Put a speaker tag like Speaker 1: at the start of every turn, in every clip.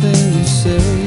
Speaker 1: thing you say.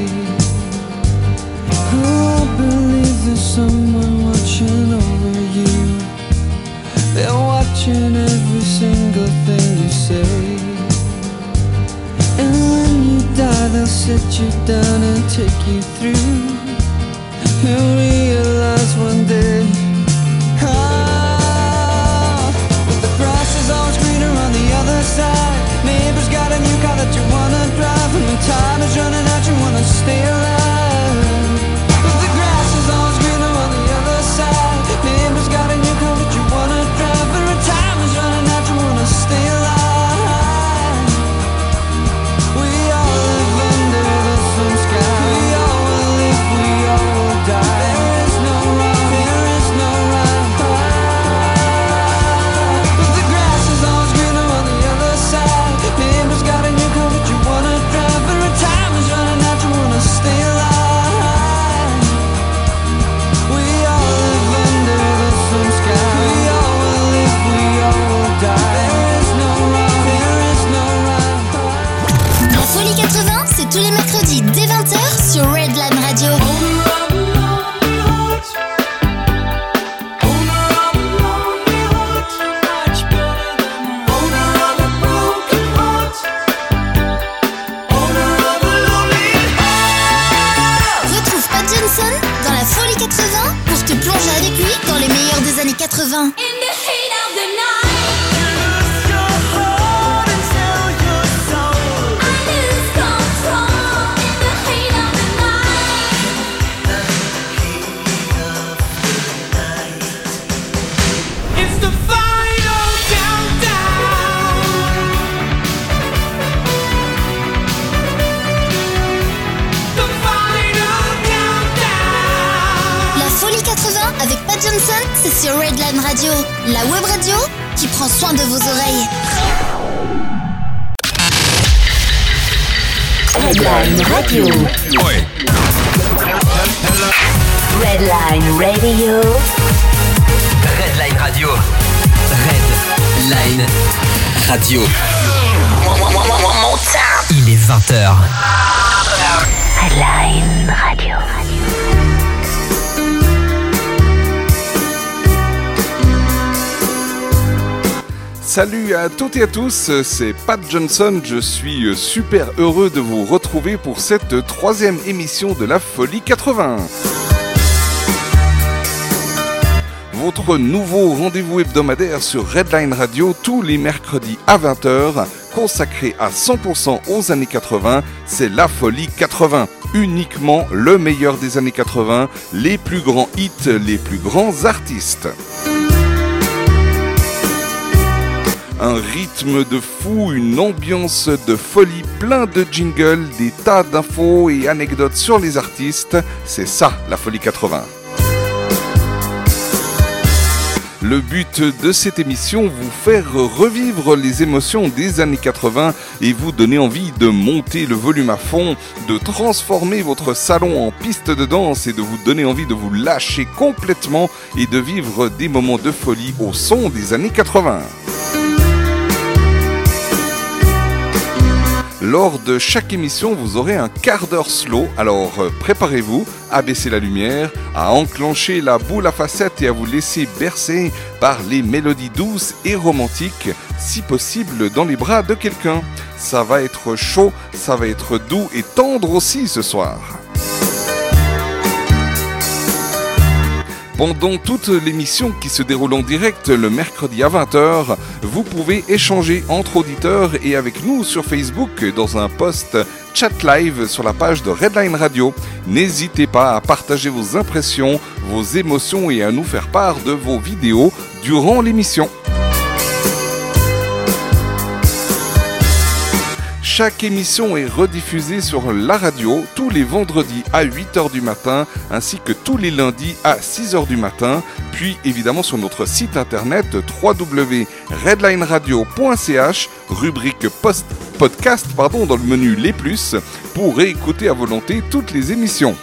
Speaker 2: À tous, c'est Pat Johnson, je suis super heureux de vous retrouver pour cette troisième émission de la Folie 80. Votre nouveau rendez-vous hebdomadaire sur Redline Radio tous les mercredis à 20h, consacré à 100% aux années 80, c'est la Folie 80. Uniquement le meilleur des années 80, les plus grands hits, les plus grands artistes. Un rythme de fou, une ambiance de folie, plein de jingles, des tas d'infos et anecdotes sur les artistes. C'est ça, la folie 80. Le but de cette émission, vous faire revivre les émotions des années 80 et vous donner envie de monter le volume à fond, de transformer votre salon en piste de danse et de vous donner envie de vous lâcher complètement et de vivre des moments de folie au son des années 80. Lors de chaque émission, vous aurez un quart d'heure slow, alors euh, préparez-vous à baisser la lumière, à enclencher la boule à facettes et à vous laisser bercer par les mélodies douces et romantiques, si possible dans les bras de quelqu'un. Ça va être chaud, ça va être doux et tendre aussi ce soir. Pendant toute l'émission qui se déroule en direct le mercredi à 20h, vous pouvez échanger entre auditeurs et avec nous sur Facebook dans un post chat live sur la page de Redline Radio. N'hésitez pas à partager vos impressions, vos émotions et à nous faire part de vos vidéos durant l'émission. Chaque émission est rediffusée sur la radio tous les vendredis à 8h du matin ainsi que tous les lundis à 6h du matin, puis évidemment sur notre site internet www.redlineradio.ch, rubrique post podcast pardon, dans le menu Les Plus, pour réécouter à volonté toutes les émissions.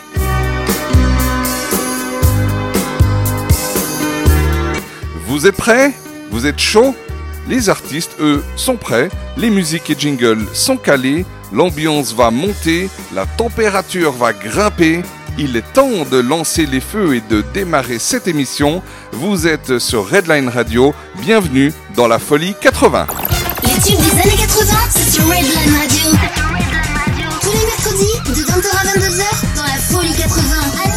Speaker 2: Vous êtes prêts? Vous êtes chaud? Les artistes, eux, sont prêts, les musiques et jingles sont calés, l'ambiance va monter, la température va grimper. Il est temps de lancer les feux et de démarrer cette émission. Vous êtes sur Redline Radio. Bienvenue dans la folie 80.
Speaker 3: Les tubes des années 80, c'est sur Redline Radio. Tous les mercredis, de 20h à 22h, dans la folie 80.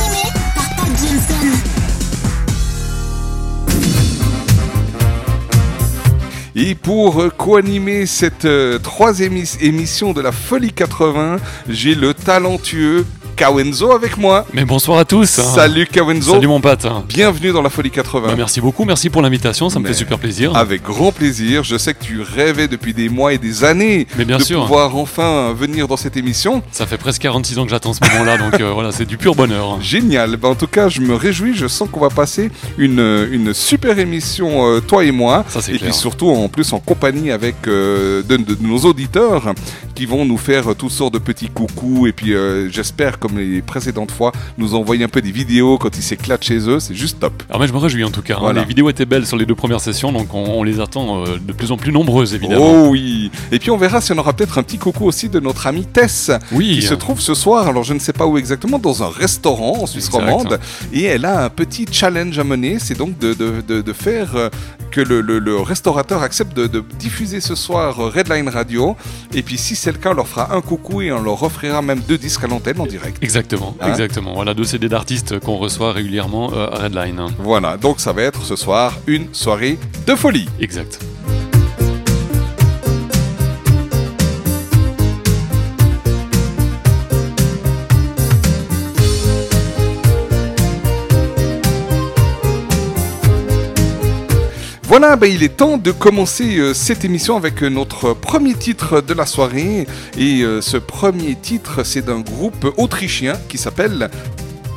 Speaker 2: Et pour euh, co-animer cette euh, troisième émis- émission de la folie 80, j'ai le talentueux Kawenzo avec moi.
Speaker 4: Mais bonsoir à tous.
Speaker 2: Salut Kawenzo.
Speaker 4: Salut mon pote.
Speaker 2: Bienvenue dans la folie 80.
Speaker 4: Bah, merci beaucoup, merci pour l'invitation, ça me
Speaker 2: Mais
Speaker 4: fait super plaisir.
Speaker 2: Avec grand plaisir. Je sais que tu rêvais depuis des mois et des années
Speaker 4: Mais bien
Speaker 2: de
Speaker 4: sûr.
Speaker 2: pouvoir enfin venir dans cette émission.
Speaker 4: Ça fait presque 46 ans que j'attends ce moment-là, donc euh, voilà, c'est du pur bonheur.
Speaker 2: Génial. Ben, en tout cas, je me réjouis. Je sens qu'on va passer une, une super émission, euh, toi et moi.
Speaker 4: Ça, c'est
Speaker 2: et
Speaker 4: clair.
Speaker 2: puis surtout, en plus, en compagnie avec euh, de, de nos auditeurs qui vont nous faire toutes sortes de petits coucous. Et puis, euh, j'espère, comme les précédentes fois, nous envoyer un peu des vidéos quand ils s'éclatent chez eux. C'est juste top.
Speaker 4: Alors moi je me réjouis en tout cas, hein. Les vidéos étaient belles sur les deux premières sessions, donc on, on les attend euh, de plus en plus nombreuses évidemment.
Speaker 2: Oh oui. Et puis, on verra si on aura peut-être un petit coucou aussi de notre amie Tess.
Speaker 4: oui,
Speaker 2: qui se trouve ce soir, alors je ne sais pas où exactement, dans un restaurant en Suisse
Speaker 4: Exact.
Speaker 2: romande. Et elle a un petit challenge à mener, c'est donc de, de- de- de faire euh, que le, le- le restaurateur accepte de, de diffuser ce soir euh, Redline Radio. Et puis si c'est le cas, on leur fera un coucou et on leur offrira même deux disques à l'antenne en direct.
Speaker 4: Exactement,
Speaker 2: Hein
Speaker 4: exactement. Voilà deux CD d'artistes qu'on reçoit régulièrement euh, à Redline.
Speaker 2: Voilà, donc ça va être ce soir une soirée de folie.
Speaker 4: Exact.
Speaker 2: Voilà, ben, il est temps de commencer euh, cette émission avec euh, notre premier titre de la soirée. Et euh, ce premier titre, c'est d'un groupe autrichien qui s'appelle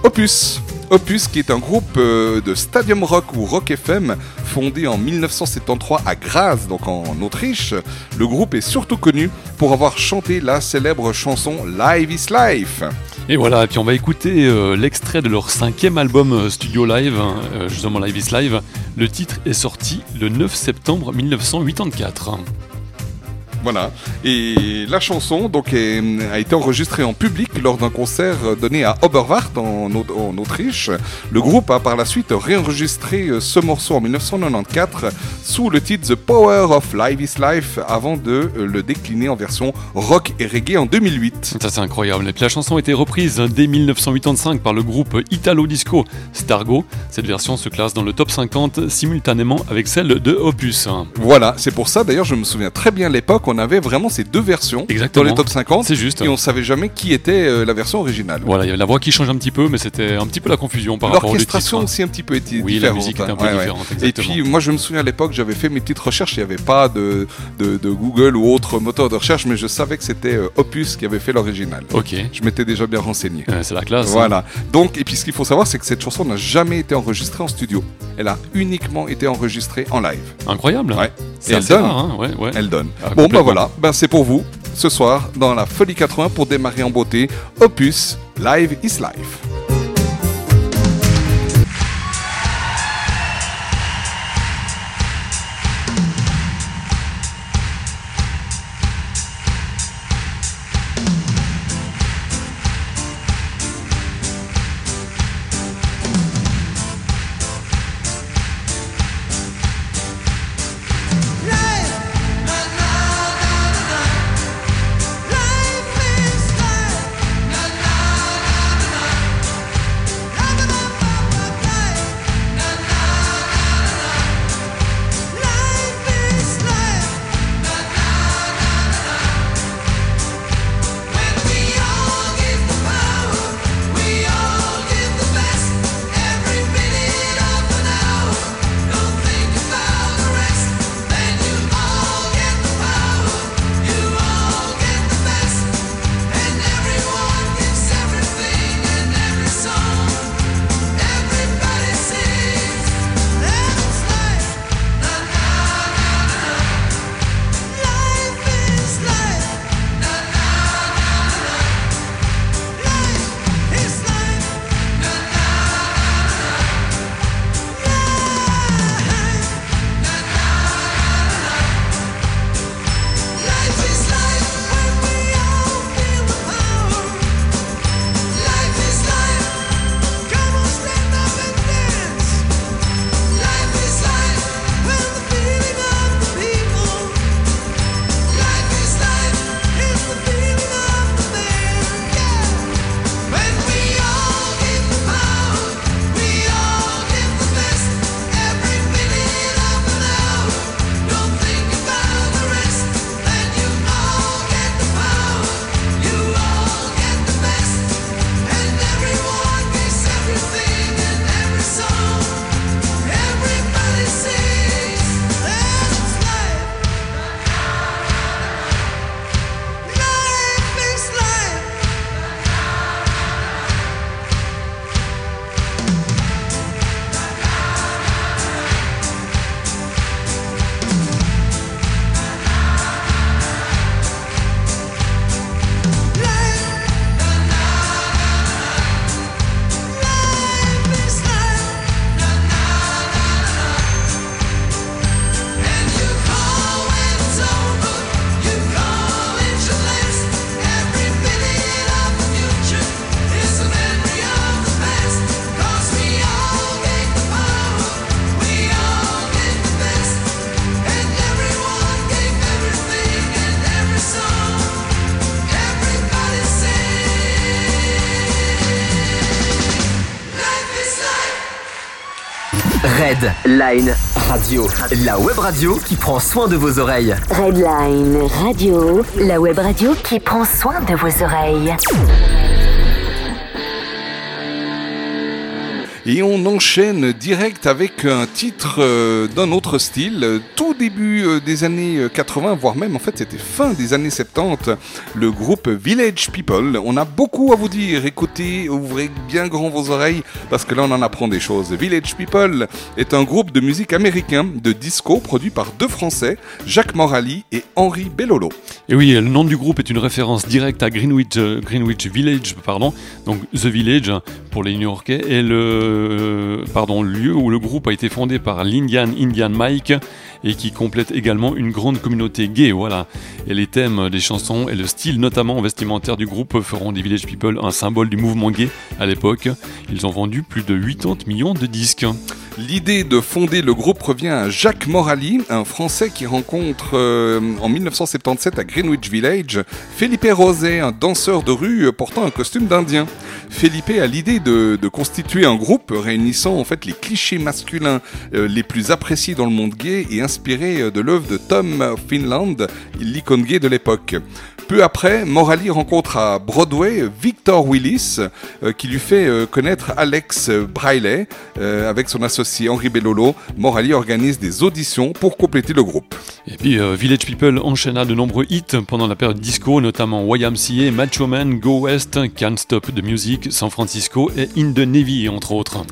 Speaker 2: Opus. Opus, qui est un groupe euh, de stadium rock ou rock FM fondé en 1973 à Graz, donc en Autriche. Le groupe est surtout connu pour avoir chanté la célèbre chanson Live is Life.
Speaker 4: Et voilà, et puis on va écouter euh, l'extrait de leur cinquième album euh, studio live, hein, justement Live is Live. Le titre est sorti le 9 septembre 1984.
Speaker 2: Voilà. Et la chanson donc est- a été enregistrée en public lors d'un concert donné à Oberwart en, Au- en Autriche. Le groupe a par la suite réenregistré euh, ce morceau en 1994 sous le titre The Power of Live is Life avant de euh, le décliner en version rock et reggae en 2008.
Speaker 4: Ça c'est incroyable. Et puis la chanson a été reprise dès 1985 par le groupe Italo Disco Stargo. Cette version se classe dans le top 50 simultanément avec celle de Opus.
Speaker 2: Voilà, c'est pour ça d'ailleurs je me souviens très bien l'époque on avait vraiment ces deux versions
Speaker 4: Exactement.
Speaker 2: dans les top 50
Speaker 4: C'est juste.
Speaker 2: et on savait jamais qui était euh, la version originale.
Speaker 4: Voilà, il y avait la voix qui change un petit peu, mais c'était un petit peu la confusion par rapport au.
Speaker 2: L'orchestration aussi un petit peu était
Speaker 4: Oui, la
Speaker 2: différente.
Speaker 4: musique était un peu
Speaker 2: Ouais, ouais.
Speaker 4: différente,
Speaker 2: Et puis moi je me souviens à l'époque j'avais fait mes petites recherches, il n'y avait pas de, de, de Google ou autre moteur de recherche, mais je savais que c'était euh, Opus qui avait fait l'original.
Speaker 4: Ok,
Speaker 2: Je m'étais déjà bien renseigné.
Speaker 4: C'est la classe.
Speaker 2: Voilà. Donc, et puis ce qu'il faut savoir, c'est que cette chanson n'a jamais été enregistrée en studio. Elle a uniquement été enregistrée en live.
Speaker 4: Incroyable.
Speaker 2: Ouais. Et elle donne.
Speaker 4: rare, hein, ouais, ouais.
Speaker 2: Elle donne.
Speaker 4: Ah,
Speaker 2: bon, bah. Voilà. Ben, c'est pour vous ce soir dans la Folie 80 pour démarrer en beauté. Opus, Live is life.
Speaker 5: Red Line Radio, la web radio qui prend soin de vos oreilles.
Speaker 6: Redline Radio, la web radio qui prend soin de vos oreilles.
Speaker 2: Et on enchaîne direct avec un titre euh, d'un autre style, euh, tout début euh, des années euh, 80, voire même en fait c'était fin des années 70, le groupe Village People. On a beaucoup à vous dire, écoutez, ouvrez bien grand vos oreilles parce que là on en apprend des choses. Village People est un groupe de musique américain de disco produit par deux Français, Jacques Morali et Henri Bellolo.
Speaker 4: Et oui, le nom du groupe est une référence directe à Greenwich, euh, Greenwich Village, pardon, donc The Village pour les New-Yorkais, et le euh, pardon, lieu où le groupe a été fondé par l'Indian Indian Mike et qui complète également une grande communauté gay. Voilà. Et les thèmes des chansons et le style, notamment vestimentaire du groupe, feront des Village People un symbole du mouvement gay à l'époque. Ils ont vendu plus de 80 millions de disques.
Speaker 2: L'idée de fonder le groupe revient à Jacques Morali, un Français qui rencontre euh, en 1977 à Greenwich Village Felipe Roset, un danseur de rue portant un costume d'Indien. Felipe a l'idée de, de constituer un groupe réunissant en fait les clichés masculins euh, les plus appréciés dans le monde gay et inspiré euh, de l'œuvre de Tom Finland, l'icône gay de l'époque. Peu après, Morali rencontre à Broadway Victor Willis, euh, qui lui fait euh, connaître Alex Briley. Euh, avec son associé Henri Bellolo, Morali organise des auditions pour compléter le groupe.
Speaker 4: Et puis Village People enchaîna de nombreux hits pendant la période disco, notamment YMCA, Macho Man, Go West, Can't Stop the Music, San Francisco et In the Navy, entre autres.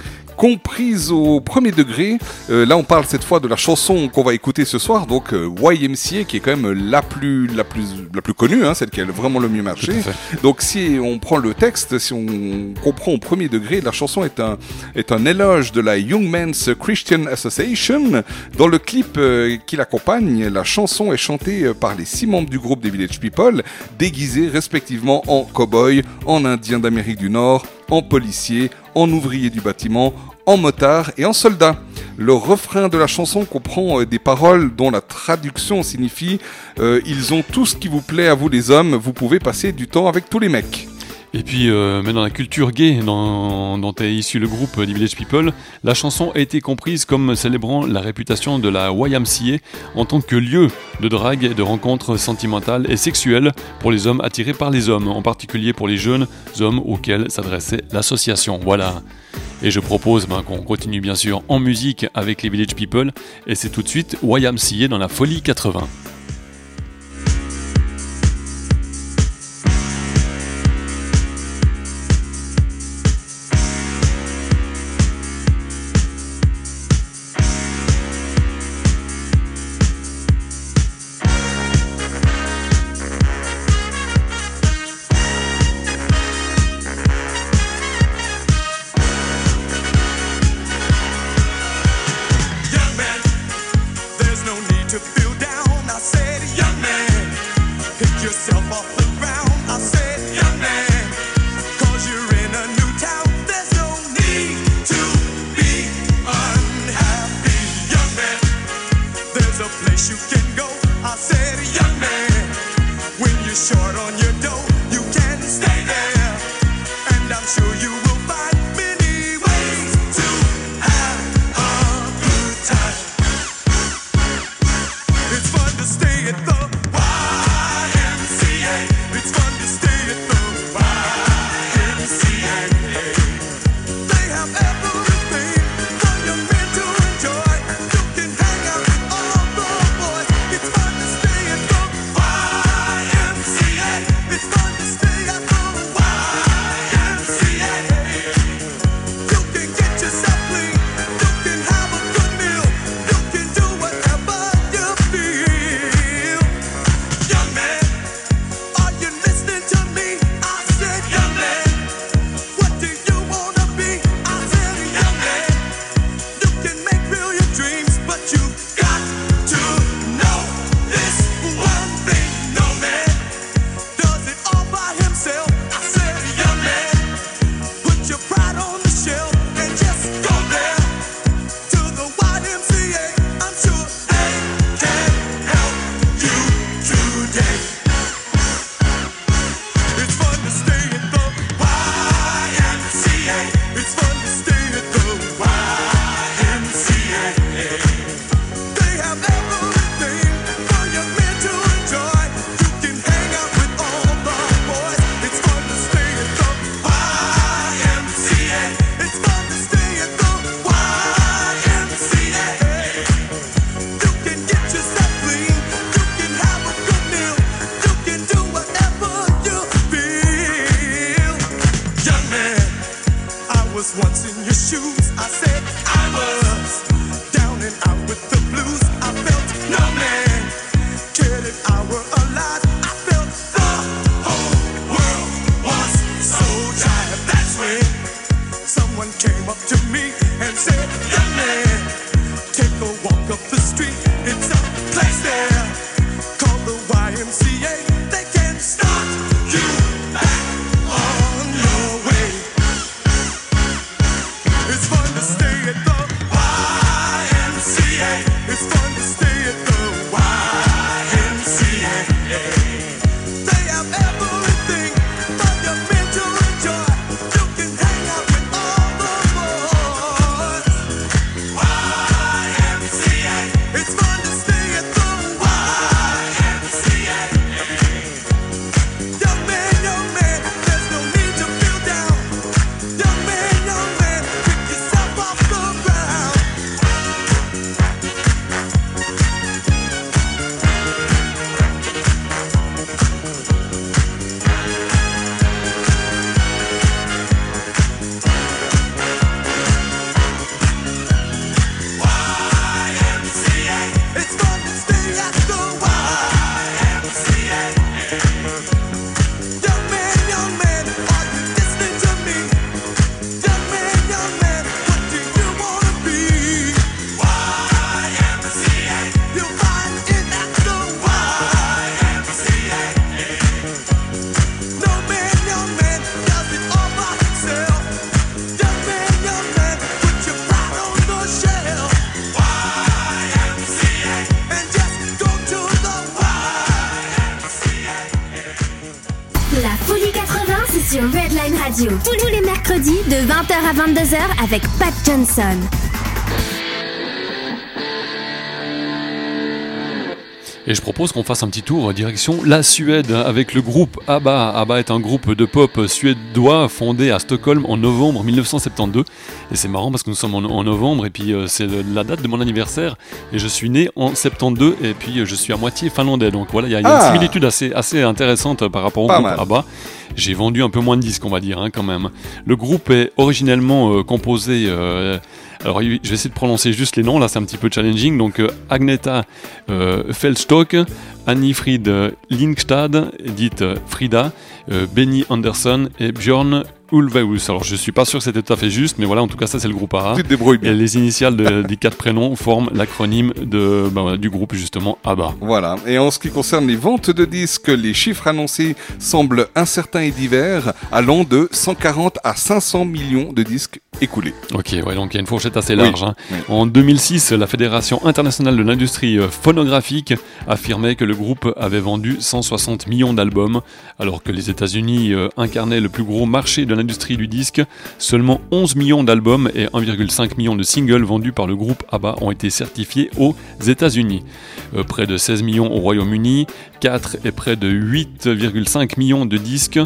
Speaker 2: Comprise au premier degré. Euh, là, on parle cette fois de la chanson qu'on va écouter ce soir, donc euh, YMCA, qui est quand même la plus, la plus, la plus connue, hein, celle qui a vraiment le mieux marché. Donc, si on prend le texte, si on comprend au premier degré, la chanson est un, est un éloge de la Young Men's Christian Association. Dans le clip euh, qui l'accompagne, la chanson est chantée par les six membres du groupe des Village People, déguisés respectivement en cow-boy, en indien d'Amérique du Nord, en policier, en ouvrier du bâtiment, en motard et en soldat. Le refrain de la chanson comprend euh, des paroles dont la traduction signifie euh, Ils ont tout ce qui vous plaît à vous les hommes, vous pouvez passer du temps avec tous les mecs.
Speaker 4: Et puis, euh, mais dans la culture gay dont est issu le groupe des Village People, la chanson a été comprise comme célébrant la réputation de la YMCA en tant que lieu de drague et de rencontres sentimentales et sexuelles pour les hommes attirés par les hommes, en particulier pour les jeunes hommes auxquels s'adressait l'association. Voilà. Et je propose ben, qu'on continue bien sûr en musique avec les Village People, et c'est tout de suite YMCA dans la folie 80.
Speaker 3: Radio. Tous tous les mercredis de 20h à 22h avec Pat Johnson.
Speaker 4: Et je propose qu'on fasse un petit tour direction la Suède hein, avec le groupe ABBA. ABBA est un groupe de pop suédois fondé à Stockholm en novembre 1972. Et c'est marrant parce que nous sommes en, en novembre et puis euh, c'est la date de mon anniversaire. Et je suis né en 72 et puis euh, je suis à moitié finlandais. Donc voilà, il y a, a
Speaker 2: Ah.
Speaker 4: une similitude assez, assez intéressante euh, par rapport au
Speaker 2: Pas
Speaker 4: groupe
Speaker 2: mal.
Speaker 4: ABBA. J'ai vendu un peu moins de disques, on va dire, hein, quand même. Le groupe est originellement euh, composé. euh, alors, je vais essayer de prononcer juste les noms, là c'est un petit peu challenging. Donc, euh, Agneta Feldstock, Annie-Fried euh, Linkstad, dite Frida, Benny Anderson et Björn Ulvaeus. Alors, je suis pas sûr que c'était tout à fait juste, mais voilà, en tout cas, ça c'est le groupe AA.
Speaker 2: Tu te débrouilles
Speaker 4: Et les initiales de- des quatre prénoms forment l'acronyme de, bah, voilà, du groupe, justement, ABBA.
Speaker 2: Voilà. Et en ce qui concerne les ventes de disques, les chiffres annoncés semblent incertains et divers, allant de 140 à 500 millions de disques écoulés.
Speaker 4: Ok, ouais, donc il y a une fourchette assez
Speaker 2: Oui,
Speaker 4: large. hein.
Speaker 2: oui.
Speaker 4: En 2006, la Fédération internationale de l'industrie euh, phonographique affirmait que le groupe avait vendu 160 millions d'albums, alors que les États-Unis euh, incarnaient le plus gros marché de l'industrie du disque. Seulement 11 millions d'albums et 1,5 million de singles vendus par le groupe ABBA ont été certifiés aux États-Unis. Euh, près de 16 millions au Royaume-Uni, 4 et près de 8,5 millions de disques,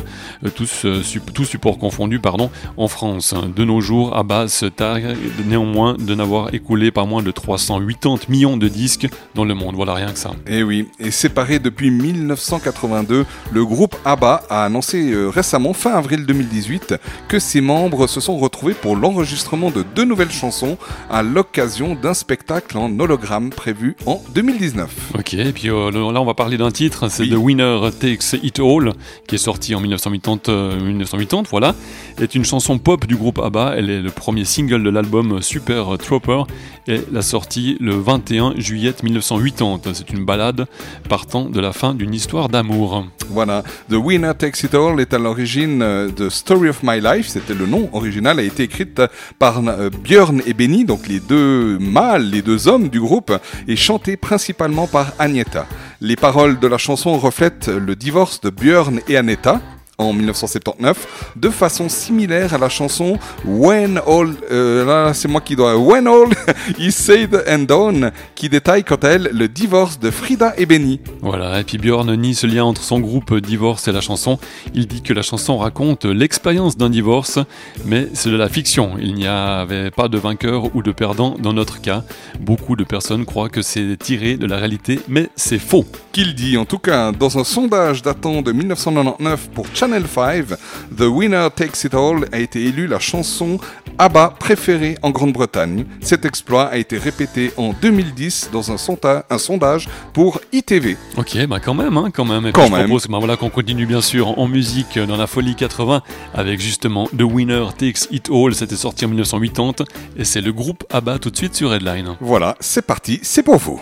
Speaker 4: tous, tous supports confondus, pardon, en France. De nos jours, ABBA se targue néanmoins de n'avoir écoulé pas moins de 380 millions de disques dans le monde. Voilà rien que ça.
Speaker 2: Et oui, et séparé depuis 1982, le groupe ABBA a annoncé euh, récemment, fin avril 2018, que ses membres se sont retrouvés pour l'enregistrement de deux nouvelles chansons à l'occasion d'un spectacle en hologramme prévu en 2019.
Speaker 4: Ok, et puis euh, là on va parler d'un titre, c'est
Speaker 2: Oui.
Speaker 4: The Winner Takes It All, qui est sorti en 1980, euh, 1980 voilà, est une chanson pop du groupe ABBA, elle le premier single de l'album Super Trooper, et la sortie le 21 juillet 1980. C'est une balade partant de la fin d'une histoire d'amour.
Speaker 2: Voilà, The Winner Takes It All est à l'origine euh, de Story of My Life, c'était le nom original, a été écrite par euh, Björn et Benny, donc les deux mâles, les deux hommes du groupe, et chantée principalement par Agneta. Les paroles de la chanson reflètent le divorce de Björn et Agneta en 1979, de façon similaire à la chanson When All, euh, là c'est moi qui dois, When All is Said and Done, qui détaille quant à elle le divorce de Frida et Benny.
Speaker 4: Voilà, et puis Björn nie ce lien entre son groupe Divorce et la chanson. Il dit que la chanson raconte l'expérience d'un divorce, mais c'est de la fiction. Il n'y avait pas de vainqueur ou de perdant dans notre cas. Beaucoup de personnes croient que c'est tiré de la réalité, mais c'est faux.
Speaker 2: qu'il dit en tout cas dans un sondage datant de 1999 pour Channel Channel 5. The Winner Takes It All a été élue la chanson ABBA préférée en Grande-Bretagne. Cet exploit a été répété en 2010 dans un, sonda- un sondage pour ITV.
Speaker 4: Ok, bah quand même, hein, quand même. Et
Speaker 2: Quand
Speaker 4: puis je
Speaker 2: même.
Speaker 4: propose bah, voilà, qu'on continue bien sûr en musique dans la folie 80 avec justement The Winner Takes It All. C'était sorti en 1980 et c'est le groupe ABBA tout de suite sur Headline.
Speaker 2: Voilà, c'est parti, c'est pour vous.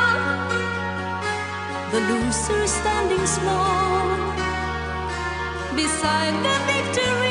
Speaker 7: the loser standing small beside the victory.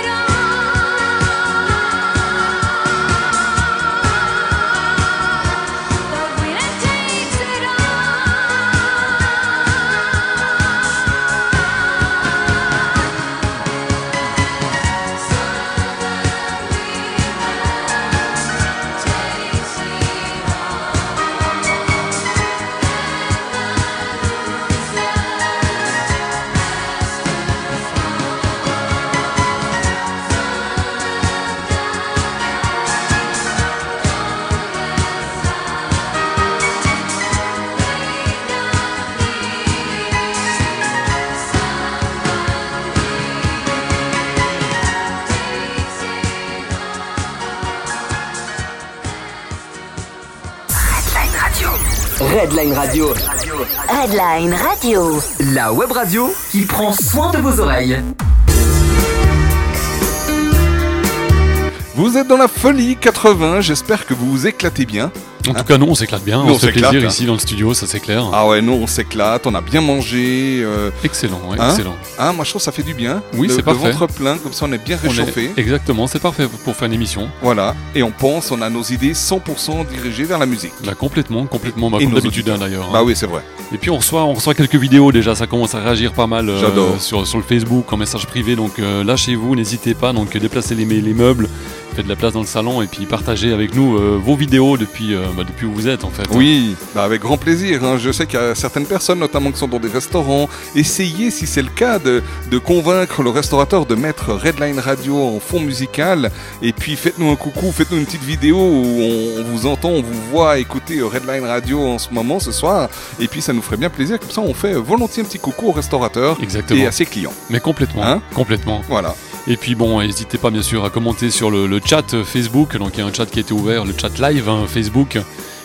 Speaker 5: Redline Radio,
Speaker 6: Redline Radio.
Speaker 5: la web radio qui prend soin de vos oreilles.
Speaker 2: Vous êtes dans la folie 80, j'espère que vous vous éclatez bien.
Speaker 4: En tout cas, nous, on s'éclate bien.
Speaker 2: Nous,
Speaker 4: on fait plaisir ici dans le studio, ça c'est clair.
Speaker 2: Ah ouais, nous on s'éclate, on a bien mangé. euh,
Speaker 4: Excellent, ouais,
Speaker 2: Hein
Speaker 4: excellent.
Speaker 2: hein, moi je trouve que ça fait du bien.
Speaker 4: Oui, c'est parfait.
Speaker 2: Le ventre plein, comme ça on est bien
Speaker 4: est-
Speaker 2: réchauffé.
Speaker 4: Exactement, c'est parfait pour faire une émission.
Speaker 2: Voilà, et on pense, on a nos idées 100% dirigées vers la musique.
Speaker 4: Bah, complètement, complètement, bah, comme d'habitude hein, d'ailleurs. hein.
Speaker 2: Bah oui, c'est vrai.
Speaker 4: Et puis on reçoit, on reçoit quelques vidéos déjà, ça commence à réagir pas mal euh, sur, sur le Facebook, en message privé. Donc euh, lâchez-vous, n'hésitez pas. Donc déplacez les, les meubles, faites de la place dans le salon et puis partagez avec nous euh, vos vidéos depuis, euh, bah, depuis où vous êtes en fait.
Speaker 2: Oui, bah avec grand plaisir. hein. Je sais qu'il y a certaines personnes, notamment qui sont dans des restaurants. Essayez, si c'est le cas, de, de convaincre le restaurateur de mettre Redline Radio en fond musical. Et puis faites-nous un coucou, faites-nous une petite vidéo où on, on vous entend, on vous voit écouter Redline Radio en ce moment, ce soir. Et puis ça nous ferait bien plaisir. Comme ça, on fait volontiers un petit coucou au restaurateur
Speaker 4: Exactement.
Speaker 2: et à ses clients.
Speaker 4: Mais complètement,
Speaker 2: Hein
Speaker 4: complètement.
Speaker 2: Voilà.
Speaker 4: Et puis bon, n'hésitez pas bien sûr à commenter sur le, le chat Facebook. Donc il y a un chat qui été ouvert, le chat live hein, Facebook,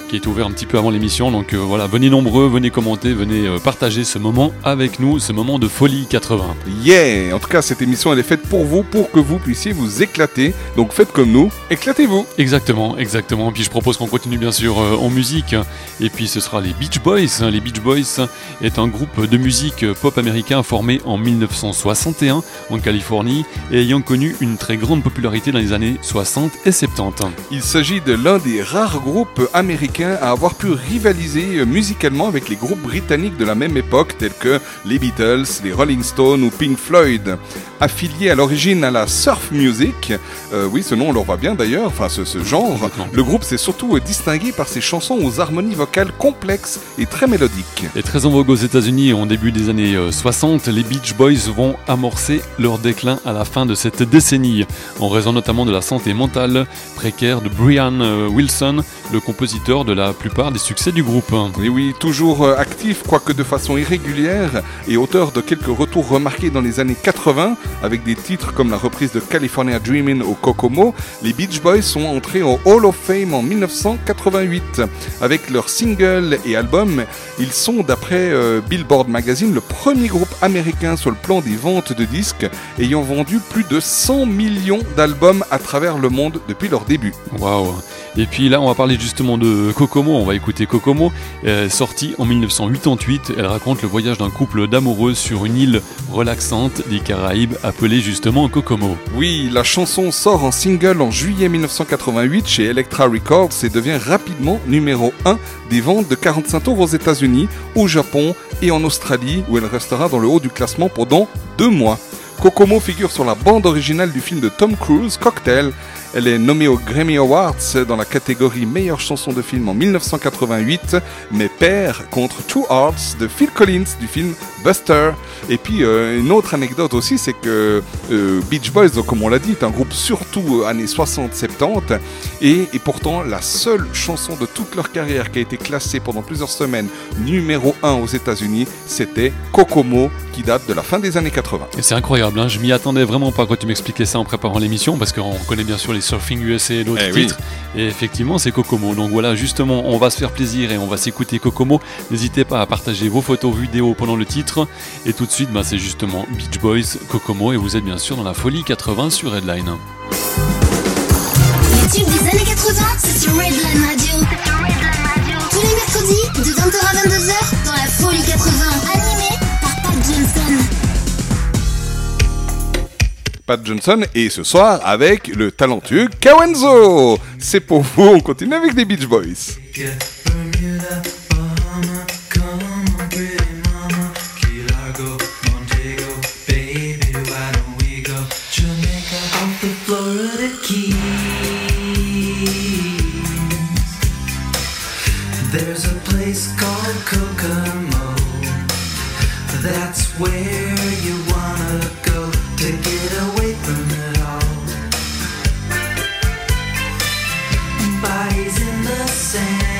Speaker 4: qui été ouvert un petit peu avant l'émission. Donc euh, voilà, venez nombreux, venez commenter, venez euh, partager ce moment avec nous, ce moment de folie 80.
Speaker 2: Yeah En tout cas, cette émission, elle est faite pour vous, pour que vous puissiez vous éclater. Donc faites comme nous, éclatez-vous.
Speaker 4: Exactement, exactement. Puis je propose qu'on continue bien sûr euh, en musique. Et puis ce sera les Beach Boys. Les Beach Boys est un groupe de musique pop américain formé en 1961 en Californie et ayant connu une très grande popularité dans les années 60 et 70.
Speaker 2: Il s'agit de l'un des rares groupes américains à avoir pu rivaliser euh, musicalement avec les groupes britanniques de la même époque, tels que les Beatles, les Rolling Stones ou Pink Floyd. Affilié à l'origine à la surf music, euh, oui, ce nom on leur va bien d'ailleurs, enfin ce, ce genre, le groupe s'est surtout euh, distingué par ses chansons aux harmonies vocales complexes et très mélodiques.
Speaker 4: Et très en vogue aux États-Unis en début des années euh, 60, les Beach Boys vont amorcer leur déclin à la fin de cette décennie, en raison notamment de la santé mentale précaire de Brian Wilson, le compositeur de la plupart des succès du groupe.
Speaker 2: Oui, oui, toujours euh, actif, quoique de façon irrégulière, et auteur de quelques retours remarqués dans les années 80, avec des titres comme la reprise de California Dreamin' au Kokomo, les Beach Boys sont entrés au Hall of Fame en 1988. Avec leurs singles et albums, ils sont, d'après euh, Billboard Magazine, le premier groupe américain sur le plan des ventes de disques, ayant vendu plus de 100 millions d'albums à travers le monde depuis leur début.
Speaker 4: Waouh Et puis là, on va parler justement de Kokomo. On va écouter Kokomo, euh, sortie en 1988. Elle raconte le voyage d'un couple d'amoureux sur une île relaxante des Caraïbes appelée justement Kokomo.
Speaker 2: Oui, la chanson sort en single en juillet 1988 chez Elektra Records et devient rapidement numéro 1 des ventes de 45 tours aux États-Unis, au Japon et en Australie, où elle restera dans le haut du classement pendant deux mois. Kokomo figure sur la bande originale du film de Tom Cruise, Cocktail. Elle est nommée aux Grammy Awards dans la catégorie meilleure chanson de film en 1988, mais perd contre Two Hearts de Phil Collins du film Buster. Et puis euh, une autre anecdote aussi, c'est que euh, Beach Boys, comme on l'a dit, est un groupe surtout euh, années 60-70, et, et pourtant la seule chanson de toute leur carrière qui a été classée pendant plusieurs semaines numéro 1 aux États-Unis, c'était Kokomo, qui date de la fin des années 80.
Speaker 4: Et c'est incroyable, hein. je m'y attendais vraiment pas quand tu m'expliquais ça en préparant l'émission, parce qu'on connaît bien sûr les Surfing USA et d'autres
Speaker 2: Eh oui.
Speaker 4: titres. Et effectivement, c'est Kokomo. Donc voilà, justement, on va se faire plaisir et on va s'écouter Kokomo. N'hésitez pas à partager vos photos, vidéos pendant le titre. Et tout de suite, bah, c'est justement Beach Boys, Kokomo. Et vous êtes bien sûr dans la folie 80 sur Redline.
Speaker 3: Les tubes des années 80, c'est sur Redline Radio. Tous les mercredis, de 20h à 22h, dans la folie 80. Pat Johnson
Speaker 2: et ce soir avec le talentueux Kawenzo. C'est pour vous, on continue avec les Beach Boys.
Speaker 8: There's a place called Kokomo. That's where you wanna go sand.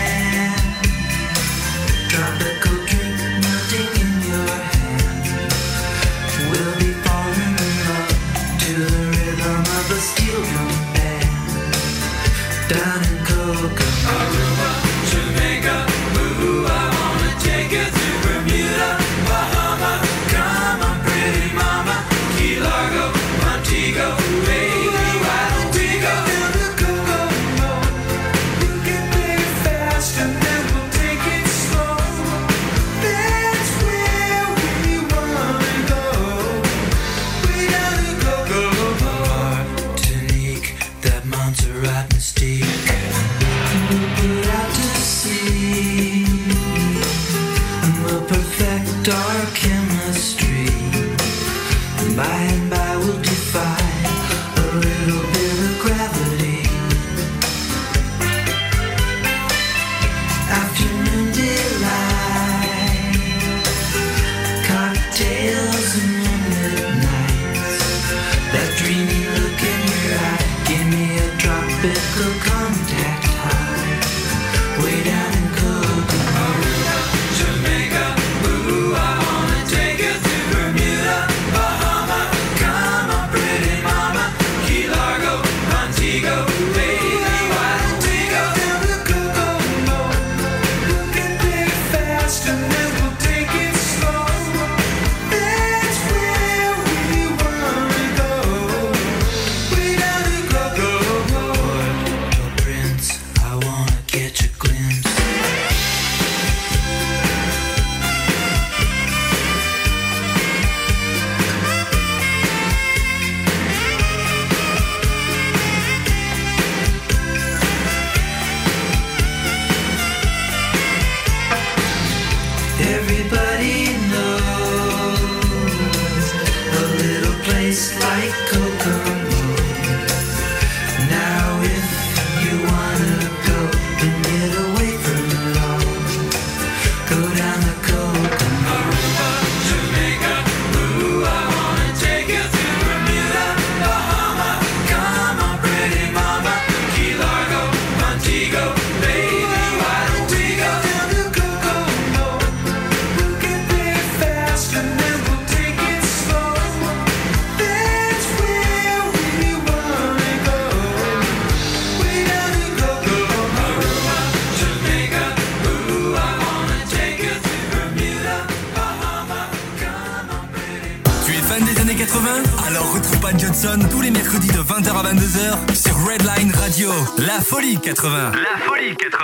Speaker 9: 80. La folie 80.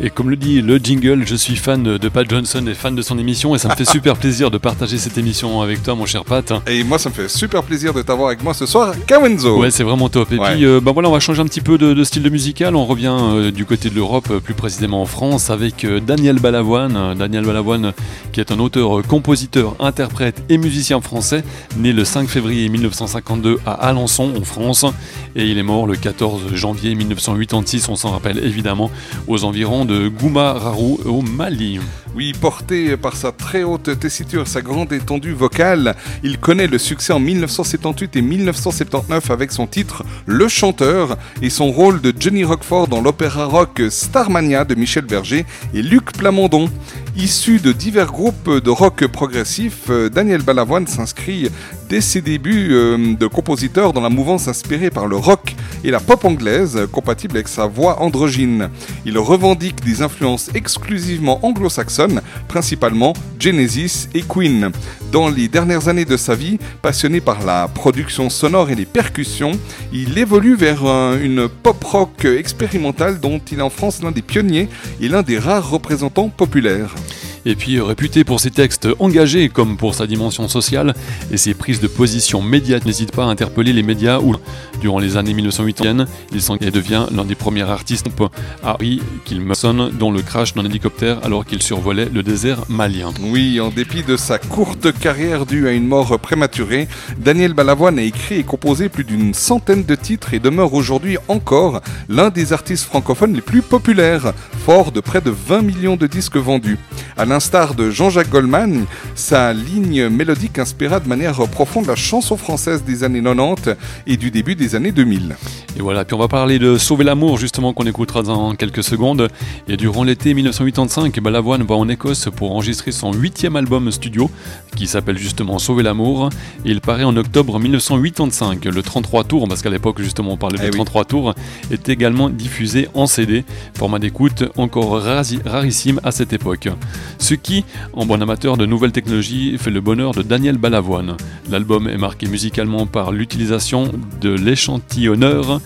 Speaker 4: Et comme le dit le jingle, je suis fan de Pat Johnson et fan de son émission et ça me fait super plaisir de partager cette émission avec toi, mon cher Pat.
Speaker 2: Et moi, ça me fait super plaisir de t'avoir avec moi ce soir, Kawenzo.
Speaker 4: Ouais, c'est vraiment top. Et
Speaker 2: Ouais.
Speaker 4: puis, euh, bah voilà, on va changer un petit peu de, de style de musical. On revient euh, du côté de l'Europe, euh, plus précisément en France, avec euh, Daniel Balavoine. Daniel Balavoine, qui est un auteur, compositeur, interprète et musicien français, né le 5 février 1952 à Alençon, en France, et il est mort le 14 janvier 1986. On s'en rappelle évidemment aux environs de Gouma-Rarou, au Mali.
Speaker 2: Oui, porté par sa très haute tessiture, sa grande étendue vocale, il connaît le succès en 1978 et 1979 avec son titre Le Chanteur et son rôle de Johnny Rockford dans l'opéra rock Starmania de Michel Berger et Luc Plamondon. Issu de divers groupes de rock progressif, euh, Daniel Balavoine s'inscrit dès ses débuts euh, de compositeur dans la mouvance inspirée par le rock et la pop anglaise, compatible avec sa voix androgyne. Il revendique des influences exclusivement anglo-saxonnes, principalement Genesis et Queen. Dans les dernières années de sa vie, passionné par la production sonore et les percussions, il évolue vers un- une pop rock expérimentale dont il est en France l'un des pionniers et l'un des rares représentants populaires.
Speaker 4: Et puis réputé pour ses textes engagés comme pour sa dimension sociale et ses prises de position médiates, n'hésite pas à interpeller les médias où, durant les années 1980, il devient l'un des premiers artistes me sonne dont le crash d'un hélicoptère alors qu'il survolait le désert malien.
Speaker 2: Oui, en dépit de sa courte carrière due à une mort prématurée, Daniel Balavoine a écrit et composé plus d'une centaine de titres et demeure aujourd'hui encore l'un des artistes francophones les plus populaires, fort de près de 20 millions de disques vendus. L'instar de Jean-Jacques Goldman, sa ligne mélodique inspira de manière profonde la chanson française des années 90 et du début des années 2000.
Speaker 4: Et voilà, puis on va parler de Sauver l'amour justement qu'on écoutera dans quelques secondes. Et durant l'été 1985, Balavoine va en Écosse pour enregistrer son huitième album studio qui s'appelle justement Sauver l'amour. Et il paraît en octobre 1985. Le 33 tours, parce qu'à l'époque justement on parlait de
Speaker 2: Eh oui.
Speaker 4: 33 tours, est également diffusé en CD, format d'écoute encore rarissime à cette époque. Ce qui, en bon amateur de nouvelles technologies, fait le bonheur de Daniel Balavoine. L'album est marqué musicalement par l'utilisation de l'échantillonneur.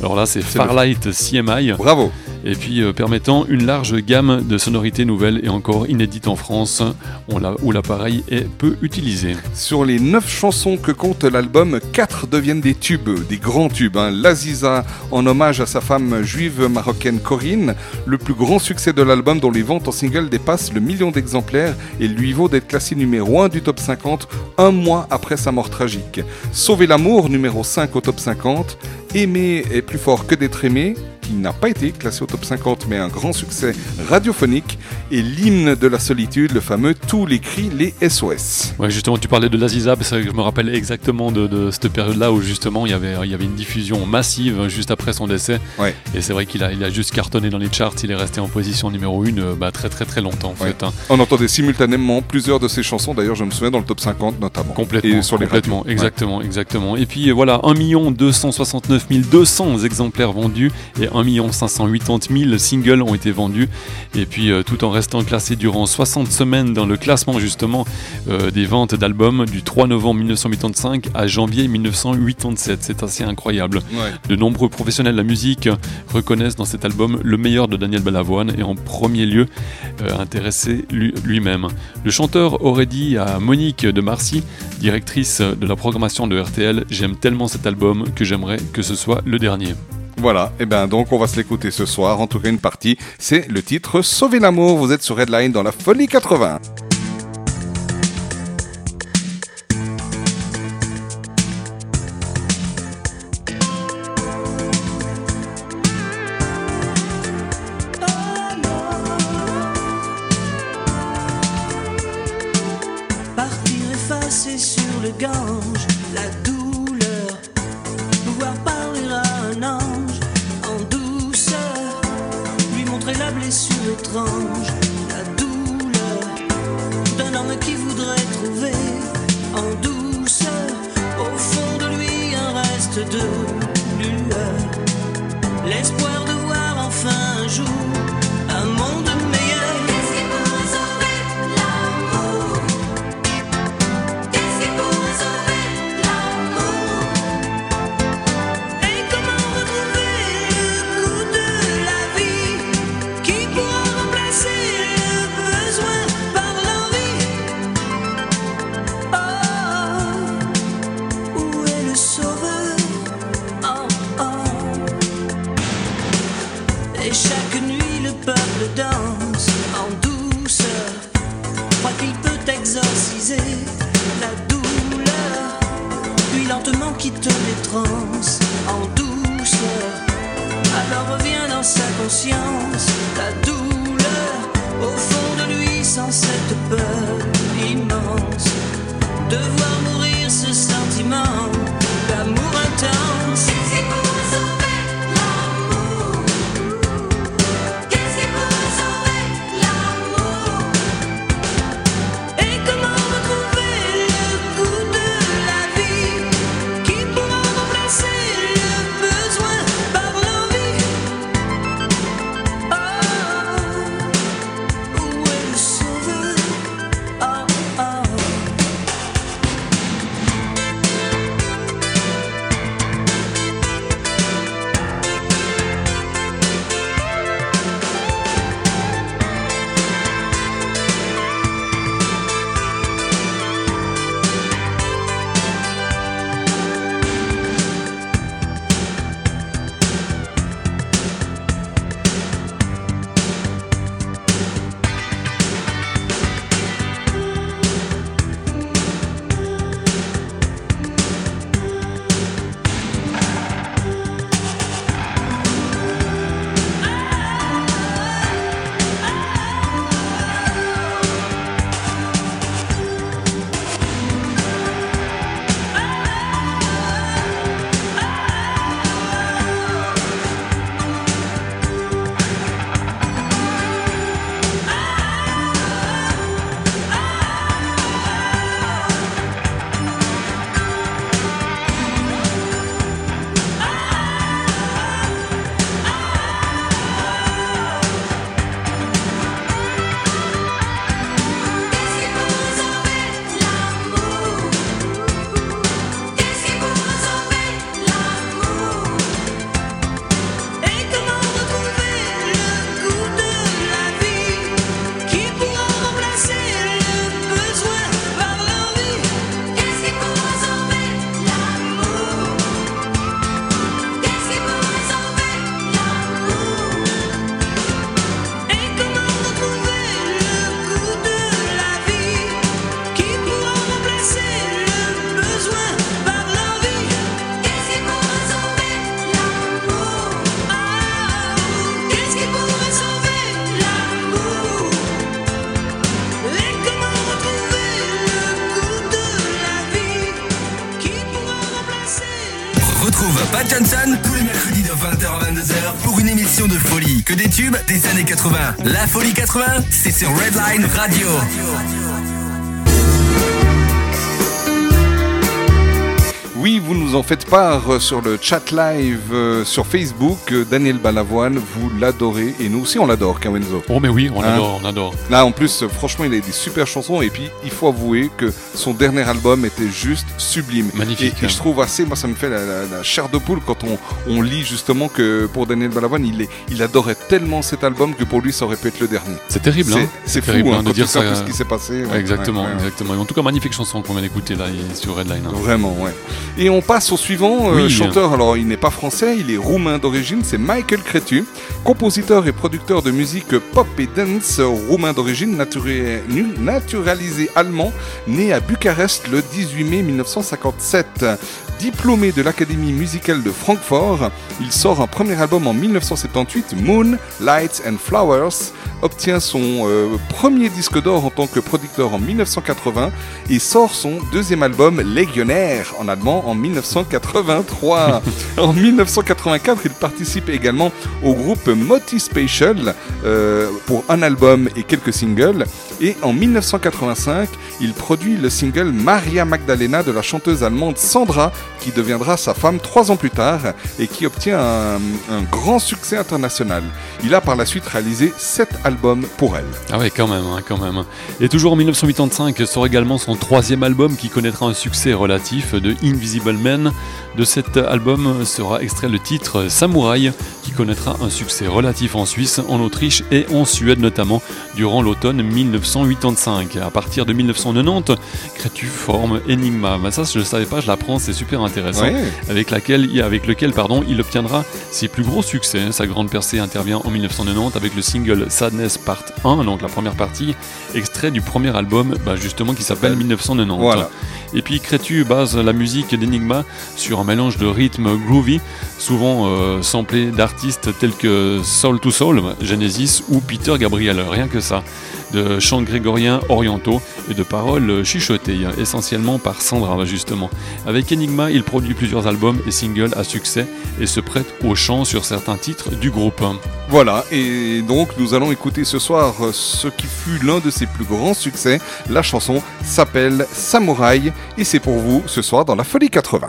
Speaker 4: Alors là, c'est Farlight CMI.
Speaker 2: Bravo
Speaker 4: et puis euh, permettant une large gamme de sonorités nouvelles et encore inédites en France, on où l'appareil est peu utilisé.
Speaker 10: Sur les 9 chansons que compte l'album, 4 deviennent des tubes, des grands tubes. Hein. L'Aziza en hommage à sa femme juive marocaine Corinne, le plus grand succès de l'album dont les ventes en single dépassent le million d'exemplaires et lui vaut d'être classé numéro 1 du top 50 un mois après sa mort tragique. Sauver l'amour, numéro 5 au top 50. Aimer est plus fort que d'être aimé, qui n'a pas été classé au top 50 mais un grand succès radiophonique. Et l'hymne de la solitude, le fameux Tous les cris, les SOS.
Speaker 4: Ouais, justement, tu parlais de l'Aziza, c'est vrai que je me rappelle exactement de, de cette période-là où justement il y avait, il y avait une diffusion massive juste après son décès.
Speaker 10: Ouais.
Speaker 4: Et c'est vrai qu'il a, il a juste cartonné dans les charts, il est resté en position numéro 1 bah, très très très longtemps en
Speaker 10: Ouais.
Speaker 4: fait. hein.
Speaker 10: On entendait simultanément plusieurs de ses chansons, d'ailleurs je me souviens dans le top 50 notamment.
Speaker 4: Complètement,
Speaker 10: Et sur les
Speaker 4: complètement,
Speaker 10: radios.
Speaker 4: exactement, exactement. Et puis euh, voilà, 1 269 200 exemplaires vendus et 1 580 000 singles ont été vendus. Et puis euh, tout en restant classé durant 60 semaines dans le classement justement euh, des ventes d'albums du 3 novembre 1985 à janvier 1987. C'est assez incroyable.
Speaker 10: Ouais.
Speaker 4: De nombreux professionnels de la musique reconnaissent dans cet album le meilleur de Daniel Balavoine et en premier lieu euh, intéressé lui- lui-même. Le chanteur aurait dit à Monique de Marcy, directrice de la programmation de RTL, J'aime tellement cet album que j'aimerais que ce soit le dernier.
Speaker 10: Voilà, et ben donc on va se l'écouter ce soir, en tout cas une partie, c'est le titre Sauver l'amour, vous êtes sur Redline dans la Folie 80.
Speaker 11: La
Speaker 9: folie 80, c'est sur Redline Radio.
Speaker 2: Oui, vous nous en faites part sur le chat live euh, sur Facebook. Euh, Daniel Balavoine, vous l'adorez et nous aussi on l'adore, Kawenzo.
Speaker 4: Oh mais oui, on
Speaker 2: Hein
Speaker 4: adore, on adore.
Speaker 2: Là, en plus, franchement, il a des super chansons et puis il faut avouer que son dernier album était juste sublime.
Speaker 4: Magnifique,
Speaker 2: Et, et
Speaker 4: hein.
Speaker 2: je trouve assez, moi, ça me fait la, la- la chair de poule quand on, on lit justement que pour Daniel Balavoine, il, est, il adorait tellement cet album que pour lui, ça aurait pu être le dernier.
Speaker 4: C'est terrible,
Speaker 2: C'est-
Speaker 4: hein
Speaker 2: c'est fou,
Speaker 4: terrible
Speaker 2: hein,
Speaker 4: de dire ça.
Speaker 2: ce qui s'est passé, ouais,
Speaker 4: exactement,
Speaker 2: ouais, ouais, ouais.
Speaker 4: exactement. Et en tout cas, magnifique chanson qu'on vient d'écouter là sur Redline.
Speaker 2: Vraiment, ouais. Et on passe au suivant, euh,
Speaker 4: Oui.
Speaker 2: chanteur, alors il n'est pas français, il est roumain d'origine, c'est Michael Cretu, compositeur et producteur de musique pop et dance roumain d'origine, naturé- naturalisé allemand, né à Bucarest le 18 mai 1957. Diplômé de l'Académie musicale de Francfort, il sort un premier album en 1978, Moon, Lights and Flowers, obtient son euh, premier disque d'or en tant que producteur en 1980 et sort son deuxième album Légionnaire en allemand en 1983. en 1984, il participe également au groupe Moti Special euh, pour un album et quelques singles. Et en 1985, il produit le single Maria Magdalena de la chanteuse allemande Sandra, qui deviendra sa femme trois ans plus tard et qui obtient un, un grand succès international. Il a par la suite réalisé sept albums pour elle.
Speaker 4: Ah ouais, quand même, hein, quand même. Et toujours en 1985 sort également son troisième album qui connaîtra un succès relatif de Invisible Man. De cet album sera extrait le titre Samouraï qui connaîtra un succès relatif en Suisse, en Autriche et en Suède notamment durant l'automne 1985. À partir de 1990, Crétu forme Enigma? Ben ça, je ne savais pas, je l'apprends, c'est super intéressant.
Speaker 2: Ouais.
Speaker 4: Avec, laquelle, avec lequel pardon, il obtiendra ses plus gros succès. Sa grande percée intervient en 1990 avec le single Sadness Part 1, donc la première partie, extrait du premier album bah, justement qui s'appelle 1990.
Speaker 2: Voilà.
Speaker 4: Et puis Crétu base la musique d'Enigma sur un mélange de rythme groovy, souvent euh, samplé d'artistes tels que Soul to Soul, Genesis ou Peter Gabriel, rien que ça, de chants grégoriens orientaux et de paroles chuchotées, essentiellement par Sandra justement. Avec Enigma, il produit plusieurs albums et singles à succès et se prête au chant sur certains titres du groupe.
Speaker 2: Voilà, et donc nous allons écouter ce soir euh, ce qui fut l'un de ses plus grands succès. La chanson s'appelle Samouraï et c'est pour vous ce soir dans la Folie 80.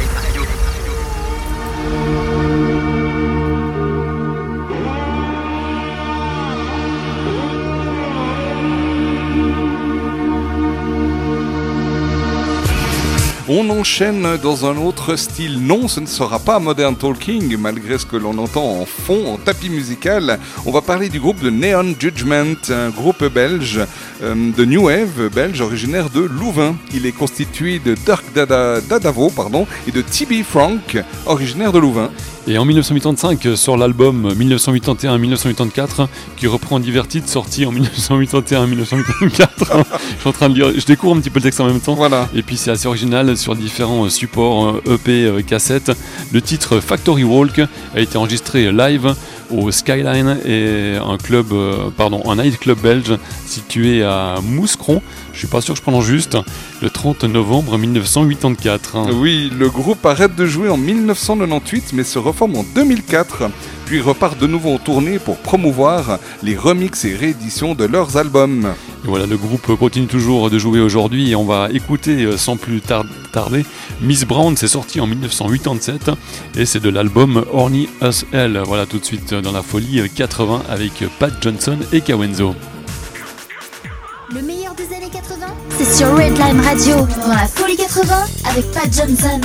Speaker 2: On enchaîne dans un autre style. Non, ce ne sera pas Modern Talking, malgré ce que l'on entend en fond, en tapis musical. On va parler du groupe de Neon Judgment, un groupe belge euh, de New Wave belge originaire de Louvain. Il est constitué de Dirk Dada, Dadavo pardon, et de TB Frank, originaire de Louvain.
Speaker 4: Et en 1985, sur l'album 1981-1984, qui reprend divers titres sortis en 1981-1984, je suis en train de lire, je découvre un petit peu le texte en même temps.
Speaker 2: Voilà.
Speaker 4: Et puis c'est assez original sur différents euh, supports euh, EP, euh, cassettes. Le titre Factory Walk a été enregistré live au Skyline et un club, pardon, un nightclub belge situé à Mouscron. Je suis pas sûr que je prononce juste. Le 30 novembre 1984. hein.
Speaker 2: Oui, le groupe arrête de jouer en 1998 mais se reforme en 2004, puis repart de nouveau en tournée pour promouvoir les remixes et rééditions de leurs albums.
Speaker 4: Et voilà, le groupe continue toujours de jouer aujourd'hui et on va écouter euh, sans plus tar- tarder Miss Brown, c'est sorti en 1987 et c'est de l'album Horny Us Hell. Voilà tout de suite dans la folie 80 avec Pat Johnson et Kawenzo.
Speaker 3: C'est sur Redline Radio, dans la folie 80, avec Pat Johnson.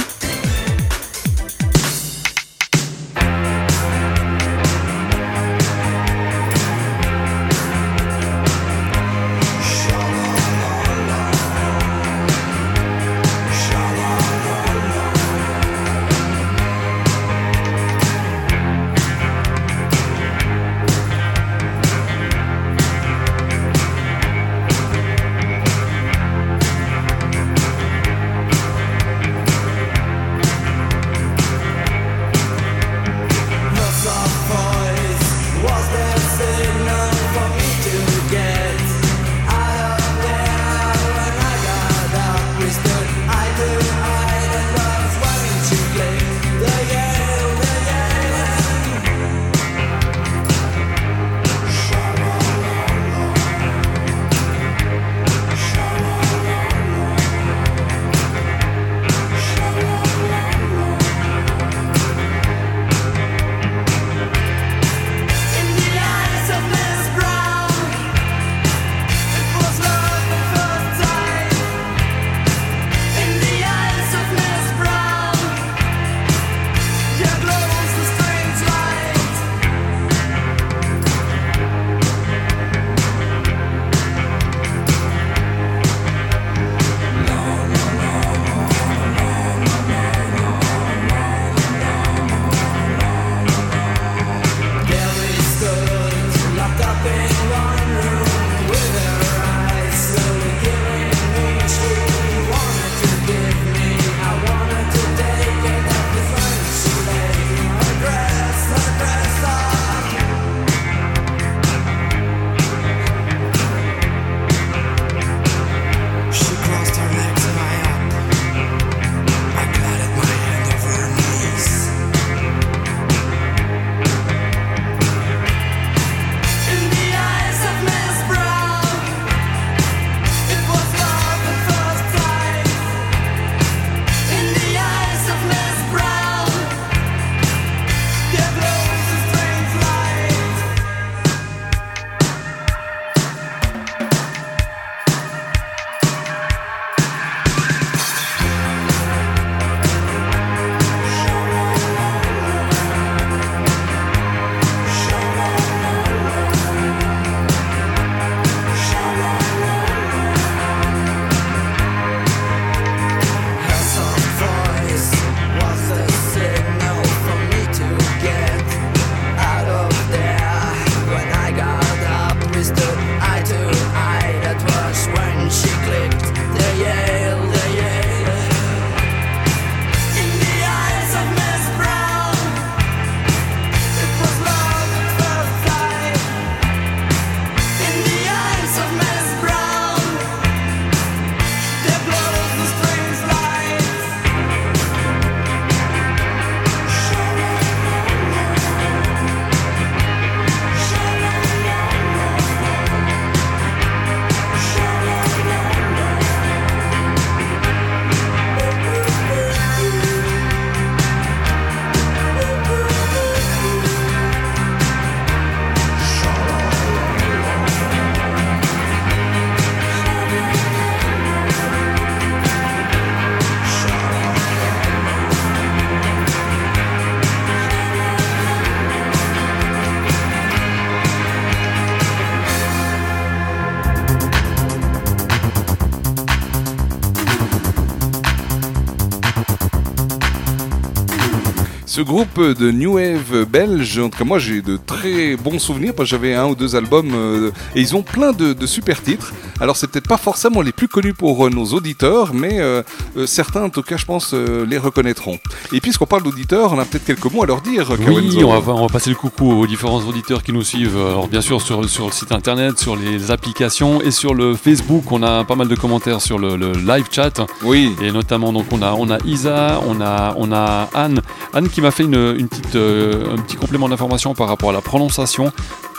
Speaker 2: Ce groupe de New Wave belge, en tout cas moi j'ai de très bons souvenirs parce que j'avais un ou deux albums euh, et ils ont plein de, de super titres. Alors c'est peut-être pas forcément les plus connus pour euh, nos auditeurs, mais euh, euh, certains en tout cas je pense les reconnaîtront. Et puisqu'on parle d'auditeurs, on a peut-être quelques mots à leur dire.
Speaker 4: Oui, on va, on va passer le coucou aux différents auditeurs qui nous suivent. Alors bien sûr sur, sur le site internet, sur les applications et sur le Facebook, on a pas mal de commentaires sur le, le live chat.
Speaker 2: Oui.
Speaker 4: Et notamment donc on a on a Isa, on a on a Anne, Anne qui m'a fait une, une petite euh, un petit complément d'information par rapport à la prononciation.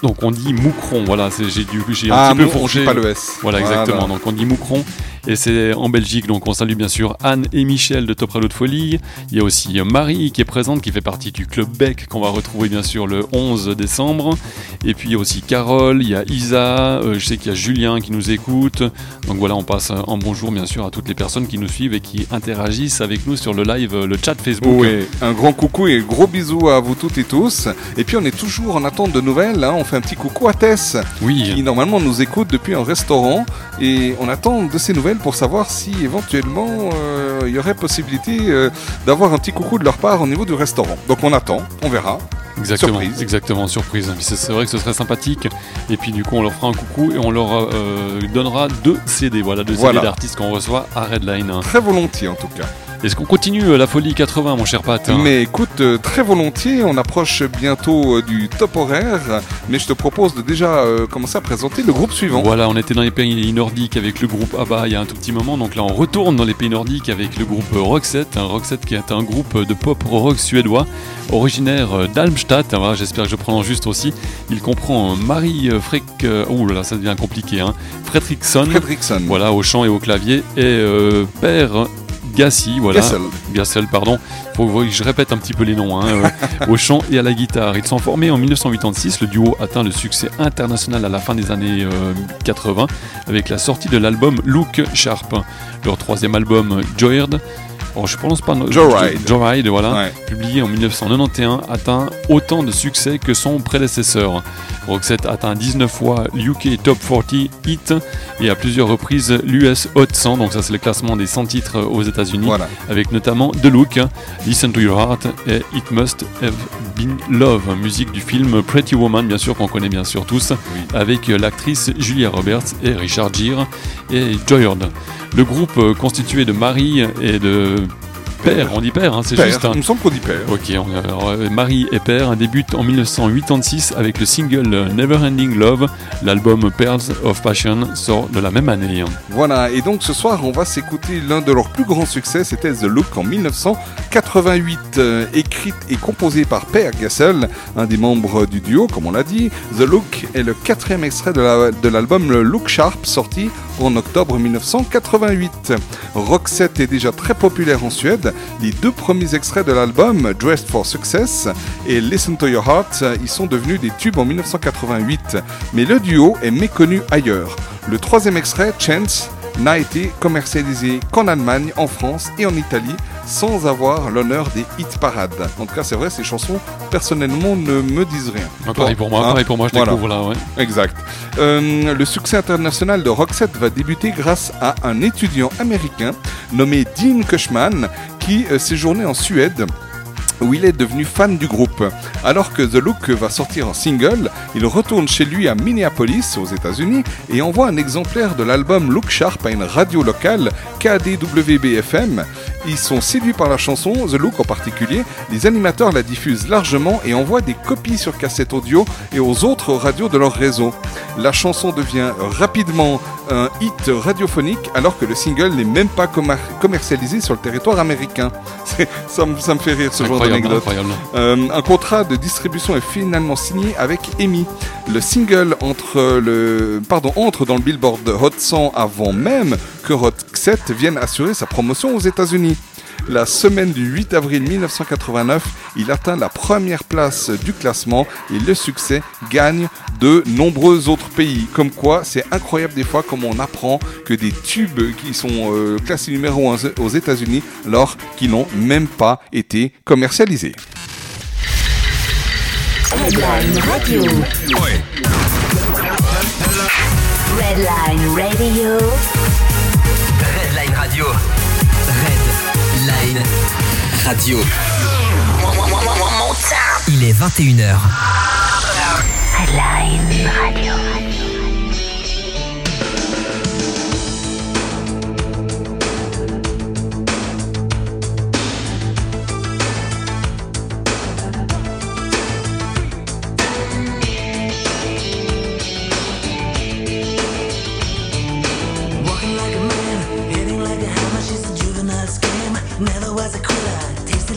Speaker 4: Donc on dit Moucron, voilà, c'est- j'ai j'ai un
Speaker 2: Ah,
Speaker 4: petit peu forgé.
Speaker 2: pas le S.
Speaker 4: Voilà,
Speaker 2: Voilà.
Speaker 4: exactement. Donc on dit Moucron et c'est en Belgique. Donc on salue bien sûr Anne et Michel de Top Radio de Folie. Il y a aussi Marie qui est présente, qui fait partie du club Beck qu'on va retrouver bien sûr le 11 décembre. Et puis il y a aussi Carole, il y a Isa, euh, je sais qu'il y a Julien qui nous écoute. Donc voilà, on passe un bonjour bien sûr à toutes les personnes qui nous suivent et qui interagissent avec nous sur le live, euh, le chat Facebook.
Speaker 2: Oui, un grand coucou et gros bisous à vous toutes et tous. Et puis on est toujours en attente de nouvelles. hein. On fait un petit coucou à Tess,
Speaker 4: Oui.
Speaker 2: qui normalement nous écoute depuis un restaurant. Et on attend de ses nouvelles pour savoir si éventuellement euh, il y aurait possibilité euh, d'avoir un petit coucou de leur part au niveau du restaurant. Donc on attend, on verra.
Speaker 4: Exactement,
Speaker 2: Surprise.
Speaker 4: exactement, surprise. C'est vrai que ce serait sympathique. Et puis du coup, on leur fera un coucou et on leur euh, donnera deux CD, voilà, deux
Speaker 2: Voilà.
Speaker 4: CD d'artistes qu'on reçoit à Redline.
Speaker 2: Très volontiers en tout cas.
Speaker 4: Est-ce qu'on continue euh, la folie 80, mon cher Pat
Speaker 2: Mais écoute, euh, très volontiers, on approche bientôt euh, du top horaire. Mais je te propose de déjà commencer à présenter le groupe suivant.
Speaker 4: Voilà, on était dans les pays nordiques avec le groupe ABBA il y a un tout petit moment, donc là on retourne dans les pays nordiques avec le groupe Roxette, un Roxette qui est un groupe de pop rock suédois, originaire d'Almstadt, Voilà, j'espère que je prononce juste aussi. Il comprend Marie euh, ouh là là, ça devient compliqué, hein, Fredriksson,
Speaker 2: Fredriksson.
Speaker 4: voilà, au chant et au clavier, et euh, Père Gassi, voilà.
Speaker 2: Gassel.
Speaker 4: Gassel, pardon. Faut que je répète un petit peu les noms. hein, euh, au chant et à la guitare. Ils sont formés en 1986. Le duo atteint le succès international à la fin des années euh, 80 avec la sortie de l'album Look Sharp. Leur troisième album, Joyride. Oh, je prononce pas. no-
Speaker 2: Joyride.
Speaker 4: Joyride, voilà.
Speaker 2: Ouais.
Speaker 4: Publié en 1991, atteint autant de succès que son prédécesseur. Roxette atteint 19 fois l'UK Top 40 Hit et à plusieurs reprises l'US Hot 100. Donc ça c'est le classement des 100 titres aux États-Unis
Speaker 2: Voilà.
Speaker 4: avec notamment The Look, Listen to Your Heart et It Must Have Been Love, musique du film Pretty Woman, bien sûr qu'on connaît bien sûr tous, avec l'actrice Julia Roberts et Richard Gere et Joyard. Le groupe euh, constitué de Marie et de Père, on dit Père, hein, c'est juste un.
Speaker 2: Il me semble qu'on dit père.
Speaker 4: Ok, on- alors, euh, Marie et Père débute en 1986 avec le single euh, Neverending Love. L'album Pearls of Passion sort de la même année.
Speaker 2: Voilà, et donc ce soir, on va s'écouter l'un de leurs plus grands succès, c'était The Look en 1988, euh, écrite et composée par Per Gassel, un des membres du duo, comme on l'a dit. The Look est le quatrième extrait de la- de l'album Look Sharp, sorti en octobre 1988. Roxette est déjà très populaire en Suède. Les deux premiers extraits de l'album, Dressed for Success et Listen to Your Heart, ils sont devenus des tubes en 1988. Mais le duo est méconnu ailleurs. Le troisième extrait, Chance, n'a été commercialisé qu'en Allemagne, en France et en Italie, sans avoir l'honneur des hit parades. En tout cas, c'est vrai, ces chansons, personnellement, ne me disent rien.
Speaker 4: Ah, pareil pour moi,
Speaker 2: Hein
Speaker 4: pareil pour moi, je
Speaker 2: Voilà.
Speaker 4: découvre là, ouais.
Speaker 2: Exact. Euh, le succès international de Roxette va débuter grâce à un étudiant américain nommé Dean Cushman qui euh, séjournait en Suède où il est devenu fan du groupe. Alors que The Look va sortir en single, il retourne chez lui à Minneapolis, aux États-Unis, et envoie un exemplaire de l'album Look Sharp à une radio locale, KDWB-FM. Ils sont séduits par la chanson, The Look en particulier. Les animateurs la diffusent largement et envoient des copies sur cassette audio et aux autres radios de leur réseau. La chanson devient rapidement un hit radiophonique alors que le single n'est même pas commer- commercialisé sur le territoire américain. Ça me, fait rire ce genre
Speaker 4: Incroyable.
Speaker 2: Euh, un contrat de distribution est finalement signé avec EMI. Le single entre, le, pardon, entre dans le Billboard Hot 100 avant même que Roxette vienne assurer sa promotion aux États-Unis. La semaine du 8 avril 1989, il atteint la première place du classement et le succès gagne de nombreux autres pays. Comme quoi, c'est incroyable des fois comme on apprend que des tubes qui sont euh, classés numéro 1 aux États-Unis alors qu'ils n'ont même pas été commercialisés.
Speaker 6: Redline Radio. Redline Radio.
Speaker 9: Radio.
Speaker 5: Il est 21h.
Speaker 6: Headline Radio.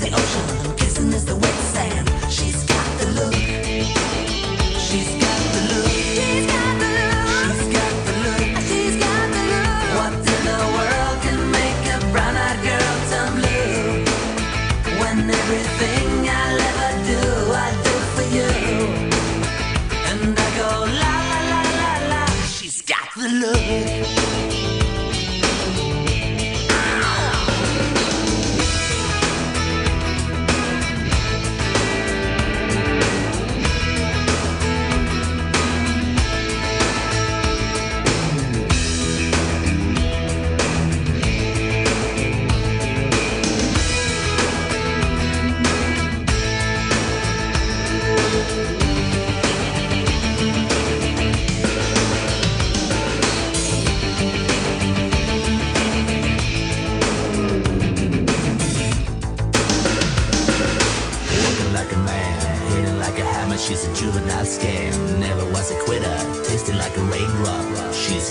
Speaker 12: The ocean.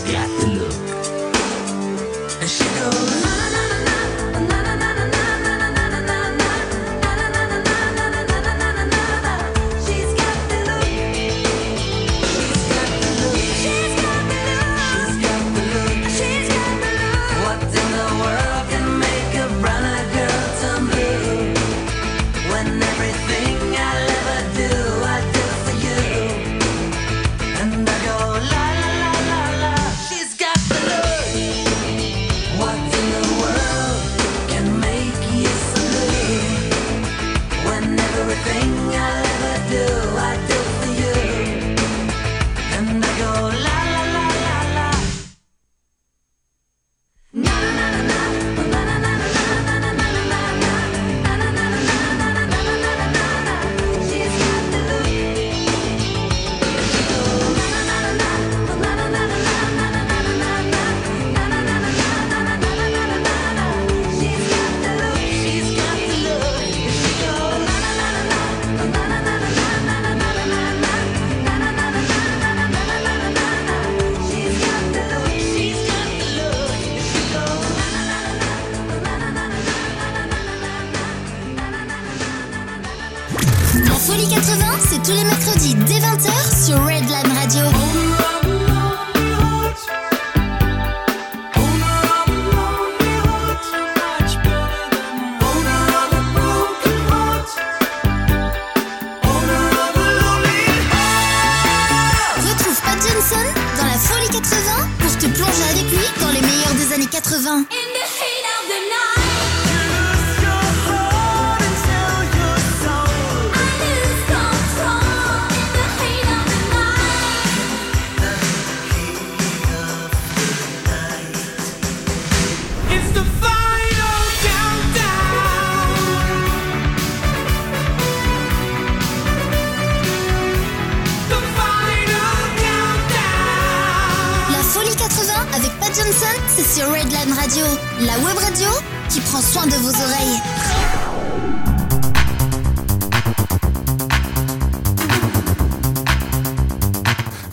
Speaker 13: Yeah.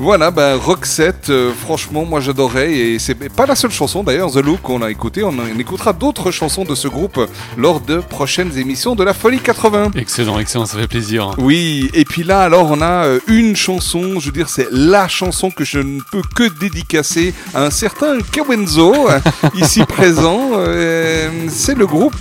Speaker 2: Voilà, ben Roxette, euh, franchement, moi j'adorais et c'est pas la seule chanson d'ailleurs, The Look qu'on a écouté. On, écoutera d'autres chansons de ce groupe lors de prochaines émissions de la Folie 80.
Speaker 4: Excellent, excellent, ça fait plaisir.
Speaker 2: Oui, et puis là, alors, on a euh, une chanson, je veux dire, c'est la chanson que je ne peux que dédicacer à un certain Kawenzo, ici présent. Euh, c'est le groupe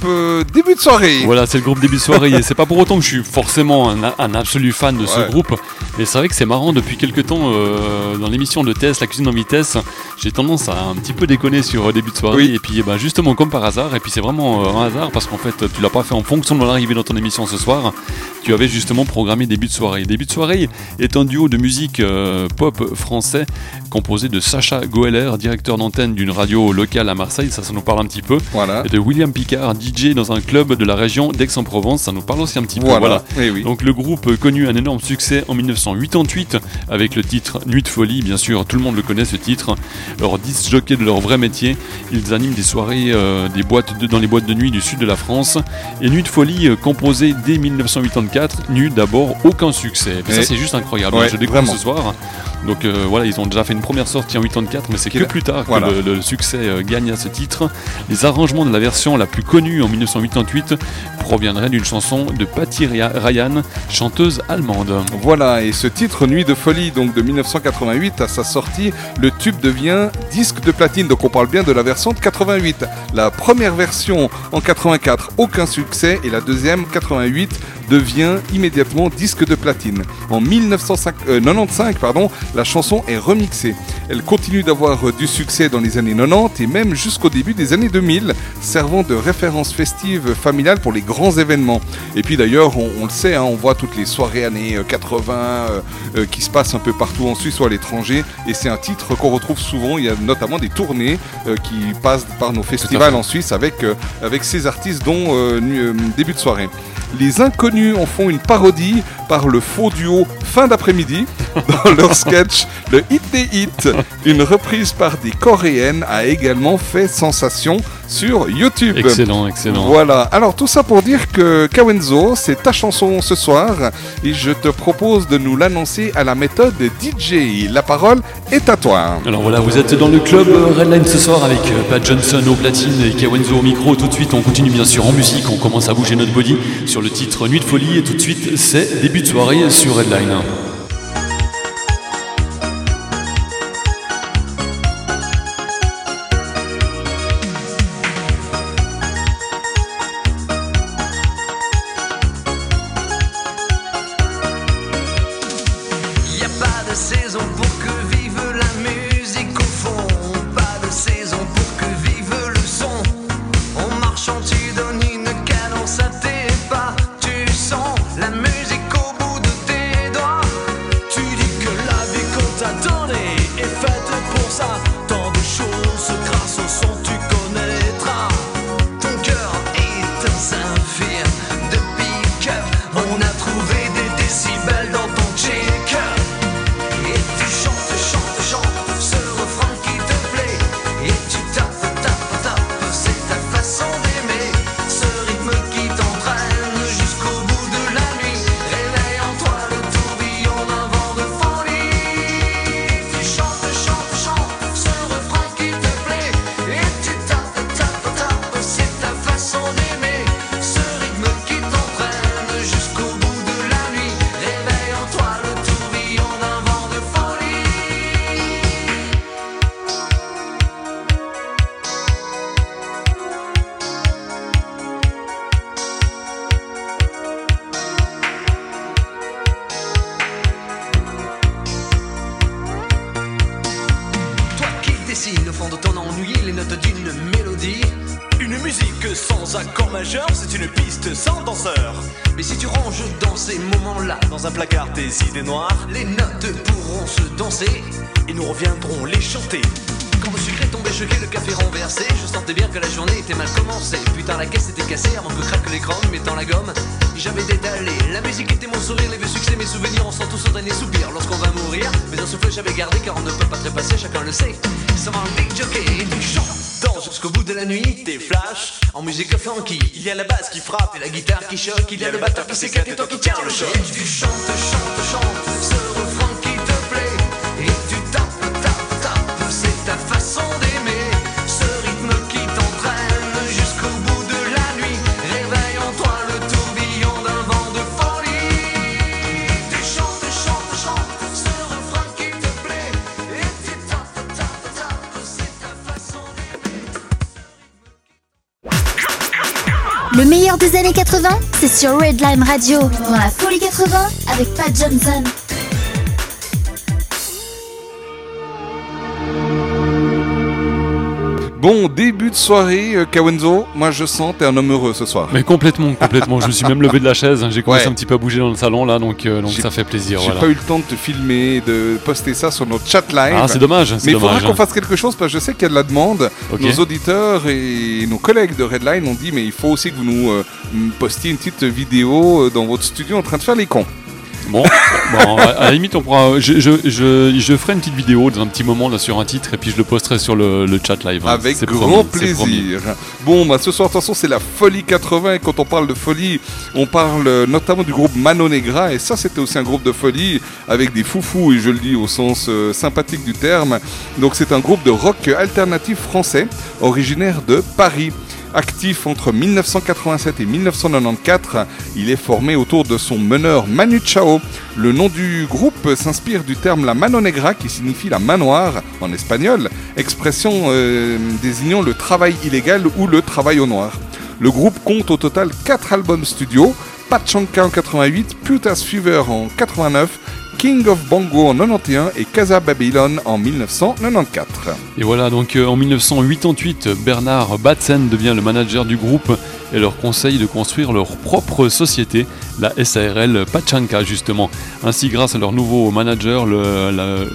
Speaker 2: Début de soirée.
Speaker 4: Voilà, c'est le groupe début de soirée. Et c'est pas pour autant que je suis forcément un, un absolu fan de ce groupe. Mais c'est vrai que c'est marrant, depuis quelques temps, euh, dans l'émission de Tess, La cuisine en vitesse, j'ai tendance à un petit peu déconner sur euh, début de soirée. Et puis, ben, justement, comme par hasard, et puis c'est vraiment euh, un hasard parce qu'en fait, tu l'as pas fait en fonction de mon arrivée dans ton émission ce soir. Tu avais justement programmé début de soirée. Début de soirée est un duo de musique euh, pop français composé de Sacha Goeller, directeur d'antenne d'une radio locale à Marseille, ça, ça nous parle un petit peu,
Speaker 2: Voilà.
Speaker 4: et de William Picard, DJ dans un club de la région d'Aix-en-Provence, ça nous parle aussi un petit peu.
Speaker 2: Voilà.
Speaker 4: Voilà.
Speaker 2: Eh oui.
Speaker 4: Donc le groupe euh, connu un énorme succès en 1988 avec le titre Nuit de folie, bien sûr, tout le monde le connaît ce titre. Leur disque jockey de leur vrai métier, ils animent des soirées euh, des boîtes de- dans les boîtes de nuit du sud de la France. Et Nuit de folie, euh, composé dès 1984, n'eut d'abord aucun succès. Et ça c'est juste incroyable,
Speaker 2: Ouais,
Speaker 4: je découvre
Speaker 2: vraiment.
Speaker 4: ce soir. Donc euh, voilà, ils ont déjà fait une première sortie en 84, mais c'est que plus tard
Speaker 2: voilà.
Speaker 4: que le, le succès euh, gagne à ce titre. Les arrangements de la version la plus connue en 1988 proviendraient d'une chanson de Patty Ryan, chanteuse allemande.
Speaker 2: Voilà, et ce titre Nuit de folie, donc de 1988, à sa sortie, le tube devient disque de platine. Donc on parle bien de la version de 88. La première version en 84, aucun succès, et la deuxième, 88, devient immédiatement disque de platine. En 1995, pardon, la chanson est remixée. Elle continue d'avoir euh, du succès dans les années 90 et même jusqu'au début des années 2000, servant de référence festive familiale pour les grands événements. Et puis d'ailleurs, on, on le sait, hein, on voit toutes les soirées années euh, 80 euh, euh, qui se passent un peu partout en Suisse ou à l'étranger. Et c'est un titre qu'on retrouve souvent. Il y a notamment des tournées euh, qui passent par nos festivals en Suisse avec, euh, avec ces artistes, dont euh, euh, début de soirée. Les inconnus en font une parodie par le faux duo fin d'après-midi dans leur sketch Le Hit des Hits. Une reprise par des coréennes a également fait sensation sur YouTube.
Speaker 4: Excellent, excellent.
Speaker 2: Voilà. Alors tout ça pour dire que Kawenzo, c'est ta chanson ce soir et je te propose de nous l'annoncer à la méthode DJ. La parole est à toi.
Speaker 4: Alors voilà, vous êtes dans le club Redline ce soir avec euh, Pat Johnson au platine et Kawenzo au micro. Tout de suite, on continue bien sûr en musique, on commence à bouger notre body sur le titre Nuit de folie et tout de suite, c'est début de soirée sur Redline.
Speaker 3: Redline Radio, dans la folie 80 avec Pat Johnson.
Speaker 2: Bon, début de soirée, euh, Kawenzo. Moi, je sens t'es un homme heureux ce soir.
Speaker 4: Mais complètement, complètement. je me suis même levé de la chaise. hein. J'ai commencé
Speaker 2: Ouais.
Speaker 4: un petit peu à bouger dans le salon là, donc, euh, donc ça fait plaisir.
Speaker 2: J'ai
Speaker 4: Voilà.
Speaker 2: pas eu le temps de te filmer, de poster ça sur notre chat live.
Speaker 4: Ah, c'est dommage, c'est
Speaker 2: Mais il faudra qu'on
Speaker 4: hein.
Speaker 2: fasse quelque chose parce que je sais qu'il y a de la demande. Nos auditeurs et nos collègues de Redline ont dit mais il faut aussi que vous nous euh, postiez une petite vidéo euh, dans votre studio en train de faire les cons.
Speaker 4: Bon, bon, à la limite, on pourra. Je, je, je, je ferai une petite vidéo dans un petit moment là sur un titre et puis je le posterai sur le, le chat live. hein.
Speaker 2: Avec grand
Speaker 4: promis,
Speaker 2: plaisir. Bon, bah, ce soir, attention, c'est la folie 80. Et quand on parle de folie, on parle euh, notamment du groupe Mano Negra. Et ça, c'était aussi un groupe de folie avec des foufous, et je le dis au sens euh, sympathique du terme. Donc, c'est un groupe de rock alternatif français, originaire de Paris. Actif entre 1987 et 1994, il est formé autour de son meneur Manu Chao. Le nom du groupe s'inspire du terme la mano negra qui signifie la main en espagnol, expression euh, désignant le travail illégal ou le travail au noir. Le groupe compte au total 4 albums studio, Pachanka en 88, Putas Fever en 89, King of Bongo en 91 et Casa Babylon en 1994.
Speaker 4: Et voilà, donc euh, en 1988, Bernard Batzen devient le manager du groupe et leur conseille de construire leur propre société, la SARL Pachanka justement. Ainsi, grâce à leur nouveau manager, la,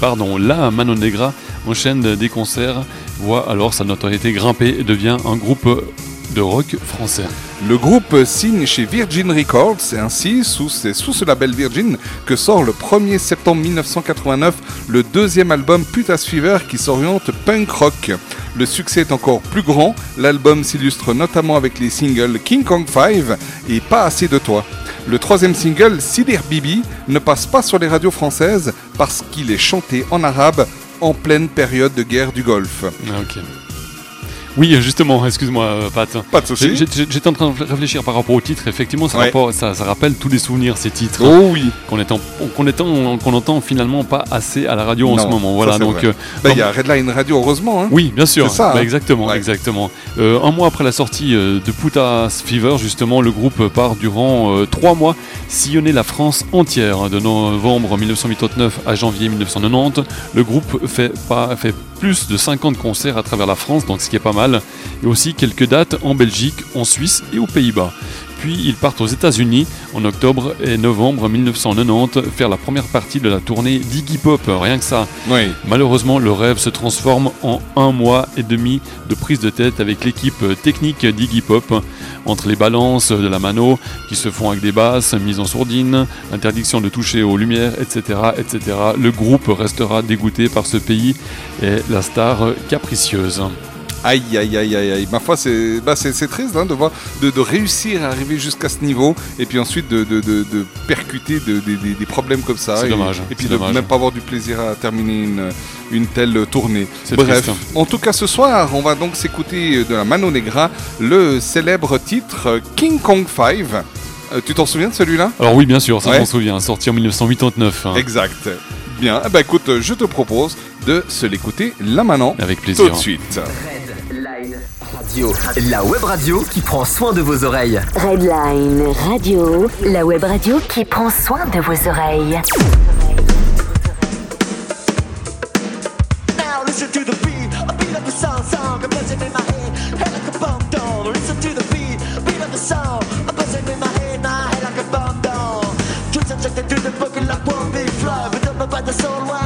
Speaker 4: pardon, la Mano Negra enchaîne des concerts, voit alors sa notoriété grimper et devient un groupe rock français.
Speaker 2: Le groupe signe chez Virgin Records, et ainsi, sous, ce label Virgin, que sort le 1er septembre 1989 le deuxième album Putas Fever qui s'oriente punk rock. Le succès est encore plus grand, l'album s'illustre notamment avec les singles King Kong 5 et Pas assez de toi. Le troisième single, Sidir Bibi, ne passe pas sur les radios françaises parce qu'il est chanté en arabe en pleine période de guerre du Golfe.
Speaker 4: Ah. Oui, justement, excuse-moi, euh, Pat.
Speaker 2: Pas de souci.
Speaker 4: J'étais en train de réfléchir par rapport au titre. Effectivement, ça,
Speaker 2: Ouais.
Speaker 4: rapport- ça, ça rappelle tous les souvenirs, ces titres.
Speaker 2: Oh oui.
Speaker 4: Qu'on entend, qu'on entend, qu'on entend finalement pas assez à la radio en ce moment. Voilà, donc. euh,
Speaker 2: Bah, Il y a Redline Radio, heureusement. hein.
Speaker 4: oui, bien sûr.
Speaker 2: Ça,
Speaker 4: Bah,
Speaker 2: hein.
Speaker 4: exactement,
Speaker 2: Ouais.
Speaker 4: exactement. Euh, un mois après la sortie de Putas Fever, justement, le groupe part durant euh, trois mois sillonner la France entière. De novembre 1989 à janvier 1990, le groupe fait, pas, fait plus de 50 concerts à travers la France, donc ce qui est pas mal. Et aussi quelques dates en Belgique, en Suisse et aux Pays-Bas. Puis ils partent aux États-Unis en octobre et novembre 1990 faire la première partie de la tournée d'Iggy Pop, rien que ça.
Speaker 2: Oui.
Speaker 4: Malheureusement, le rêve se transforme en un mois et demi de prise de tête avec l'équipe technique d'Iggy Pop, entre les balances de la mano qui se font avec des basses, mise en sourdine, interdiction de toucher aux lumières, etc., etc. Le groupe restera dégoûté par ce pays et la star capricieuse.
Speaker 2: Aïe, aïe, aïe, aïe, aïe. Ma foi, c'est bah, triste hein, de, voir, de, de réussir à arriver jusqu'à ce niveau et puis ensuite de, de, de- de percuter de- de- des- problèmes comme ça.
Speaker 4: C'est
Speaker 2: et,
Speaker 4: dommage,
Speaker 2: Et puis de
Speaker 4: dommage.
Speaker 2: même pas avoir du plaisir à terminer une, une telle tournée. Bref,
Speaker 4: triste.
Speaker 2: en tout cas, ce soir, on va donc s'écouter de la Mano Negra le célèbre titre King Kong 5. Euh, tu t'en souviens de celui-là?
Speaker 4: Alors oui, bien sûr, ça
Speaker 2: Ouais.
Speaker 4: je m'en souviens, sorti en 1989. hein.
Speaker 2: Exact. Bien, ben, écoute, je te propose de se l'écouter là maintenant.
Speaker 4: Avec plaisir.
Speaker 2: Tout de suite.
Speaker 5: Radio, la web radio qui prend soin de vos oreilles.
Speaker 6: Redline Radio, la web radio qui prend soin de vos oreilles.
Speaker 14: Now listen to the beat, a beat of the song, song, a buzzing in my head, head like a bomb down. Listen to the beat, beat of the song, a buzzing in my head, my head like a bomb down. Just subjected to the booking like one big flow, but don't know about the soul while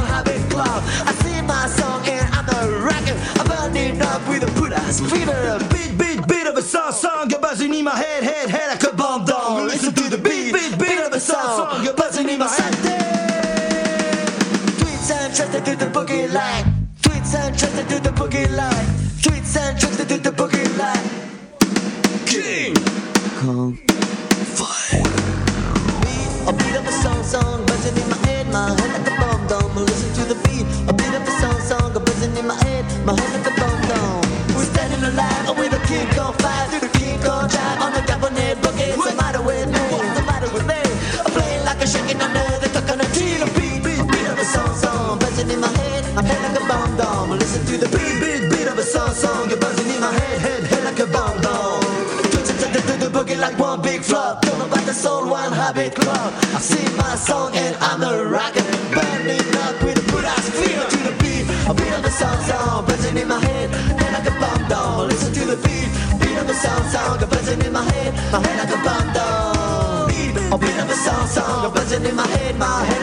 Speaker 14: with a put ass fever. Beat, beat, beat of a song, song, a buzzing in my head, head, head like a bomb down. Listen to the beat, beat, beat of a song, song, a buzzing in my head. Tweets and trusted to the boogie line. Tweets and trusted to the boogie line. Tweets and trusted to the boogie line. King Kong Fire. A beat of a song, song, buzzing in my head, my head like a bomb dome. Listen to the beat. A beat of a song, song, buzzing in my head, my head a King Kong fire through the my head.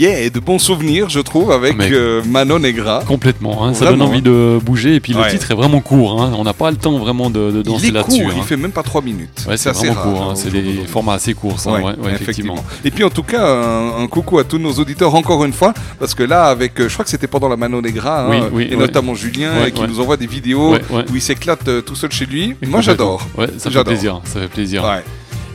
Speaker 2: Yeah, et de bons souvenirs, je trouve, avec
Speaker 4: Mais-
Speaker 2: euh, Manon Negra.
Speaker 4: Complètement, hein, ça
Speaker 2: Vraiment,
Speaker 4: donne envie de bouger et puis le
Speaker 2: Ouais.
Speaker 4: titre est vraiment court. hein, on n'a pas le temps vraiment de, de
Speaker 2: Il
Speaker 4: danser
Speaker 2: est
Speaker 4: là-dessus.
Speaker 2: court, il
Speaker 4: hein.
Speaker 2: fait même pas 3 minutes.
Speaker 4: Ouais, c'est
Speaker 2: assez
Speaker 4: vraiment
Speaker 2: rare,
Speaker 4: court. hein,
Speaker 2: hein,
Speaker 4: c'est des formats assez courts, ça.
Speaker 2: Ouais,
Speaker 4: ouais, ouais, effectivement.
Speaker 2: Et puis en tout cas, un, un coucou à tous nos auditeurs encore une fois, parce que là, avec, euh, je crois que c'était pendant la Mano Negra, hein,
Speaker 4: Oui, oui,
Speaker 2: et
Speaker 4: ouais.
Speaker 2: notamment Julien,
Speaker 4: Ouais,
Speaker 2: qui
Speaker 4: ouais.
Speaker 2: nous envoie des vidéos
Speaker 4: Ouais, ouais.
Speaker 2: où il s'éclate euh, tout seul chez lui. Moi, j'adore.
Speaker 4: Ouais, ça fait
Speaker 2: J'adore.
Speaker 4: plaisir. Ça fait plaisir.
Speaker 2: Ouais.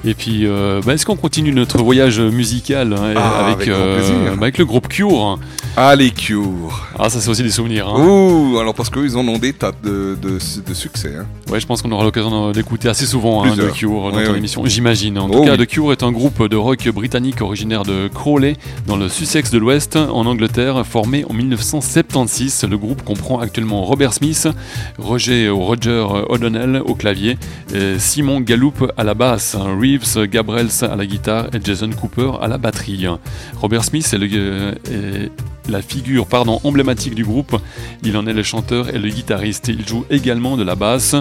Speaker 4: Et puis, euh, bah, est-ce qu'on continue notre voyage musical hein,
Speaker 2: Ah,
Speaker 4: avec, euh, bah, avec le groupe Cure
Speaker 2: Allez, Cure.
Speaker 4: Ah, ça c'est aussi des souvenirs. hein.
Speaker 2: Ouh, alors parce qu'eux, ils en ont des tas de, de, de succès. hein.
Speaker 4: Ouais, je pense qu'on aura l'occasion d'écouter assez souvent hein,
Speaker 2: Plusieurs.
Speaker 4: Cure dans
Speaker 2: Oui,
Speaker 4: ton
Speaker 2: oui.
Speaker 4: émission, j'imagine. En
Speaker 2: Oh
Speaker 4: tout cas,
Speaker 2: oui.
Speaker 4: The Cure est un groupe de rock britannique originaire de Crawley, dans le Sussex de l'Ouest, en Angleterre, formé en 1976. Le groupe comprend actuellement Robert Smith, Roger ou Roger O'Donnell au clavier, et Simon Galloup à la basse, Reeves Gabrels à la guitare et Jason Cooper à la batterie. Robert Smith est, le, euh, est la figure pardon, emblématique du groupe. Il en est le chanteur et le guitariste. Il joue également de la basse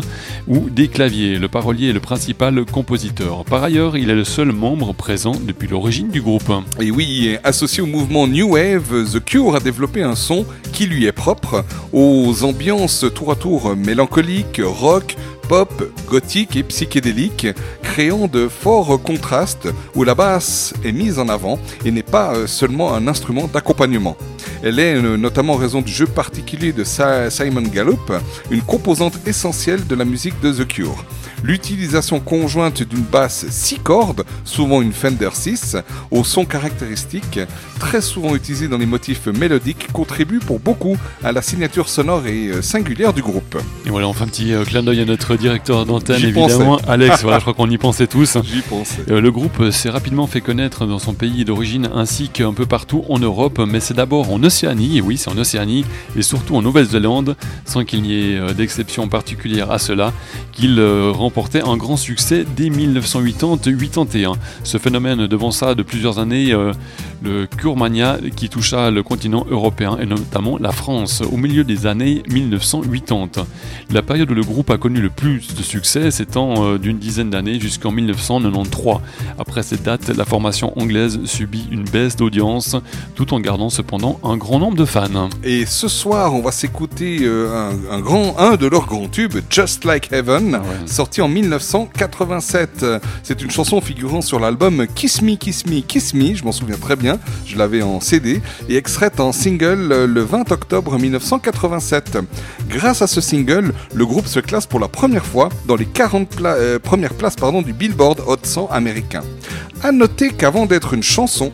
Speaker 4: ou des claviers. Le parolier est le principal compositeur. Par ailleurs, il est le seul membre présent depuis l'origine du groupe.
Speaker 2: Et oui, associé au mouvement New Wave, The Cure a développé un son qui lui est propre, aux ambiances tour à tour mélancoliques, rock, pop, gothique et psychédélique, créant de forts contrastes où la basse est mise en avant et n'est pas euh, seulement un instrument d'accompagnement. Elle est euh, notamment en raison du jeu particulier de Simon Gallup, une composante essentielle de la musique de The Cure. L'utilisation conjointe d'une basse 6 cordes, souvent une Fender 6, au son caractéristique, très souvent utilisé dans les motifs mélodiques, contribue pour beaucoup à la signature sonore et euh, singulière du groupe.
Speaker 4: Et voilà, on fait un petit euh, clin d'œil à notre directeur d'antenne, évidemment,
Speaker 2: pensais.
Speaker 4: Alex. voilà, je crois qu'on y pensait tous.
Speaker 2: J'y pensais.
Speaker 4: Euh, le groupe s'est rapidement fait connaître dans son pays d'origine ainsi qu'un peu partout en Europe, mais c'est d'abord en Océanie, et oui, c'est en Océanie, et surtout en Nouvelle-Zélande, sans qu'il n'y ait d'exception particulière à cela, qu'il euh, remportait un grand succès dès 1980-81. Ce phénomène devança de plusieurs années euh, le Curmania qui toucha le continent européen et notamment la France au milieu des années 1980. La période où le groupe a connu le plus de succès s'étend euh, d'une dizaine d'années jusqu'en 1993. Après cette date, la formation anglaise subit une baisse d'audience tout en gardant cependant un grand nombre de fans.
Speaker 2: Et ce soir, on va s'écouter euh, un, un grand, un de leurs grands tubes, Just Like Heaven, sorti en 1987. Euh, C'est une chanson figurant sur l'album Kiss Me, Kiss Me, Kiss Me, je m'en souviens très bien, je l'avais en CD, et extraite en single euh, le 20 octobre 1987. Grâce à ce single, le groupe se classe pour la première fois dans les 40 pla- euh, premières places du Billboard Hot 100 américain. À noter qu'avant d'être une chanson,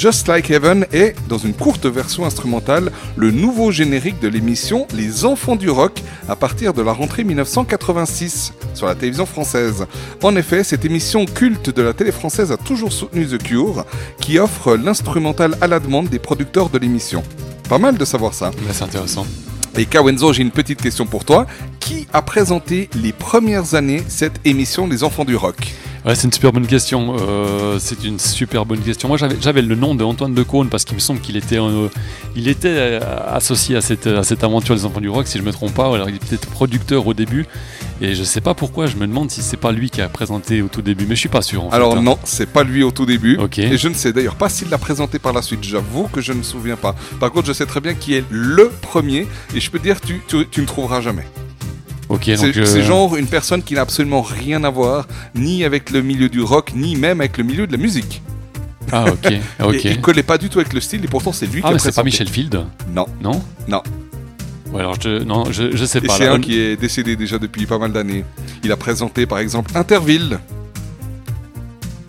Speaker 2: Just Like Heaven est, dans une courte version instrumentale, le nouveau générique de l'émission Les Enfants du Rock à partir de la rentrée 1986 sur la télévision française. En effet, cette émission culte de la télé française a toujours soutenu The Cure, qui offre l'instrumental à la demande des producteurs de l'émission. Pas mal de savoir ça.
Speaker 4: c'est intéressant.
Speaker 2: Et Kawenzo, j'ai une petite question pour toi. Qui a présenté les premières années cette émission Les Enfants du Rock
Speaker 4: c'est une super bonne question. Euh, c'est une super bonne question. Moi, j'avais, le nom de Antoine de Caunes parce qu'il me semble qu'il était, euh, il était euh, associé à cette, aventure des enfants du rock, si je me trompe pas. Alors, il était peut-être producteur au début. Et je sais pas pourquoi. Je me demande si c'est pas lui qui a présenté au tout début, mais je suis pas sûr. En fait,
Speaker 2: Alors
Speaker 4: hein.
Speaker 2: non, c'est pas lui au tout début. Et je ne sais d'ailleurs pas s'il l'a présenté par la suite. J'avoue que je ne me souviens pas. Par contre, je sais très bien qui est le premier. Et je peux te dire, tu, tu, tu ne trouveras jamais.
Speaker 4: Ok,
Speaker 2: C'est
Speaker 4: donc. euh,
Speaker 2: c'est genre une personne qui n'a absolument rien à voir, ni avec le milieu du rock, ni même avec le milieu de la musique.
Speaker 4: Ah, ok. Ok.
Speaker 2: Et il collait pas du tout avec le style, et pourtant c'est lui
Speaker 4: Ah,
Speaker 2: qui a
Speaker 4: mais c'est pas. Michel Field?
Speaker 2: Non.
Speaker 4: Non?
Speaker 2: Non.
Speaker 4: Ouais, alors je, non, je, je sais
Speaker 2: Et
Speaker 4: pas.
Speaker 2: c'est un qui est décédé déjà depuis pas mal d'années. Il a présenté par exemple Interville.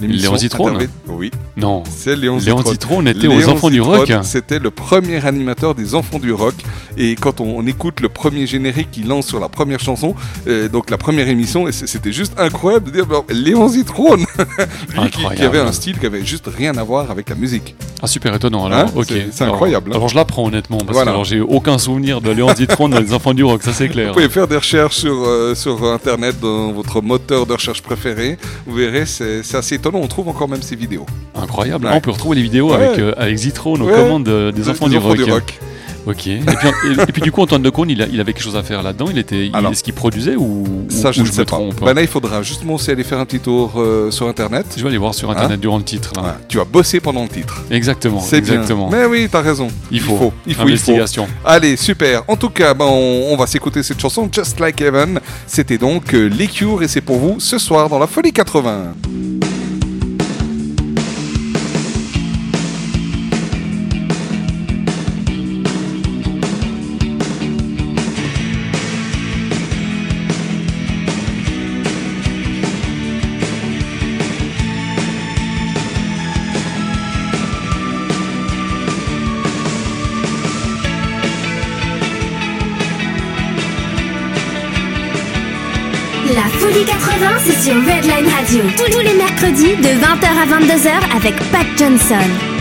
Speaker 4: Léon Zitrone
Speaker 2: Oui.
Speaker 4: Non.
Speaker 2: C'est Léon
Speaker 4: Léon
Speaker 2: Zitrone.
Speaker 4: Était aux
Speaker 2: Léon
Speaker 4: Enfants du
Speaker 2: Zitrone,
Speaker 4: Rock.
Speaker 2: C'était le premier animateur des Enfants du Rock. Et quand on, on écoute le premier générique qu'il lance sur la première chanson, euh, donc la première émission, c'était juste incroyable de dire bon, Léon Zitrone Lui qui- qui, avait un style qui avait juste rien à voir avec la musique.
Speaker 4: Ah super étonnant alors.
Speaker 2: Hein
Speaker 4: ok.
Speaker 2: C'est-
Speaker 4: Alors-
Speaker 2: incroyable, hein.
Speaker 4: Alors, je l'apprends honnêtement parce
Speaker 2: Voilà.
Speaker 4: que alors, j'ai aucun souvenir de Léon Zitrone dans les Enfants du Rock, ça c'est clair.
Speaker 2: Vous pouvez faire des recherches sur, euh, sur Internet dans votre moteur de recherche préféré. Vous verrez, c'est assez étonnant. On trouve encore même ces vidéos.
Speaker 4: Incroyable.
Speaker 2: Ouais.
Speaker 4: Ah, on peut retrouver les vidéos
Speaker 2: Ouais.
Speaker 4: avec, euh, avec Zitrone aux commandes euh, des
Speaker 2: Des-
Speaker 4: Enfants,
Speaker 2: des
Speaker 4: du,
Speaker 2: Enfants
Speaker 4: rock.
Speaker 2: du Rock.
Speaker 4: Ok. Et puis, et, et puis, du coup Antoine Decaune, il, a- il avait quelque chose à faire là-dedans. Il était, est-ce qu'il produisait ou,
Speaker 2: Ça, je ne sais
Speaker 4: me
Speaker 2: pas.
Speaker 4: trompe
Speaker 2: Ben là, il faudra justement aussi aller faire un petit tour euh, sur Internet.
Speaker 4: Je vais aller voir sur Internet
Speaker 2: Hein
Speaker 4: durant le titre. là.
Speaker 2: Ouais, Tu vas bosser pendant le titre.
Speaker 4: Exactement.
Speaker 2: C'est bien.
Speaker 4: exactement.
Speaker 2: Mais oui, t'as raison.
Speaker 4: Il faut.
Speaker 2: Il faut. Il faut.
Speaker 4: Investigation.
Speaker 2: Allez, super. En tout cas, ben, on, on va s'écouter cette chanson, Just Like Heaven. C'était donc euh, Les Cure et c'est pour vous ce soir dans la Folie 80.
Speaker 3: Radio. Tous, les mercredis de 20h à 22h avec Pat Johnson.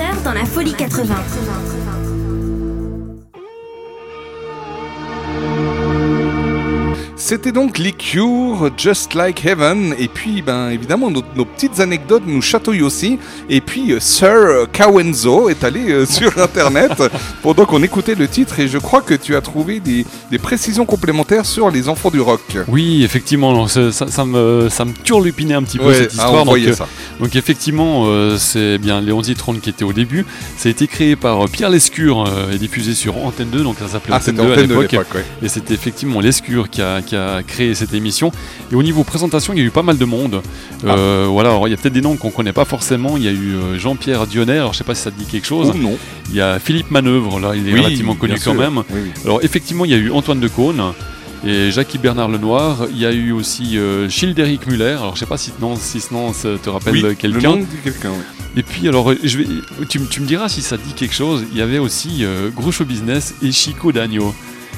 Speaker 3: À 22h dans la Folie 80.
Speaker 2: C'était donc les Just Like Heaven, et puis ben évidemment nos, nos petites anecdotes nous chatouillent aussi, et puis euh, Sir Kawenzo est allé euh, sur internet pendant qu'on écoutait le titre, et je crois que tu as trouvé des, des précisions complémentaires sur les enfants du rock.
Speaker 4: Oui, effectivement, ça, ça- me, ça me turlupinait un petit peu
Speaker 2: Ouais,
Speaker 4: cette
Speaker 2: ah,
Speaker 4: histoire.
Speaker 2: on
Speaker 4: donc, euh,
Speaker 2: ça.
Speaker 4: donc effectivement, euh, c'est bien Léon Zitrone qui était au début. Ça a été créé par Pierre Lescure et diffusé sur Antenne 2, donc ça s'appelait
Speaker 2: Ah,
Speaker 4: Antenne
Speaker 2: c'était
Speaker 4: 2 à
Speaker 2: Antenne 2 à
Speaker 4: l'époque.
Speaker 2: l'époque, ouais.
Speaker 4: Et c'était effectivement Lescure qui a, qui a créé cette émission. Et au niveau présentation, il y a eu pas mal de monde.
Speaker 2: Ah.
Speaker 4: Euh, Voilà, alors il y a peut-être des noms qu'on connaît pas forcément. Il y a eu euh, Jean-Pierre Dionnet, alors je sais pas si ça te dit quelque chose.
Speaker 2: Oh, non.
Speaker 4: Il y a Philippe Manœuvre, là il est
Speaker 2: Oui,
Speaker 4: relativement connu quand même.
Speaker 2: Oui, oui.
Speaker 4: Alors effectivement, il y a eu Antoine Decaune et Jackie Bernard Lenoir. Il y a eu aussi euh, Childéric Muller. Alors je sais pas si, non, si ce nom ça te rappelle quelqu'un. Et puis alors, euh, je vais, tu, me diras si ça te dit quelque chose. Il y avait aussi euh, Groucho Business et Chico Dagno.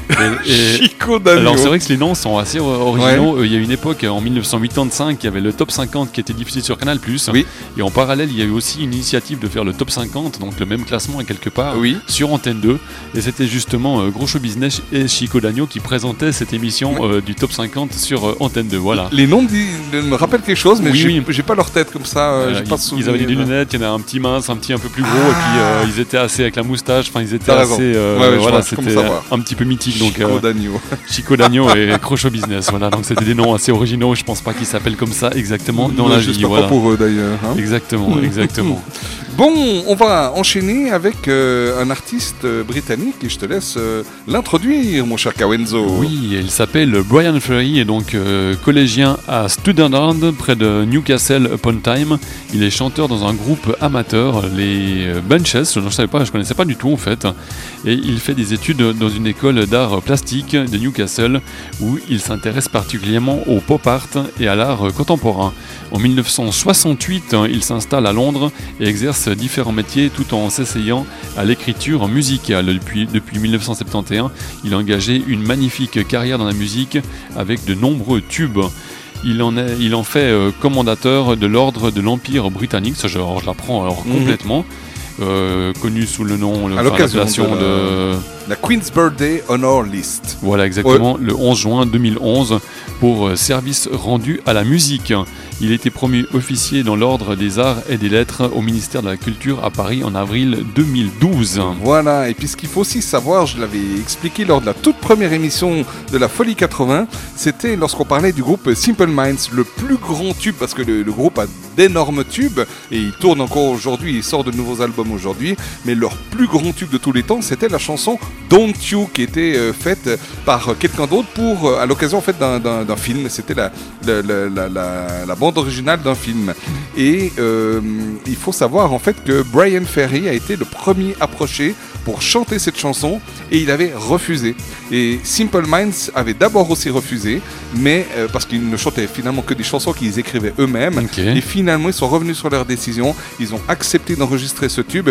Speaker 4: Et- et-
Speaker 2: Chico Dagno.
Speaker 4: Alors c'est vrai que les noms sont assez originaux. Euh, Il y a une époque, en 1985, il y avait le top 50 qui était diffusé sur Canal+. Et en parallèle, il y a eu aussi une initiative de faire le top 50, donc le même classement à quelque part, sur Antenne 2. Et c'était justement euh, Gros Show Business et Chico Dagno qui présentaient cette émission euh, du top 50 sur euh, Antenne 2. Voilà.
Speaker 2: Les noms me rappellent quelque chose, mais
Speaker 4: Oui,
Speaker 2: j'ai
Speaker 4: oui.
Speaker 2: pas leur tête comme ça. euh, pas
Speaker 4: ils, ils avaient des lunettes, il y en a un petit mince, un petit un peu plus gros, et puis euh, ils étaient assez avec la moustache, enfin ils étaient assez,
Speaker 2: Ouais,
Speaker 4: voilà, c'était un petit peu mythique. Donc,
Speaker 2: Chico Dagno.
Speaker 4: Chico Dagno et Crocho Business, voilà, donc c'était des noms assez originaux, je pense pas qu'ils s'appellent comme ça exactement dans la vie.
Speaker 2: j'espère pas
Speaker 4: Voilà.
Speaker 2: pour eux, d'ailleurs, hein.
Speaker 4: Exactement, exactement.
Speaker 2: Bon, on va enchaîner avec euh, un artiste euh, britannique et je te laisse euh, l'introduire, mon cher Kawenzo.
Speaker 4: Oui, il s'appelle Brian Ferry et donc collégien à Studenland près de Newcastle upon Tyne. Il est chanteur dans un groupe amateur, les Bunches. Je ne savais pas, je connaissais pas du tout en fait. Et il fait des études dans une école d'art plastique de Newcastle où il s'intéresse particulièrement au pop art et à l'art contemporain. En 1968, il s'installe à Londres et exerce différents métiers tout en s'essayant à l'écriture musicale. Depuis, depuis 1971, il a engagé une magnifique carrière dans la musique avec de nombreux tubes. Il en, est, il en fait euh, commandateur de l'ordre de l'Empire britannique, ça je, je l'apprends alors
Speaker 2: Mhm.
Speaker 4: complètement, euh, connu sous le nom, le,
Speaker 2: À l'occasion de
Speaker 4: de,
Speaker 2: la- La Queen's Birthday Honor List.
Speaker 4: voilà, exactement, le 11 juin 2011, pour euh, service rendu à la musique. Il été promu officier dans l'Ordre des Arts et des Lettres au ministère de la Culture à Paris en avril 2012.
Speaker 2: Voilà, et puis ce qu'il faut aussi savoir, je l'avais expliqué lors de la toute première émission de la Folie 80, c'était lorsqu'on parlait du groupe Simple Minds, le plus grand tube, parce que le, groupe a d'énormes tubes, et il tourne encore aujourd'hui, il sort de nouveaux albums aujourd'hui, mais leur plus grand tube de tous les temps, c'était la chanson Don't You, qui était euh, faite par quelqu'un d'autre pour, euh, à l'occasion en fait d'un- film, c'était la, la bande originale d'un film. Et euh, il faut savoir en fait que Brian Ferry a été le premier approché pour chanter cette chanson et il avait refusé. Et Simple Minds avait d'abord aussi refusé, mais euh, parce qu'ils ne chantaient finalement que des chansons qu'ils écrivaient eux-mêmes. Et finalement, ils sont revenus sur leur décision. Ils ont accepté d'enregistrer ce tube.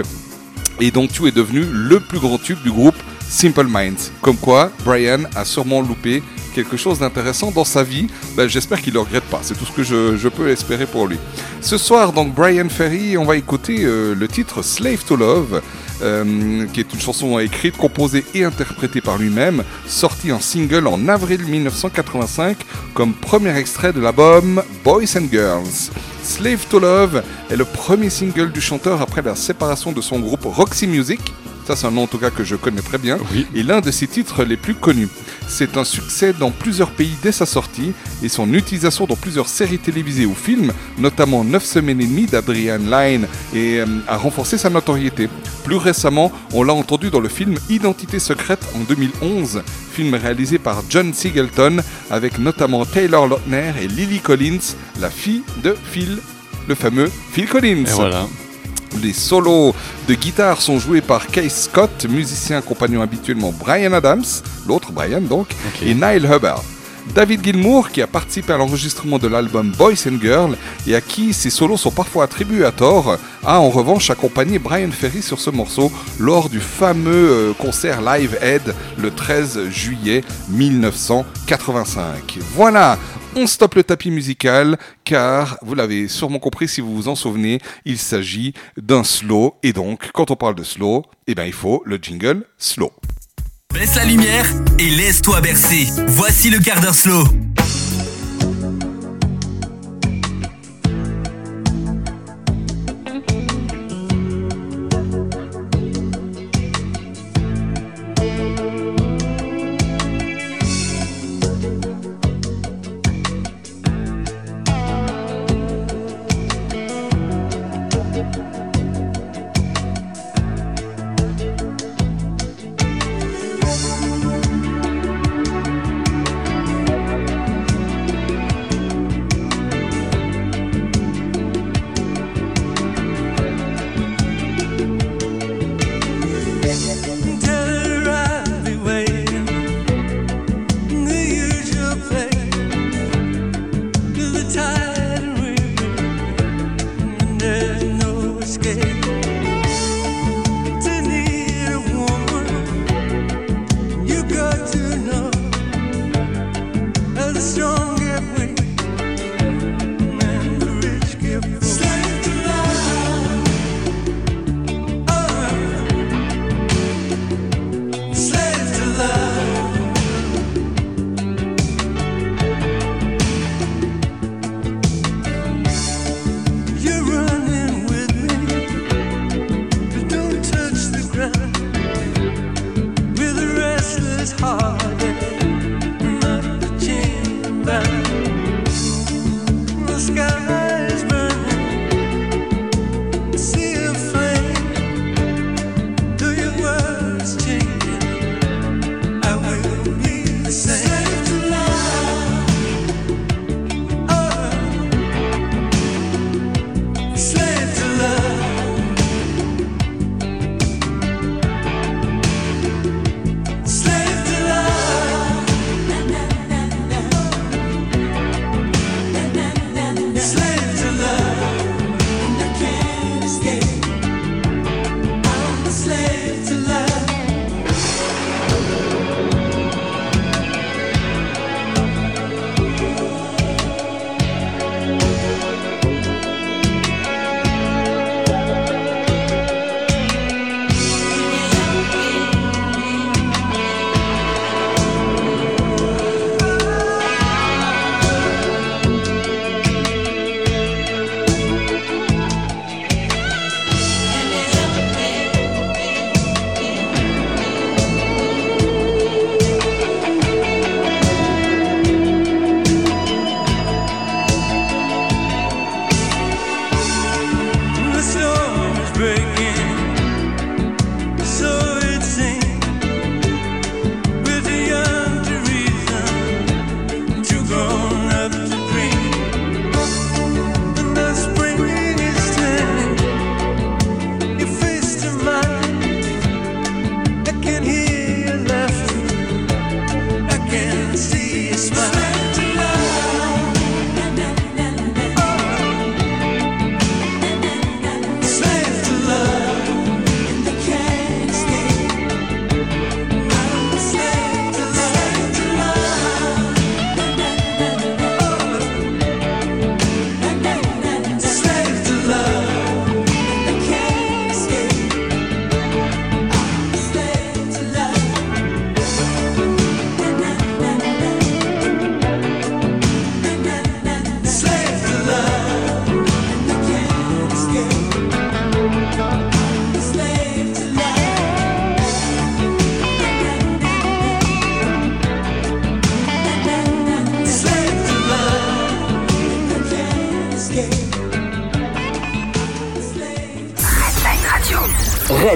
Speaker 2: Et donc, Tu est devenu le plus grand tube du groupe Simple Minds. Comme quoi, Brian a sûrement loupé quelque chose d'intéressant dans sa vie. Ben, J'espère qu'il ne le regrette pas. C'est tout ce que je, peux espérer pour lui. Ce soir, donc, Brian Ferry, on va écouter euh, le titre Slave to Love. euh, qui est une chanson écrite, composée et interprétée par lui-même, sortie en single en avril 1985 comme premier extrait de l'album Boys and Girls. Slave to Love est le premier single du chanteur après la séparation de son groupe Roxy Music. Ça, c'est un nom en tout cas que je connais très bien. Et l'un de ses titres les plus connus. C'est un succès dans plusieurs pays dès sa sortie et son utilisation dans plusieurs séries télévisées ou films, notamment 9 semaines et demie d'Adrian Lyne, et, euh, a renforcé sa notoriété. Plus récemment, on l'a entendu dans le film Identité secrète en 2011, film réalisé par John Singleton avec notamment Taylor Lautner et Lily Collins, la fille de Phil, le fameux Phil Collins.
Speaker 4: Et voilà.
Speaker 2: Les solos de guitare sont joués par Case Scott, musicien compagnon habituellement Brian Adams, l'autre Brian donc, et Nile Hubbard. David Gilmour, qui a participé à l'enregistrement de l'album Boys and Girls et à qui ces solos sont parfois attribués à tort, a en revanche accompagné Brian Ferry sur ce morceau lors du fameux euh, concert Live Aid le 13 juillet 1985. Voilà, on stoppe le tapis musical car, vous l'avez sûrement compris si vous vous en souvenez, il s'agit d'un slow et donc quand on parle de slow, eh ben, il faut le jingle slow.
Speaker 9: Baisse la lumière
Speaker 3: et laisse-toi bercer. Voici le quart d'heure slow.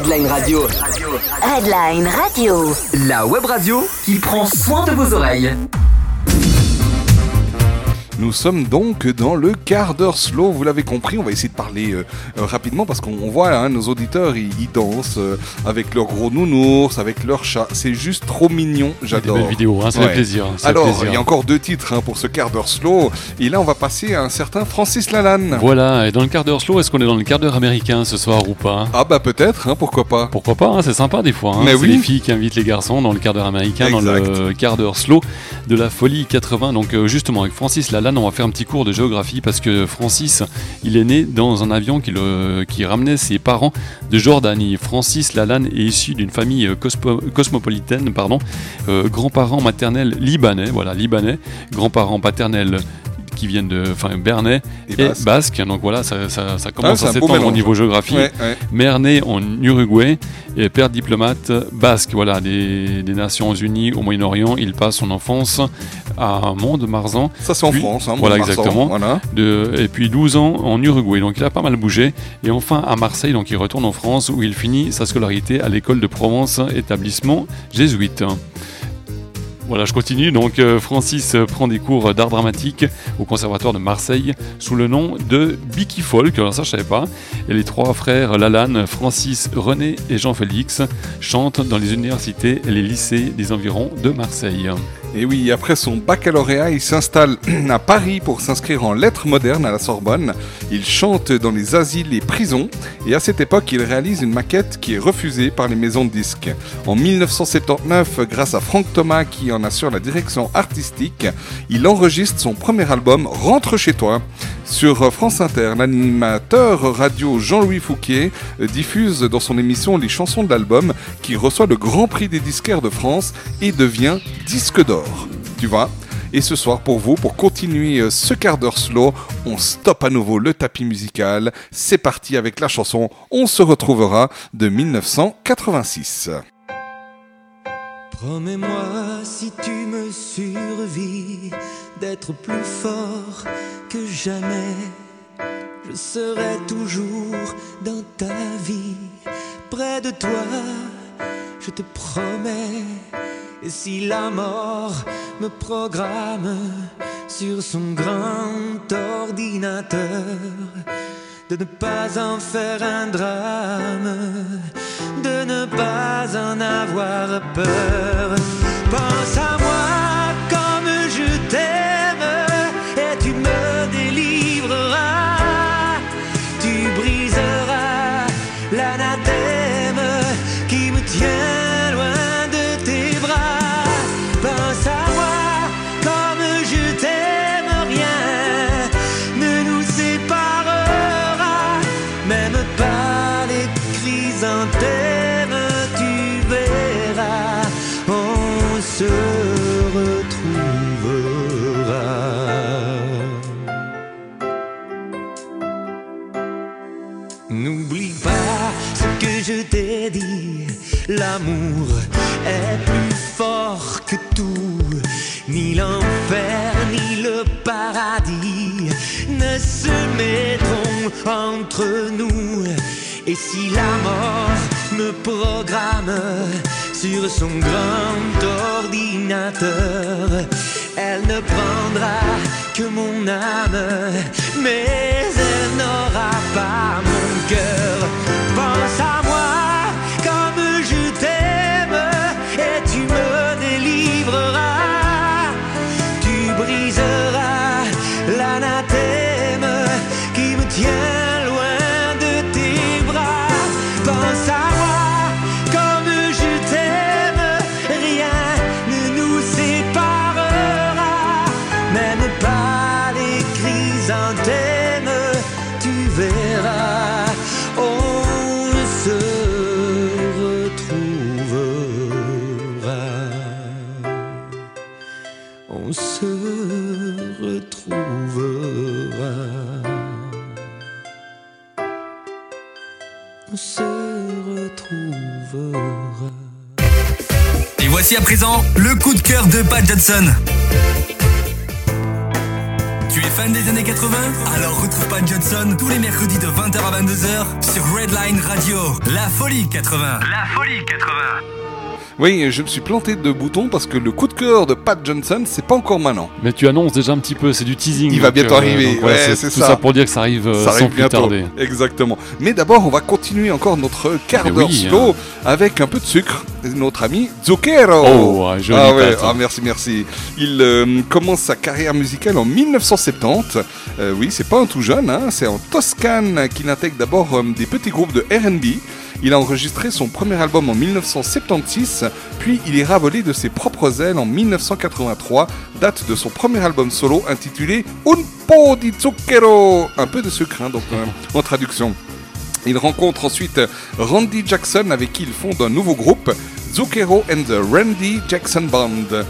Speaker 5: Redline Radio. Redline Radio. La web radio qui prend soin de vos oreilles.
Speaker 2: Nous sommes donc dans le quart d'heure slow, vous l'avez compris, on va essayer de parler euh, euh, rapidement parce qu'on on voit hein, nos auditeurs, ils, ils dansent euh, avec leurs gros nounours, avec leurs chats, c'est juste trop mignon, j'adore.
Speaker 4: belles vidéos, hein, ça fait plaisir,
Speaker 2: Alors, il y a encore deux titres hein, pour ce quart d'heure slow, et là on va passer à un certain Francis Lalanne.
Speaker 4: Voilà, et dans le quart d'heure slow, est-ce qu'on est dans le quart d'heure américain ce soir ou pas?
Speaker 2: Ah bah peut-être, hein, pourquoi pas.
Speaker 4: Pourquoi pas, hein, c'est sympa des fois.
Speaker 2: Mais
Speaker 4: c'est
Speaker 2: oui.
Speaker 4: les filles qui invitent les garçons dans le quart d'heure américain, dans le quart d'heure slow de la folie 80. Donc euh, justement avec Francis Lalanne on va faire un petit cours de géographie parce que Francis, il est né dans un avion qui, ramenait ses parents de Jordanie. Francis Lalanne est issu d'une famille euh, cosmopolitaine, pardon, Euh, grands-parents maternels libanais, voilà, libanais, grands-parents paternels qui viennent de enfin, Bernais
Speaker 2: Et
Speaker 4: et,
Speaker 2: basque.
Speaker 4: basque. Donc voilà, ça, ça- ça
Speaker 2: Ah,
Speaker 4: commence
Speaker 2: c'est
Speaker 4: à s'étendre au niveau géographie.
Speaker 2: Ouais, ouais.
Speaker 4: Mère née en Uruguay et père diplomate basque, voilà, des, des Nations Unies au Moyen-Orient. Il passe son enfance à Mont-de-Marsan.
Speaker 2: Ça, c'est en
Speaker 4: Puis-
Speaker 2: France, hein,
Speaker 4: voilà, exactement.
Speaker 2: voilà.
Speaker 4: De- et puis 12 ans en Uruguay, donc il a pas mal bougé. Et enfin à Marseille, donc il retourne en France où il finit sa scolarité à l'école de Provence, établissement jésuite. Voilà, je continue. Donc, euh, Francis prend des cours d'art dramatique au Conservatoire de Marseille sous le nom de Bicky Folk. Alors, ça, je savais pas. Et les trois frères Lalanne, Francis, René et Jean-Félix chantent dans les universités et les lycées des environs de Marseille.
Speaker 2: Et oui, après son baccalauréat, il s'installe à Paris pour s'inscrire en lettres modernes à la Sorbonne. Il chante dans les asiles et prisons. Et à cette époque, il réalise une maquette qui est refusée par les maisons de disques. En 1979, grâce à Franck Thomas qui en assure la direction artistique, il enregistre son premier album Rentre chez toi. Sur France Inter, l'animateur radio Jean-Louis Fouquier euh, diffuse dans son émission les chansons de l'album qui reçoit le Grand Prix des disquaires de France et devient disque d'or. Tu vois et ce soir, pour vous, pour continuer euh, ce quart d'heure slow, on stoppe à nouveau le tapis musical. C'est parti avec la chanson On se retrouvera de 1986.
Speaker 3: Promets-moi si tu me survis d'être plus fort que jamais. Je serai toujours dans ta vie, près de toi, je te promets. Et si la mort me programme sur son grand ordinateur, de ne pas en faire un drame, de ne pas en avoir peur. Pense à moi entre nous. Et si la mort me programme sur son grand ordinateur, elle ne prendra que mon âme, mais elle n'aura pas mon cœur.
Speaker 9: Voici à présent le coup de cœur de Pat Johnson. Tu es fan des années 80 Alors retrouve Pat Johnson tous les mercredis de 20h à 22h sur Redline Radio. La folie 80. La folie 80.
Speaker 2: Oui, je me suis planté de bouton parce que le coup de cœur de Pat Johnson, c'est pas encore maintenant.
Speaker 4: Mais tu annonces déjà un petit peu, c'est du teasing.
Speaker 2: Il va bientôt
Speaker 4: euh,
Speaker 2: arriver.
Speaker 4: donc voilà,
Speaker 2: ouais,
Speaker 4: c'est tout ça. pour dire que ça arrive euh,
Speaker 2: Ça
Speaker 4: sans
Speaker 2: arrive
Speaker 4: plus
Speaker 2: bientôt.
Speaker 4: tarder.
Speaker 2: Exactement. Mais d'abord, on va continuer encore notre quart d'heure
Speaker 4: oui,
Speaker 2: slow
Speaker 4: hein.
Speaker 2: avec un peu de sucre. Notre ami Zucchero.
Speaker 4: Oh, joli
Speaker 2: ah ouais,
Speaker 4: Pat.
Speaker 2: ah, merci, merci. Il euh, commence sa carrière musicale en 1970. Euh, oui, c'est pas un tout jeune. hein. C'est en Toscane qu'il intègre d'abord des petits groupes de R&B. Il a enregistré son premier album en 1976, puis il ira voler de ses propres ailes en 1983, date de son premier album solo intitulé Un po di zucchero, un peu de sucre, hein, donc en traduction. Il rencontre ensuite Randy Jackson avec qui il fonde un nouveau groupe, Zucchero and the Randy Jackson Band.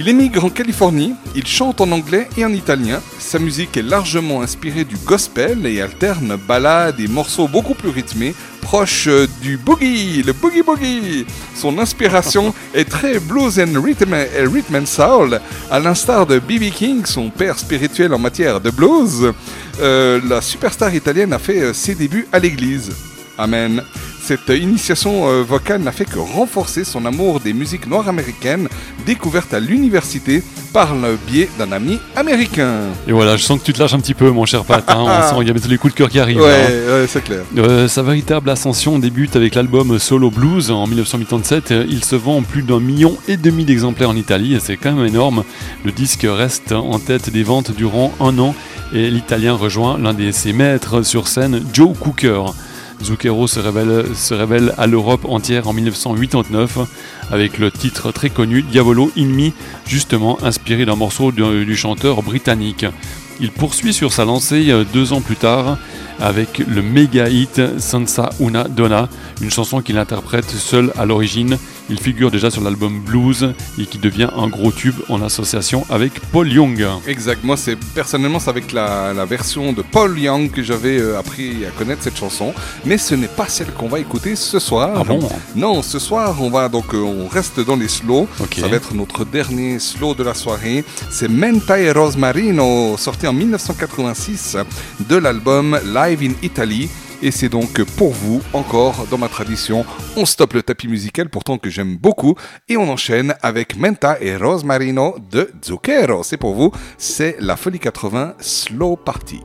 Speaker 2: Il émigre en Californie, il chante en anglais et en italien. Sa musique est largement inspirée du gospel et alterne ballades et morceaux beaucoup plus rythmés, proches euh, du boogie, le boogie boogie. Son inspiration est très blues and rhythm, and soul, à l'instar de B.B. King, son père spirituel en matière de blues. Euh, la superstar italienne a fait euh, ses débuts à l'église. Amen. Cette initiation euh, vocale n'a fait que renforcer son amour des musiques noires américaines, découverte à l'université par le biais d'un ami américain.
Speaker 4: Et voilà, je sens que tu te lâches un petit peu, mon cher Pat. hein. On sent y a les coups de cœur qui arrivent.
Speaker 2: Ouais,
Speaker 4: hein.
Speaker 2: ouais, c'est clair.
Speaker 4: Euh, sa véritable ascension débute avec l'album Solo Blues en 1987. Euh, Il se vend en plus d'un million et demi d'exemplaires en Italie, et c'est quand même énorme. Le disque reste en tête des ventes durant un an et l'Italien rejoint l'un de ses maîtres sur scène, Joe Cooker. Zucchero se révèle, à l'Europe entière en 1989 avec le titre très connu Diavolo in Me, justement inspiré d'un morceau du, chanteur britannique. Il poursuit sur sa lancée euh, deux ans plus tard avec le méga hit Senza una donna, une chanson qu'il interprète seul à l'origine. Il figure déjà sur l'album Blues et qui devient un gros tube en association avec Paul Young.
Speaker 2: Exact. Moi, c'est personnellement, c'est avec la, la version de Paul Young que j'avais euh, appris à connaître cette chanson. Mais ce n'est pas celle qu'on va écouter ce soir.
Speaker 4: Ah bon?
Speaker 2: Non, ce soir, on va donc, euh, on reste dans les slows.
Speaker 4: Ok.
Speaker 2: Ça va être notre dernier slow de la soirée. C'est Menta e Rosmarino, sorti en 1986 de l'album Live in Italy. Et c'est donc pour vous, encore dans ma tradition, on stoppe le tapis musical pourtant que j'aime beaucoup et on enchaîne avec Menta et Rosmarino de Zucchero. C'est pour vous, c'est la Folie 80 Slow Party.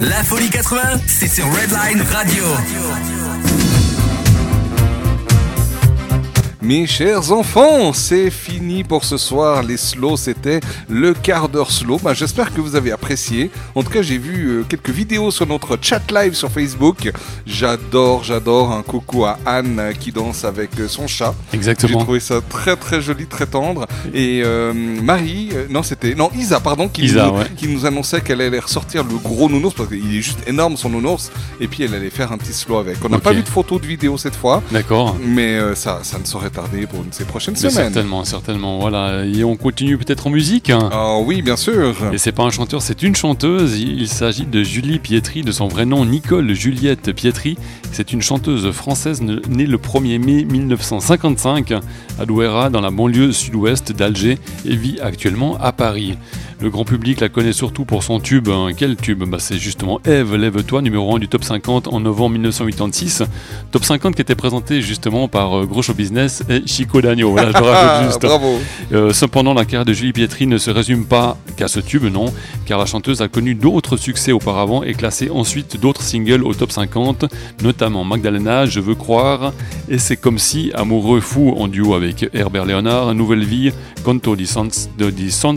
Speaker 9: La folie 80, c'est sur Redline Radio.
Speaker 2: Mes chers enfants, c'est fini pour ce soir. Les slows, c'était le quart d'heure slow. Bah, J'espère que vous avez apprécié. En tout cas, j'ai vu euh, quelques vidéos sur notre chat live sur Facebook. J'adore, j'adore. Un coucou à Anne qui danse avec euh, son chat.
Speaker 4: Exactement.
Speaker 2: J'ai trouvé ça très très joli, très tendre. Et euh, Marie, euh, non c'était, non Isa pardon, qui,
Speaker 4: Isa,
Speaker 2: nous,
Speaker 4: ouais.
Speaker 2: qui nous annonçait qu'elle allait ressortir le gros nounours parce qu'il est juste énorme son nounours. Et puis elle allait faire un petit slow avec. On n'a pas vu de photos de vidéo cette fois.
Speaker 4: D'accord.
Speaker 2: Mais ça, ça ne saurait tarder pour une de ces prochaines
Speaker 4: Mais
Speaker 2: semaines.
Speaker 4: certainement, certainement. Voilà. Et on continue peut-être en musique.
Speaker 2: Ah oui, bien sûr.
Speaker 4: Et c'est pas un chanteur, c'est une chanteuse. Il s'agit de Julie Pietri, de son vrai nom Nicole Juliette Pietri. C'est une chanteuse française née le 1er mai 1955 à Douera, dans la banlieue sud-ouest d'Alger, et vit actuellement à Paris. Le grand public la connaît surtout pour son tube. hein. Quel tube? Bah, C'est justement Eve, lève-toi, numéro 1 du top 50 en novembre 1986. Top 50 qui était présenté justement par euh, Gros Show Business et Chico Dagno. Voilà, je le rajoute juste.
Speaker 2: Bravo.
Speaker 4: Euh, cependant, la carrière de Julie Pietri ne se résume pas qu'à ce tube, non, car la chanteuse a connu d'autres succès auparavant et classé ensuite d'autres singles au top 50, notamment Magdalena, Je veux croire, et C'est comme si, Amoureux fou en duo avec Herbert Léonard, Nouvelle vie, Conto di, Sans, de, di Sans-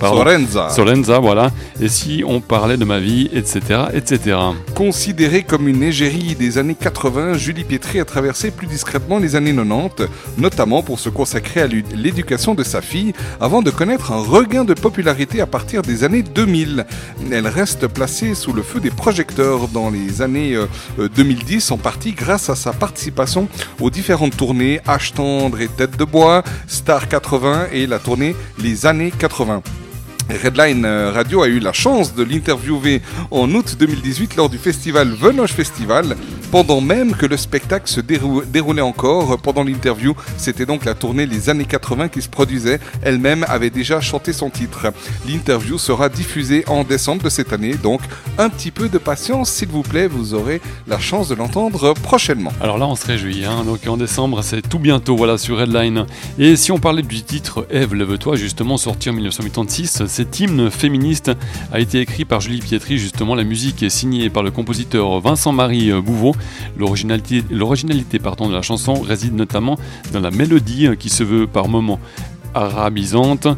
Speaker 4: pardon,
Speaker 2: Sorenza.
Speaker 4: Sorenza, voilà, et si on parlait de ma vie, etc., etc.
Speaker 2: Considérée comme une égérie des années 80, Julie Pietri a traversé plus discrètement les années 90, notamment pour se consacrer à l'éducation de sa fille, avant de connaître un regain de popularité à partir des années 2000. Elle reste placée sous le feu des projecteurs dans les années euh, euh, 2010, en partie grâce à sa participation aux différentes tournées H tendre et Tête de bois, Star 80 et la tournée Les années 80. Redline euh, Radio a eu la chance de l'interviewer en août 2018 lors du festival Venoche Festival, pendant même que le spectacle se dérou- déroulait encore. Pendant l'interview, c'était donc la tournée Les années 80 qui se produisait. Elle-même avait déjà chanté son titre. L'interview sera diffusée en décembre de cette année, donc un petit peu de patience s'il vous plaît, vous aurez la chance de l'entendre prochainement.
Speaker 4: Alors là, on se réjouit. Hein Donc en décembre, c'est tout bientôt, voilà, sur Redline. Et si on parlait du titre Ève, lève-toi, justement sorti en 1986, cet hymne féministe a été écrit par Julie Pietri. Justement, la musique est signée par le compositeur Vincent-Marie Bouveau. L'originalité, de la chanson réside notamment dans la mélodie qui se veut par moments arabisante.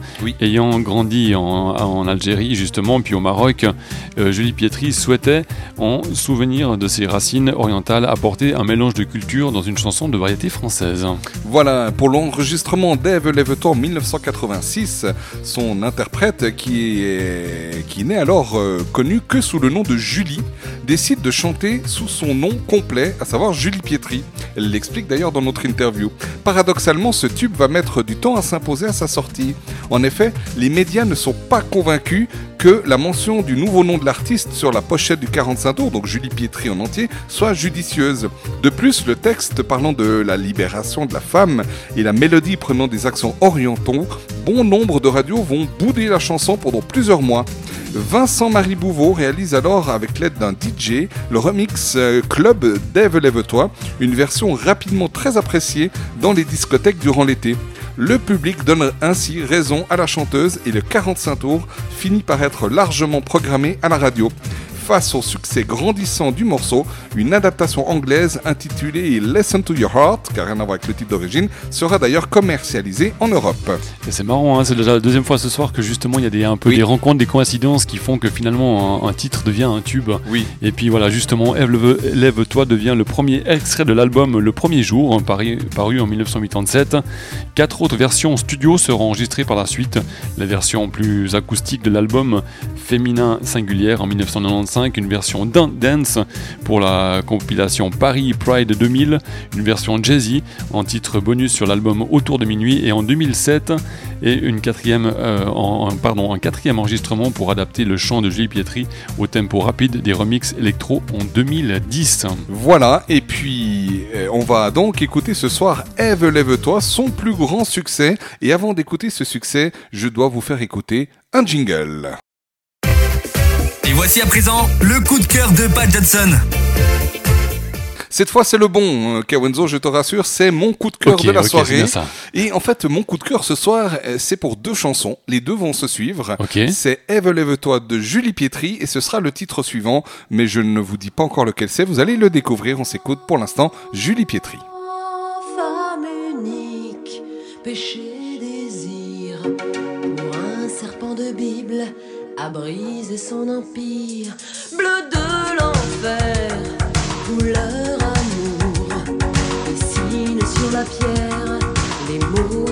Speaker 4: Ayant grandi en, en Algérie, justement, puis au Maroc, euh, Julie Pietri souhaitait, en souvenir de ses racines orientales, apporter un mélange de culture dans une chanson de variété française.
Speaker 2: Voilà, pour l'enregistrement d'Ève Lève-toi en 1986, son interprète, qui, est, qui n'est alors euh, connu que sous le nom de Julie, décide de chanter sous son nom complet, à savoir Julie Pietri. Elle l'explique d'ailleurs dans notre interview. Paradoxalement, ce tube va mettre du temps à s'imposer à sa sortie. En effet, les médias ne sont pas convaincus que la mention du nouveau nom de l'artiste sur la pochette du 45 tours, donc Julie Pietri en entier, soit judicieuse. De plus, le texte parlant de la libération de la femme et la mélodie prenant des accents orientaux, bon nombre de radios vont bouder la chanson pendant plusieurs mois. Vincent-Marie Bouveau réalise alors, avec l'aide d'un DJ, le remix euh, Club d'Ève Lève-toi, une version rapidement très appréciée dans les discothèques durant l'été. Le public donne ainsi raison à la chanteuse et le 45 tours finit par être largement programmé à la radio. Face au succès grandissant du morceau, une adaptation anglaise intitulée Listen to Your Heart, qui n'a rien à voir avec le titre d'origine, sera d'ailleurs commercialisée en Europe.
Speaker 4: C'est marrant, hein, c'est déjà la deuxième fois ce soir que justement il y a des, un peu des rencontres, des coïncidences qui font que finalement un, un titre devient un tube.
Speaker 2: Oui.
Speaker 4: Et puis voilà, justement, Lève-toi devient le premier extrait de l'album Le Premier Jour, hein, paru, paru en 1987. Quatre autres versions studio seront enregistrées par la suite. La version plus acoustique de l'album Féminin Singulière en 1995, une version Dan- Dance pour la compilation Paris Pride 2000, une version Jazzy en titre bonus sur l'album Autour de minuit et en 2007 et euh, un quatrième enregistrement pour adapter le chant de Julie Pietri au tempo rapide des remixes électro en 2010.
Speaker 2: Voilà, et puis euh, on va donc écouter ce soir Ève Lève-toi, son plus grand succès. Et avant d'écouter ce succès, je dois vous faire écouter un jingle.
Speaker 9: Voici à présent le coup de cœur de Pat Johnson.
Speaker 2: Cette fois, c'est le bon, euh, Kawenzo, je te rassure, c'est mon coup de cœur de la soirée.
Speaker 4: bien ça.
Speaker 2: Et en fait, mon coup de cœur ce soir, euh, c'est pour deux chansons. Les deux vont se suivre.
Speaker 4: Ok.
Speaker 2: C'est Eve lève-toi de Julie Pietri et ce sera le titre suivant. Mais je ne vous dis pas encore lequel c'est. Vous allez le découvrir. On s'écoute pour l'instant Julie Pietri.
Speaker 7: femme unique, péché désir, pour un serpent de Bible, à briser son empire, bleu de l'enfer, couleur amour, dessine sur la pierre les mots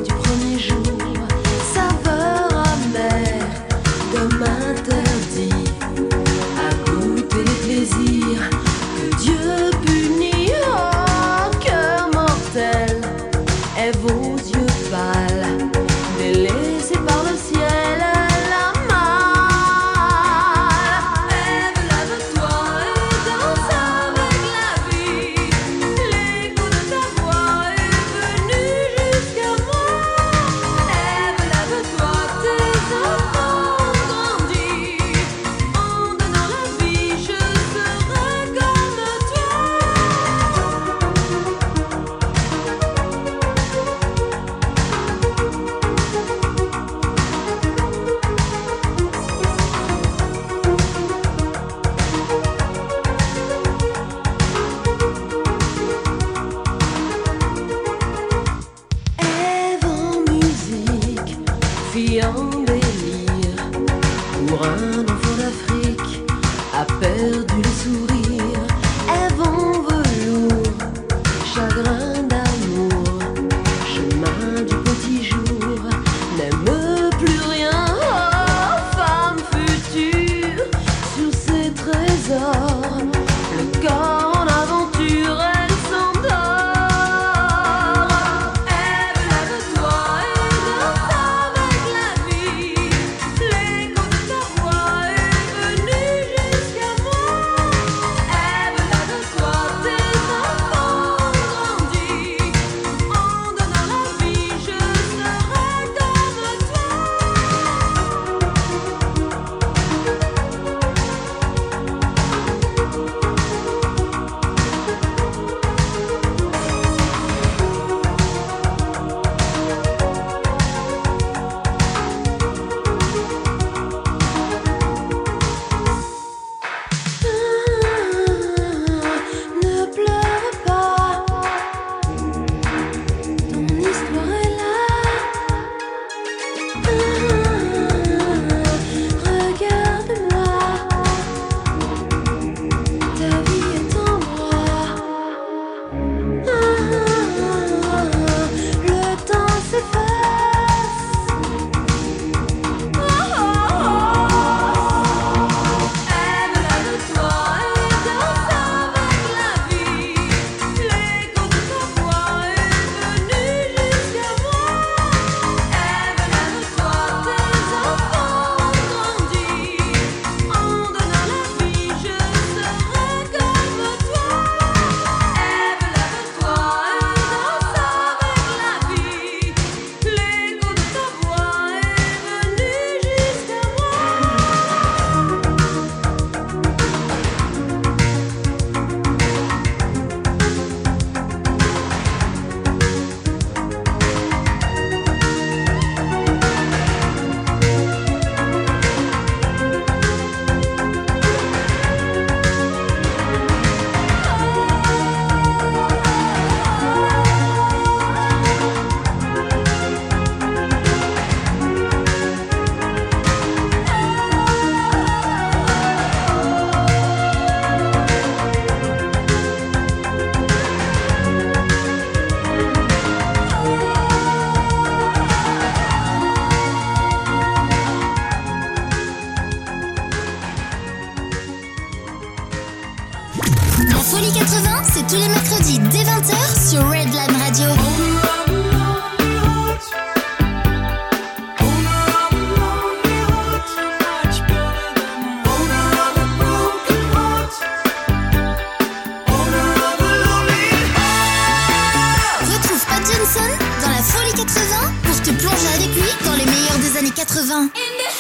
Speaker 3: 80.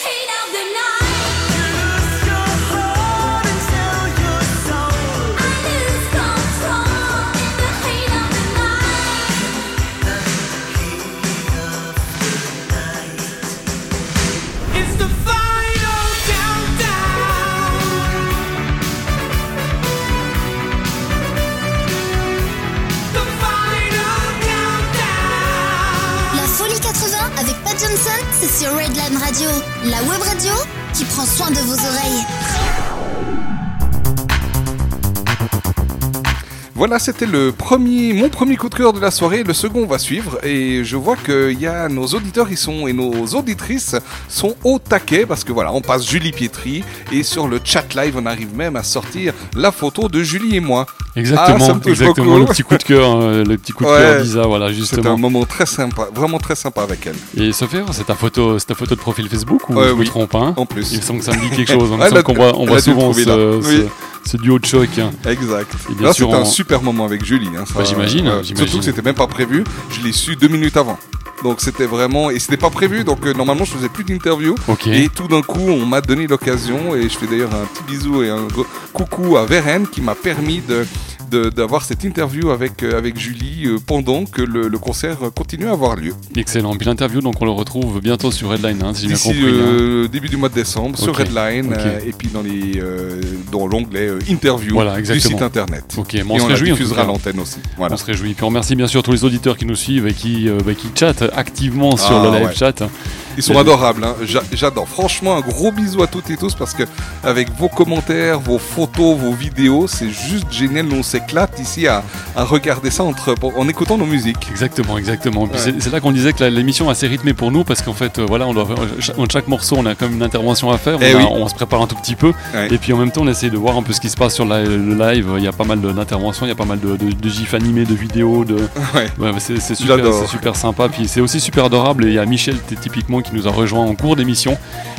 Speaker 3: La web radio qui prend soin de vos oreilles.
Speaker 2: Voilà, c'était le premier, mon premier coup de cœur de la soirée. Le second va suivre et je vois qu'il y a nos auditeurs ils sont, et nos auditrices sont au taquet parce que voilà, on passe Julie Pietri et sur le chat live, on arrive même à sortir la photo de Julie et moi.
Speaker 4: Exactement,
Speaker 2: Ah, me
Speaker 4: exactement
Speaker 2: beaucoup.
Speaker 4: le petit coup de cœur, euh, le petit coup de
Speaker 2: Ouais,
Speaker 4: cœur d'Isa, voilà
Speaker 2: C'était
Speaker 4: justement.
Speaker 2: un moment très sympa, vraiment très sympa avec elle.
Speaker 4: Et Sophia, c'est ta photo, c'est ta photo de profil Facebook ou
Speaker 2: Ouais,
Speaker 4: je me
Speaker 2: oui.
Speaker 4: trompe hein?
Speaker 2: En plus.
Speaker 4: Il me semble que ça me dit quelque chose. Il me
Speaker 2: Elle
Speaker 4: semble qu'on voit, on voit souvent ce,
Speaker 2: là.
Speaker 4: ce-
Speaker 2: Oui.
Speaker 4: Ce duo de choc. hein.
Speaker 2: Exact.
Speaker 4: Et bien
Speaker 2: Là, c'était un super moment avec Julie. hein, ça,
Speaker 4: Bah, j'imagine,
Speaker 2: euh,
Speaker 4: j'imagine.
Speaker 2: Surtout que c'était même pas prévu. Je l'ai su deux minutes avant. Donc c'était vraiment et c'était pas prévu. Donc euh, normalement je faisais plus d'interviews. Et tout d'un coup on m'a donné l'occasion et je fais d'ailleurs un petit bisou et un gros coucou à Veren qui m'a permis de- d'avoir cette interview avec euh, avec Julie euh, pendant que le, le concert continue à avoir lieu.
Speaker 4: Excellent. Puis l'interview, donc on le retrouve bientôt sur Redline, hein, si j'ai bien compris. hein.
Speaker 2: euh, début du mois de décembre sur Redline euh, et puis dans les euh, dans l'onglet interview
Speaker 4: Voilà,
Speaker 2: du site internet.
Speaker 4: Ok, mais
Speaker 2: et
Speaker 4: on se
Speaker 2: on
Speaker 4: réjouit,
Speaker 2: diffusera l'antenne aussi. Voilà.
Speaker 4: On se réjouit. Puis on remercie bien sûr tous les auditeurs qui nous suivent et qui, bah, qui chattent activement sur
Speaker 2: Ah,
Speaker 4: le live
Speaker 2: ouais.
Speaker 4: chat.
Speaker 2: Ils sont adorables, hein. J'a- j'adore. Franchement, un gros bisou à toutes et tous parce que avec vos commentaires, vos photos, vos vidéos, c'est juste génial. Nous, on s'éclate ici à, à regarder ça entre, en écoutant nos musiques.
Speaker 4: Exactement, exactement.
Speaker 2: Ouais.
Speaker 4: c'est- là qu'on disait que l'émission est assez rythmée pour nous parce qu'en fait, euh, voilà, on doit, chaque, en chaque morceau, on a comme une intervention à faire. On,
Speaker 2: Eh
Speaker 4: a-
Speaker 2: oui.
Speaker 4: on se prépare un tout petit peu.
Speaker 2: Ouais.
Speaker 4: Et puis en même temps, on essaie de voir un peu ce qui se passe sur la- le live. Il y a pas mal d'interventions, il y a pas mal de, de, de gifs animés, de vidéos. De...
Speaker 2: Ouais.
Speaker 4: C'est super, sympa. Puis c'est aussi super adorable. Et il y a Michel, typiquement, qui nous a rejoint en cours d'émission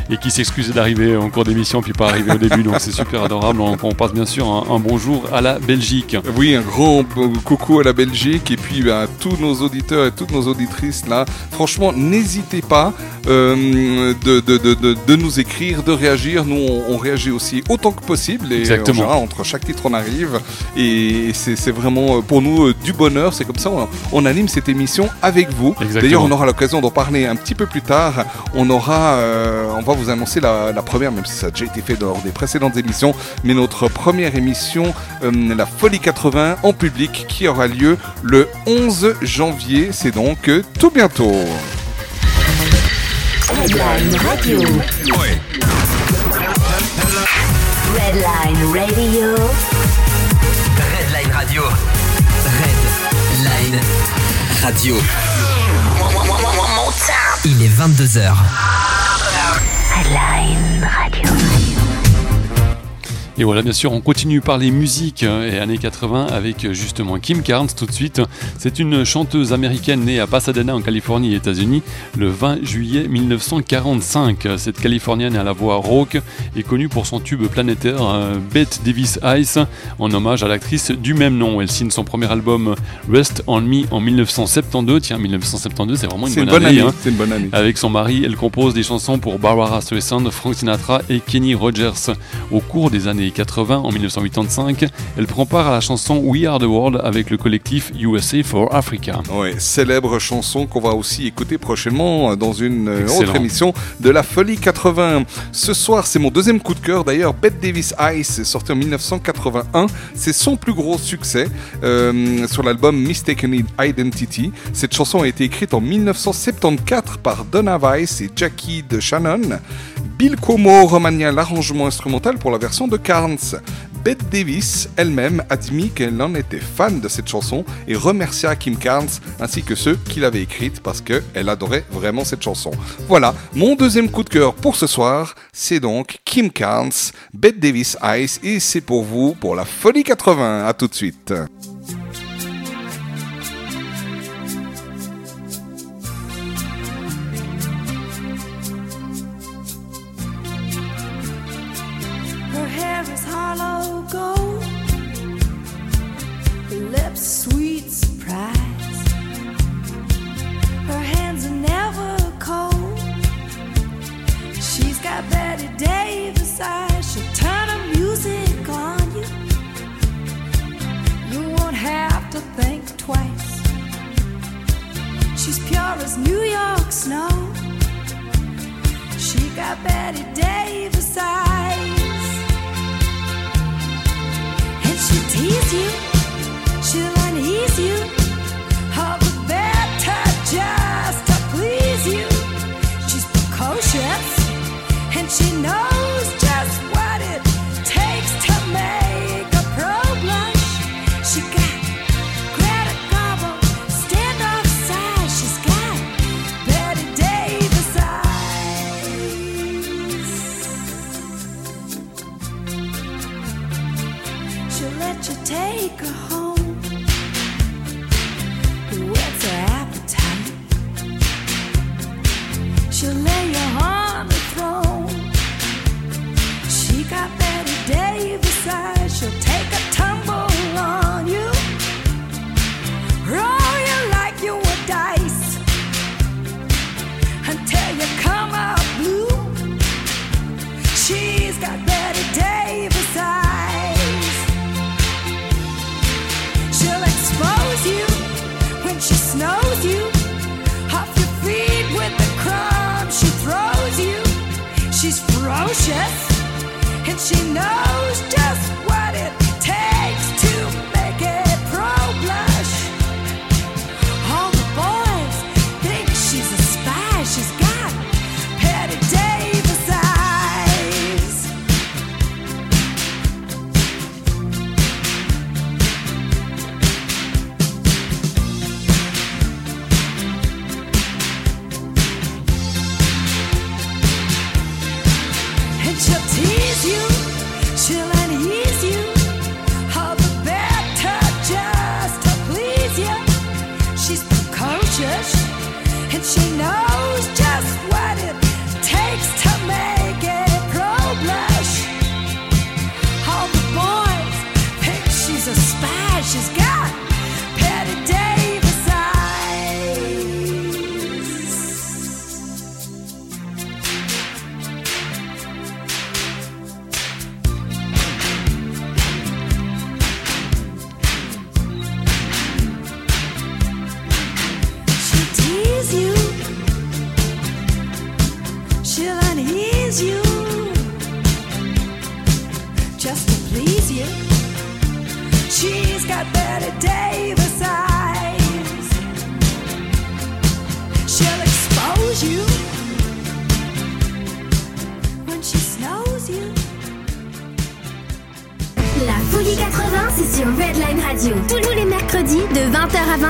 Speaker 4: et qui s'excusait d'arriver en cours d'émission puis pas arriver au début. Donc c'est super adorable. On, on passe bien sûr un, un bonjour à la Belgique.
Speaker 2: Oui, un grand coucou à la Belgique et puis ben, à tous nos auditeurs et toutes nos auditrices là. Franchement, n'hésitez pas euh, de, de, de, de, de nous écrire, de réagir. Nous, on, on réagit aussi autant que possible. Et
Speaker 4: Exactement.
Speaker 2: général, entre chaque titre, on arrive. Et c'est vraiment euh, pour nous euh, du bonheur. C'est comme ça, on, on anime cette émission avec vous. D'ailleurs, on aura l'occasion d'en parler un petit peu plus tard. On aura, euh, on va vous annoncer la, la première, même si ça a déjà été fait lors des précédentes émissions, mais notre première émission, euh, la Folie 80 en public, qui aura lieu le 11 janvier. C'est donc euh, tout bientôt.
Speaker 6: Redline Radio. Redline Radio.
Speaker 9: Redline Radio. Redline Radio. Il est 22h.
Speaker 6: Redline Radio.
Speaker 4: Et voilà, bien sûr, on continue par les musiques euh, et années 80 avec euh, justement Kim Carnes tout de suite. C'est une chanteuse américaine née à Pasadena en Californie, États-Unis, le 20 juillet 1945. Cette Californienne à la voix rauque est connue pour son tube planétaire euh, Bette Davis Ice en hommage à l'actrice du même nom. Elle signe son premier album Rest on Me en 1972. Tiens, 1972, c'est vraiment une bonne,
Speaker 2: une bonne
Speaker 4: année.
Speaker 2: année.
Speaker 4: hein.
Speaker 2: C'est une bonne année.
Speaker 4: Avec son mari, elle compose des chansons pour Barbara Streisand, Frank Sinatra et Kenny Rogers. Au cours des années 80, en 1985, elle prend part à la chanson We Are the World avec le collectif USA for Africa.
Speaker 2: Ouais, célèbre chanson qu'on va aussi écouter prochainement dans une
Speaker 4: Excellent.
Speaker 2: autre émission de la Folie 80. Ce soir, c'est mon deuxième coup de cœur. D'ailleurs, Bette Davis Ice est sorti en 1981. C'est son plus gros succès euh, sur l'album Mistaken Identity. Cette chanson a été écrite en 1974 par Donna Weiss et Jackie de Shannon. Bill Como remania l'arrangement instrumental pour la version de Carnes. Bette Davis elle-même admit qu'elle en était fan de cette chanson et remercia Kim Carnes ainsi que ceux qui l'avaient écrite parce qu'elle adorait vraiment cette chanson. Voilà, mon deuxième coup de cœur pour ce soir, c'est donc Kim Carnes, Bette Davis Ice et c'est pour vous pour la Folie 80. À tout de suite.
Speaker 7: Lips sweet surprise. Her hands are never cold. She's got Betty Davis eyes. She'll turn her music on you. You won't have to think twice. She's pure as New York snow. She got Betty Davis eyes. And she'll tease you,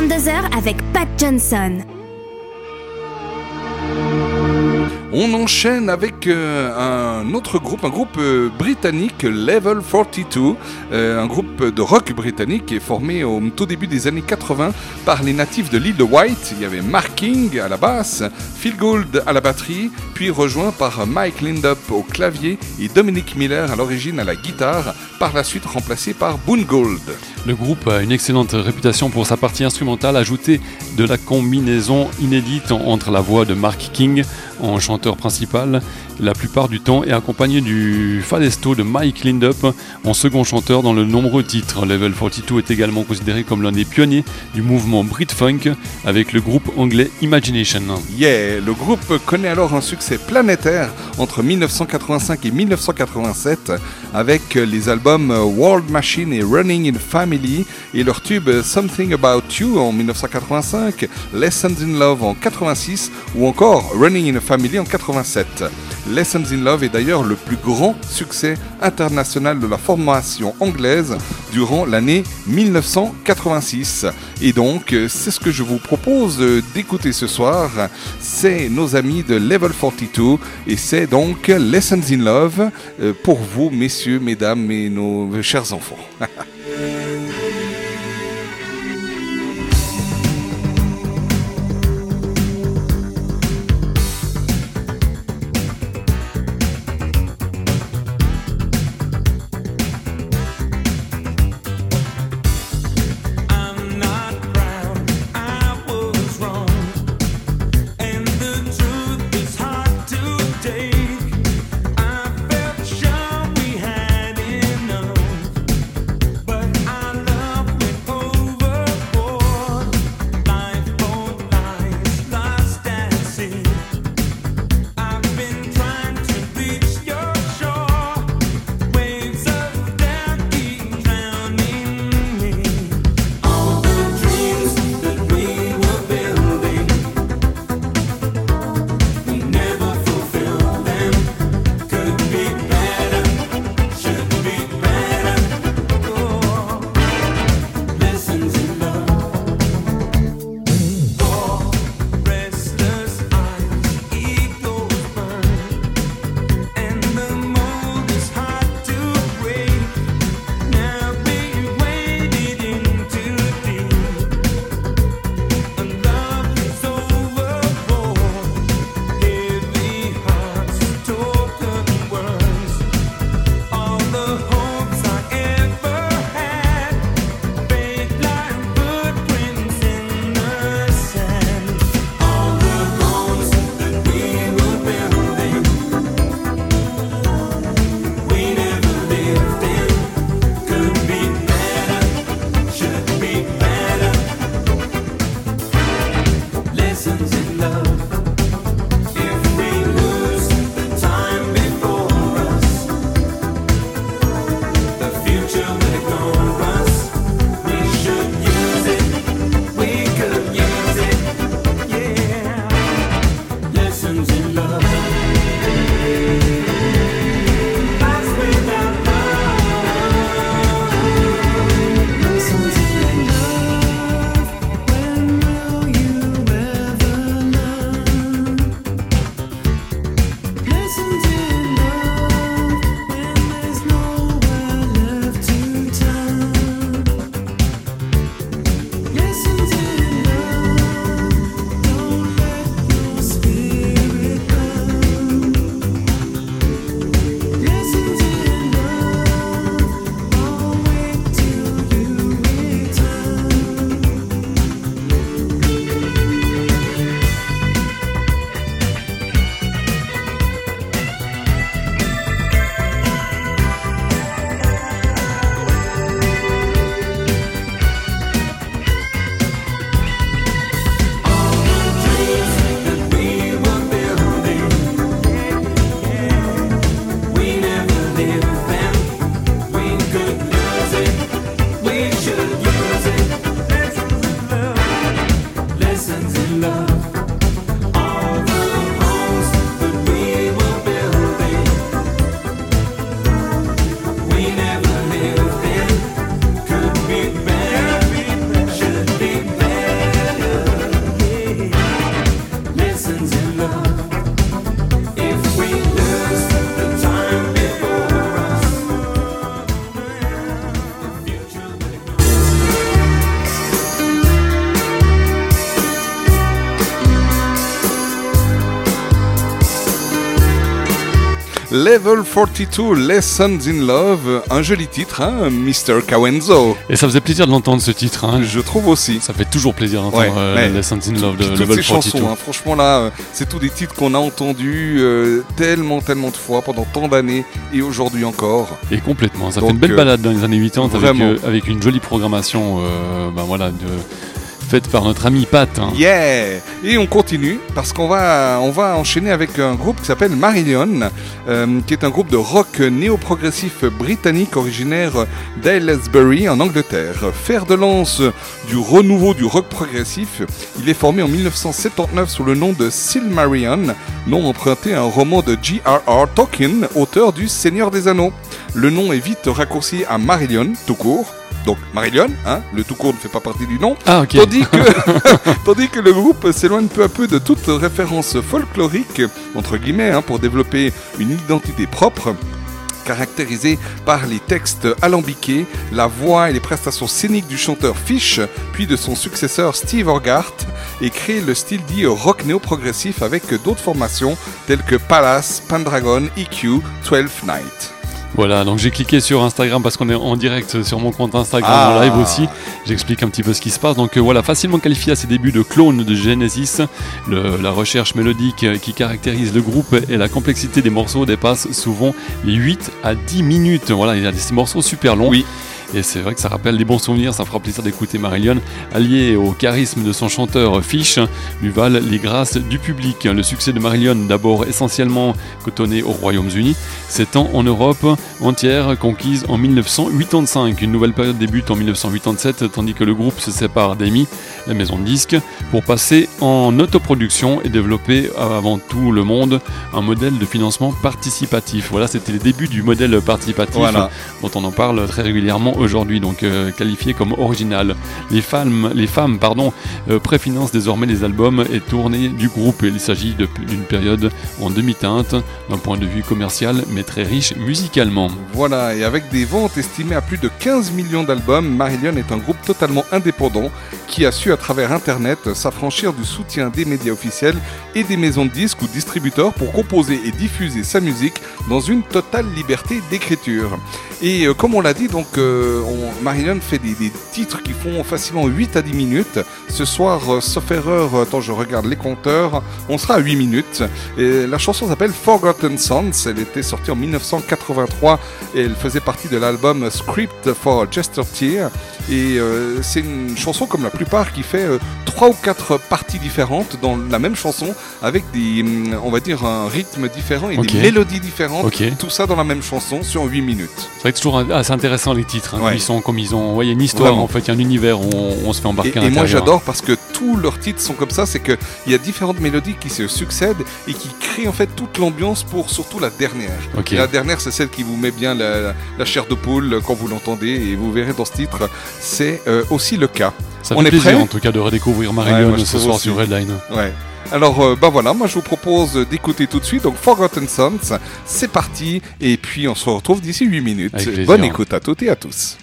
Speaker 3: 22h avec Pat Johnson.
Speaker 2: On enchaîne avec euh, un autre groupe, un groupe euh, britannique, Level 42, euh, un groupe de rock britannique formé au tout début des années 80 par les natifs de l'île de White. Il y avait Mark King à la basse, Phil Gould à la batterie, puis rejoint par Mike Lindup au clavier et Dominic Miller à l'origine à la guitare, par la suite remplacé par Boone Gould.
Speaker 4: Le groupe a une excellente réputation pour sa partie instrumentale, ajoutée de la combinaison inédite entre la voix de Mark King en chanteur principal, la plupart du temps, et accompagné du fadesto de Mike Lindup en second chanteur dans de nombreux titres. Level 42 est également considéré comme l'un des pionniers du mouvement Brit-Funk avec le groupe anglais Imagination.
Speaker 2: Yeah, le groupe connaît alors un succès planétaire entre 1985 et 1987 avec les albums World Machine et Running in Family et leur tube Something About You en 1985, Lessons in Love en 86 ou encore Running in Family en 87. Lessons in Love est d'ailleurs le plus grand succès international de la formation anglaise durant l'année 1986. Et donc, euh, c'est ce que je vous propose euh, d'écouter ce soir. C'est nos amis de Level 42 et c'est donc Lessons in Love euh, pour vous, messieurs, mesdames et nos chers enfants. Level 42, Lessons in Love, un joli titre, hein, Mr. Kawenzo.
Speaker 4: Et ça faisait plaisir de l'entendre ce titre. hein.
Speaker 2: Je trouve aussi.
Speaker 4: Ça fait toujours plaisir d'entendre
Speaker 2: Ouais,
Speaker 4: euh. Lessons in Love de
Speaker 2: Toutes
Speaker 4: Level
Speaker 2: ces
Speaker 4: 42.
Speaker 2: chansons, hein, franchement là, euh, c'est tous des titres qu'on a entendus euh, tellement, tellement de fois pendant tant d'années et aujourd'hui encore.
Speaker 4: Et complètement, ça
Speaker 2: Donc,
Speaker 4: fait une belle balade dans les années 80 avec, euh, une jolie programmation ben voilà, de, faite par notre ami Pat. hein.
Speaker 2: Yeah Et on continue parce qu'on va, on va enchaîner avec un groupe qui s'appelle Marillion, euh, qui est un groupe de rock néo-progressif britannique originaire d'Aylesbury en Angleterre. Fer de lance du renouveau du rock progressif, il est formé en 1979 sous le nom de Silmarillion, nom emprunté à un roman de J.R.R. Tolkien, auteur du Seigneur des Anneaux. Le nom est vite raccourci à Marillion, tout court. Donc Marillion, hein, le tout court ne fait pas partie du nom.
Speaker 4: Ah, ok.
Speaker 2: Tandis que, tandis que le groupe s'éloigne peu à peu de toute référence folklorique, entre guillemets, hein, pour développer une identité propre caractérisée par les textes alambiqués, la voix et les prestations scéniques du chanteur Fish, puis de son successeur Steve Hogarth, et créer le style dit rock néo-progressif avec d'autres formations telles que Palace, Pendragon, EQ, 12 Night.
Speaker 4: Voilà, donc j'ai cliqué sur Instagram parce qu'on est en direct sur mon compte Instagram
Speaker 2: Ah.
Speaker 4: en live aussi. J'explique un petit peu ce qui se passe. Donc euh, voilà, facilement qualifié à ses débuts de clone de Genesis, le- la recherche mélodique qui caractérise le groupe et la complexité des morceaux dépasse souvent les 8 à 10 minutes. Voilà, il y a des morceaux super longs.
Speaker 2: Oui.
Speaker 4: Et c'est vrai que ça rappelle des bons souvenirs, ça fera plaisir d'écouter Marillion, allié au charisme de son chanteur Fish, lui valent les grâces du public. Le succès de Marillion, d'abord essentiellement cotonné aux Royaumes-Unis, s'étend en Europe entière, conquise en 1985. Une nouvelle période débute en 1987, tandis que le groupe se sépare d'Amy, la maison de disques, pour passer en autoproduction et développer avant tout le monde un modèle de financement participatif. Voilà, c'était les débuts du modèle participatif
Speaker 2: Voilà.
Speaker 4: dont on en parle très régulièrement aujourd'hui, donc euh, qualifié comme original. Les femmes, euh, préfinancent désormais les albums et tournées du groupe. Il s'agit d'une période en demi-teinte, d'un point de vue commercial, mais très riche musicalement.
Speaker 2: Voilà, et avec des ventes estimées à plus de 15 millions d'albums, Marillion est un groupe totalement indépendant qui a su à travers Internet s'affranchir du soutien des médias officiels et des maisons de disques ou distributeurs pour composer et diffuser sa musique dans une totale liberté d'écriture. Et euh, comme on l'a dit, donc euh, on- fait des, des titres qui font facilement 8 à 10 minutes. Ce soir, euh, sauf erreur, attends, je regarde les compteurs, on sera à 8 minutes. Et la chanson s'appelle Forgotten Sons. Elle était sortie en 1983 et elle faisait partie de l'album Script for Jester Tear. Et euh, c'est une chanson comme la plupart qui fait euh, trois ou quatre parties différentes dans la même chanson avec des, hum, on va dire, un rythme différent et
Speaker 4: Ok.
Speaker 2: des mélodies différentes. Tout ça dans la même chanson sur 8 minutes.
Speaker 4: C'est vrai que c'est toujours assez intéressant les titres. hein.
Speaker 2: Ouais.
Speaker 4: Ils sont comme ils ont. ouais, Il y a une histoire
Speaker 2: Vraiment.
Speaker 4: en fait, il y a un univers où on, on se fait embarquer
Speaker 2: Et, et moi j'adore parce que tous leurs titres sont comme ça, c'est qu'il y a différentes mélodies qui se succèdent et qui créent en fait toute l'ambiance pour surtout la dernière. La dernière c'est celle qui vous met bien la, la chair de poule quand vous l'entendez et vous verrez dans ce titre, c'est euh, aussi le cas.
Speaker 4: Ça
Speaker 2: On
Speaker 4: fait
Speaker 2: est
Speaker 4: plaisir
Speaker 2: prêt
Speaker 4: en tout cas de redécouvrir
Speaker 2: Ouais, moi, je
Speaker 4: ce soir
Speaker 2: aussi.
Speaker 4: sur Redline.
Speaker 2: Ouais. Alors euh, bah voilà, moi je vous propose d'écouter tout de suite donc Forgotten Sons, c'est parti et puis on se retrouve d'ici 8 minutes. Bonne écoute à toutes et à tous.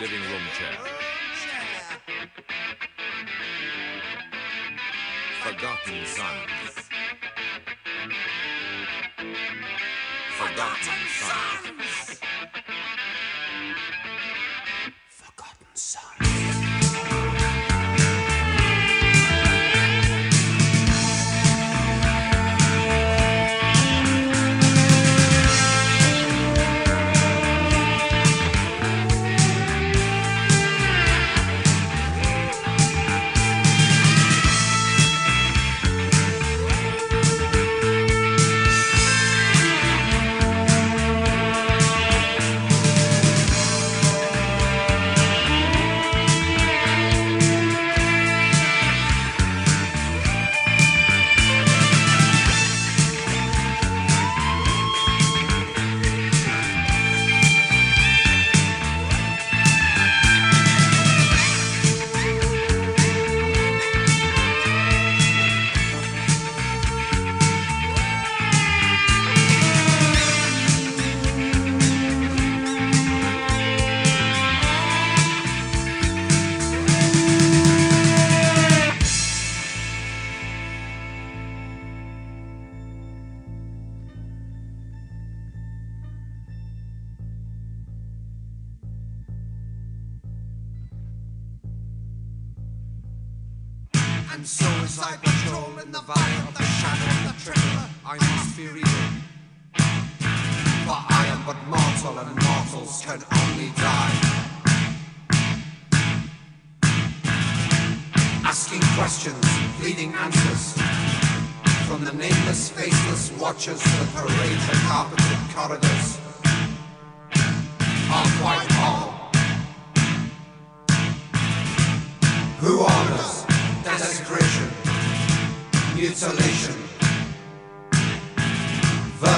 Speaker 15: living room chair. Forgotten sons. Forgotten sons.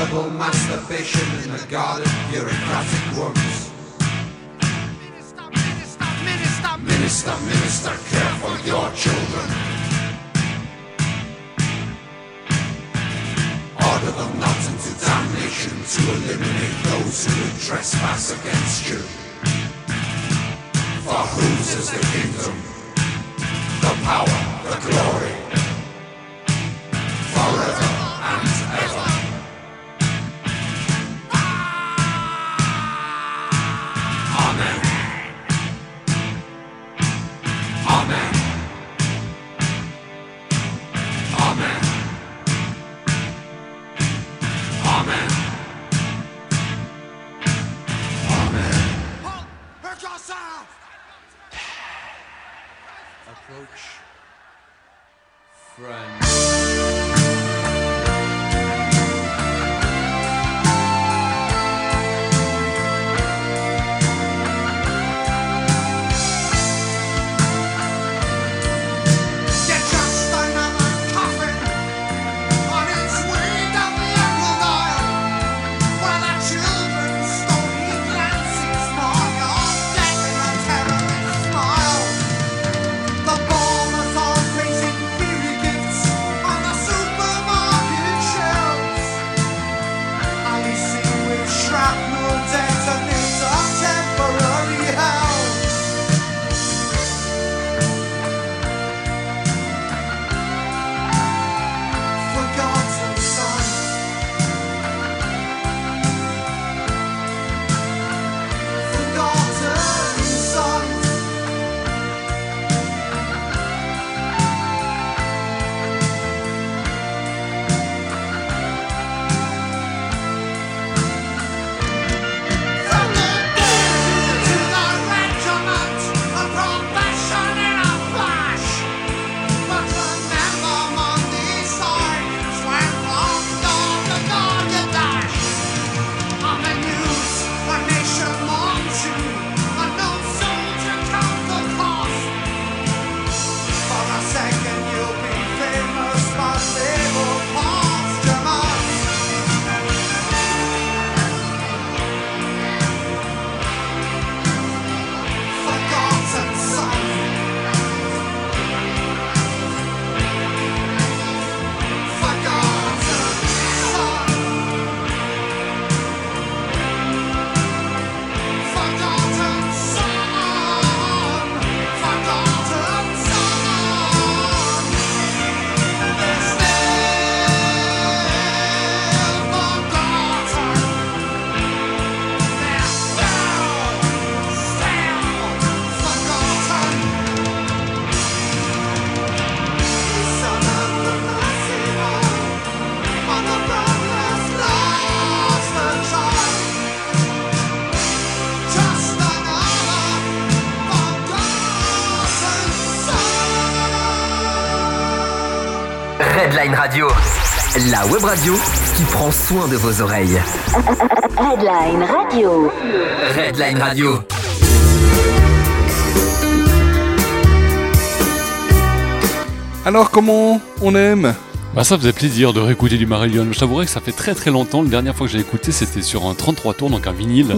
Speaker 16: double masturbation in the garden bureaucratic worms. Minister, minister, minister, care for your children. Order them not into damnation to eliminate those who would trespass against you. For whose is the kingdom, the power, the glory?
Speaker 5: Radio, la web radio qui prend soin de vos oreilles.
Speaker 6: Redline Radio.
Speaker 5: Redline Radio.
Speaker 2: Alors comment on aime?
Speaker 4: Bah ça faisait plaisir de réécouter du Marillion. Je t'avouerais que ça fait très très longtemps. La dernière fois que j'ai écouté, c'était sur un 33 tours, donc un vinyle.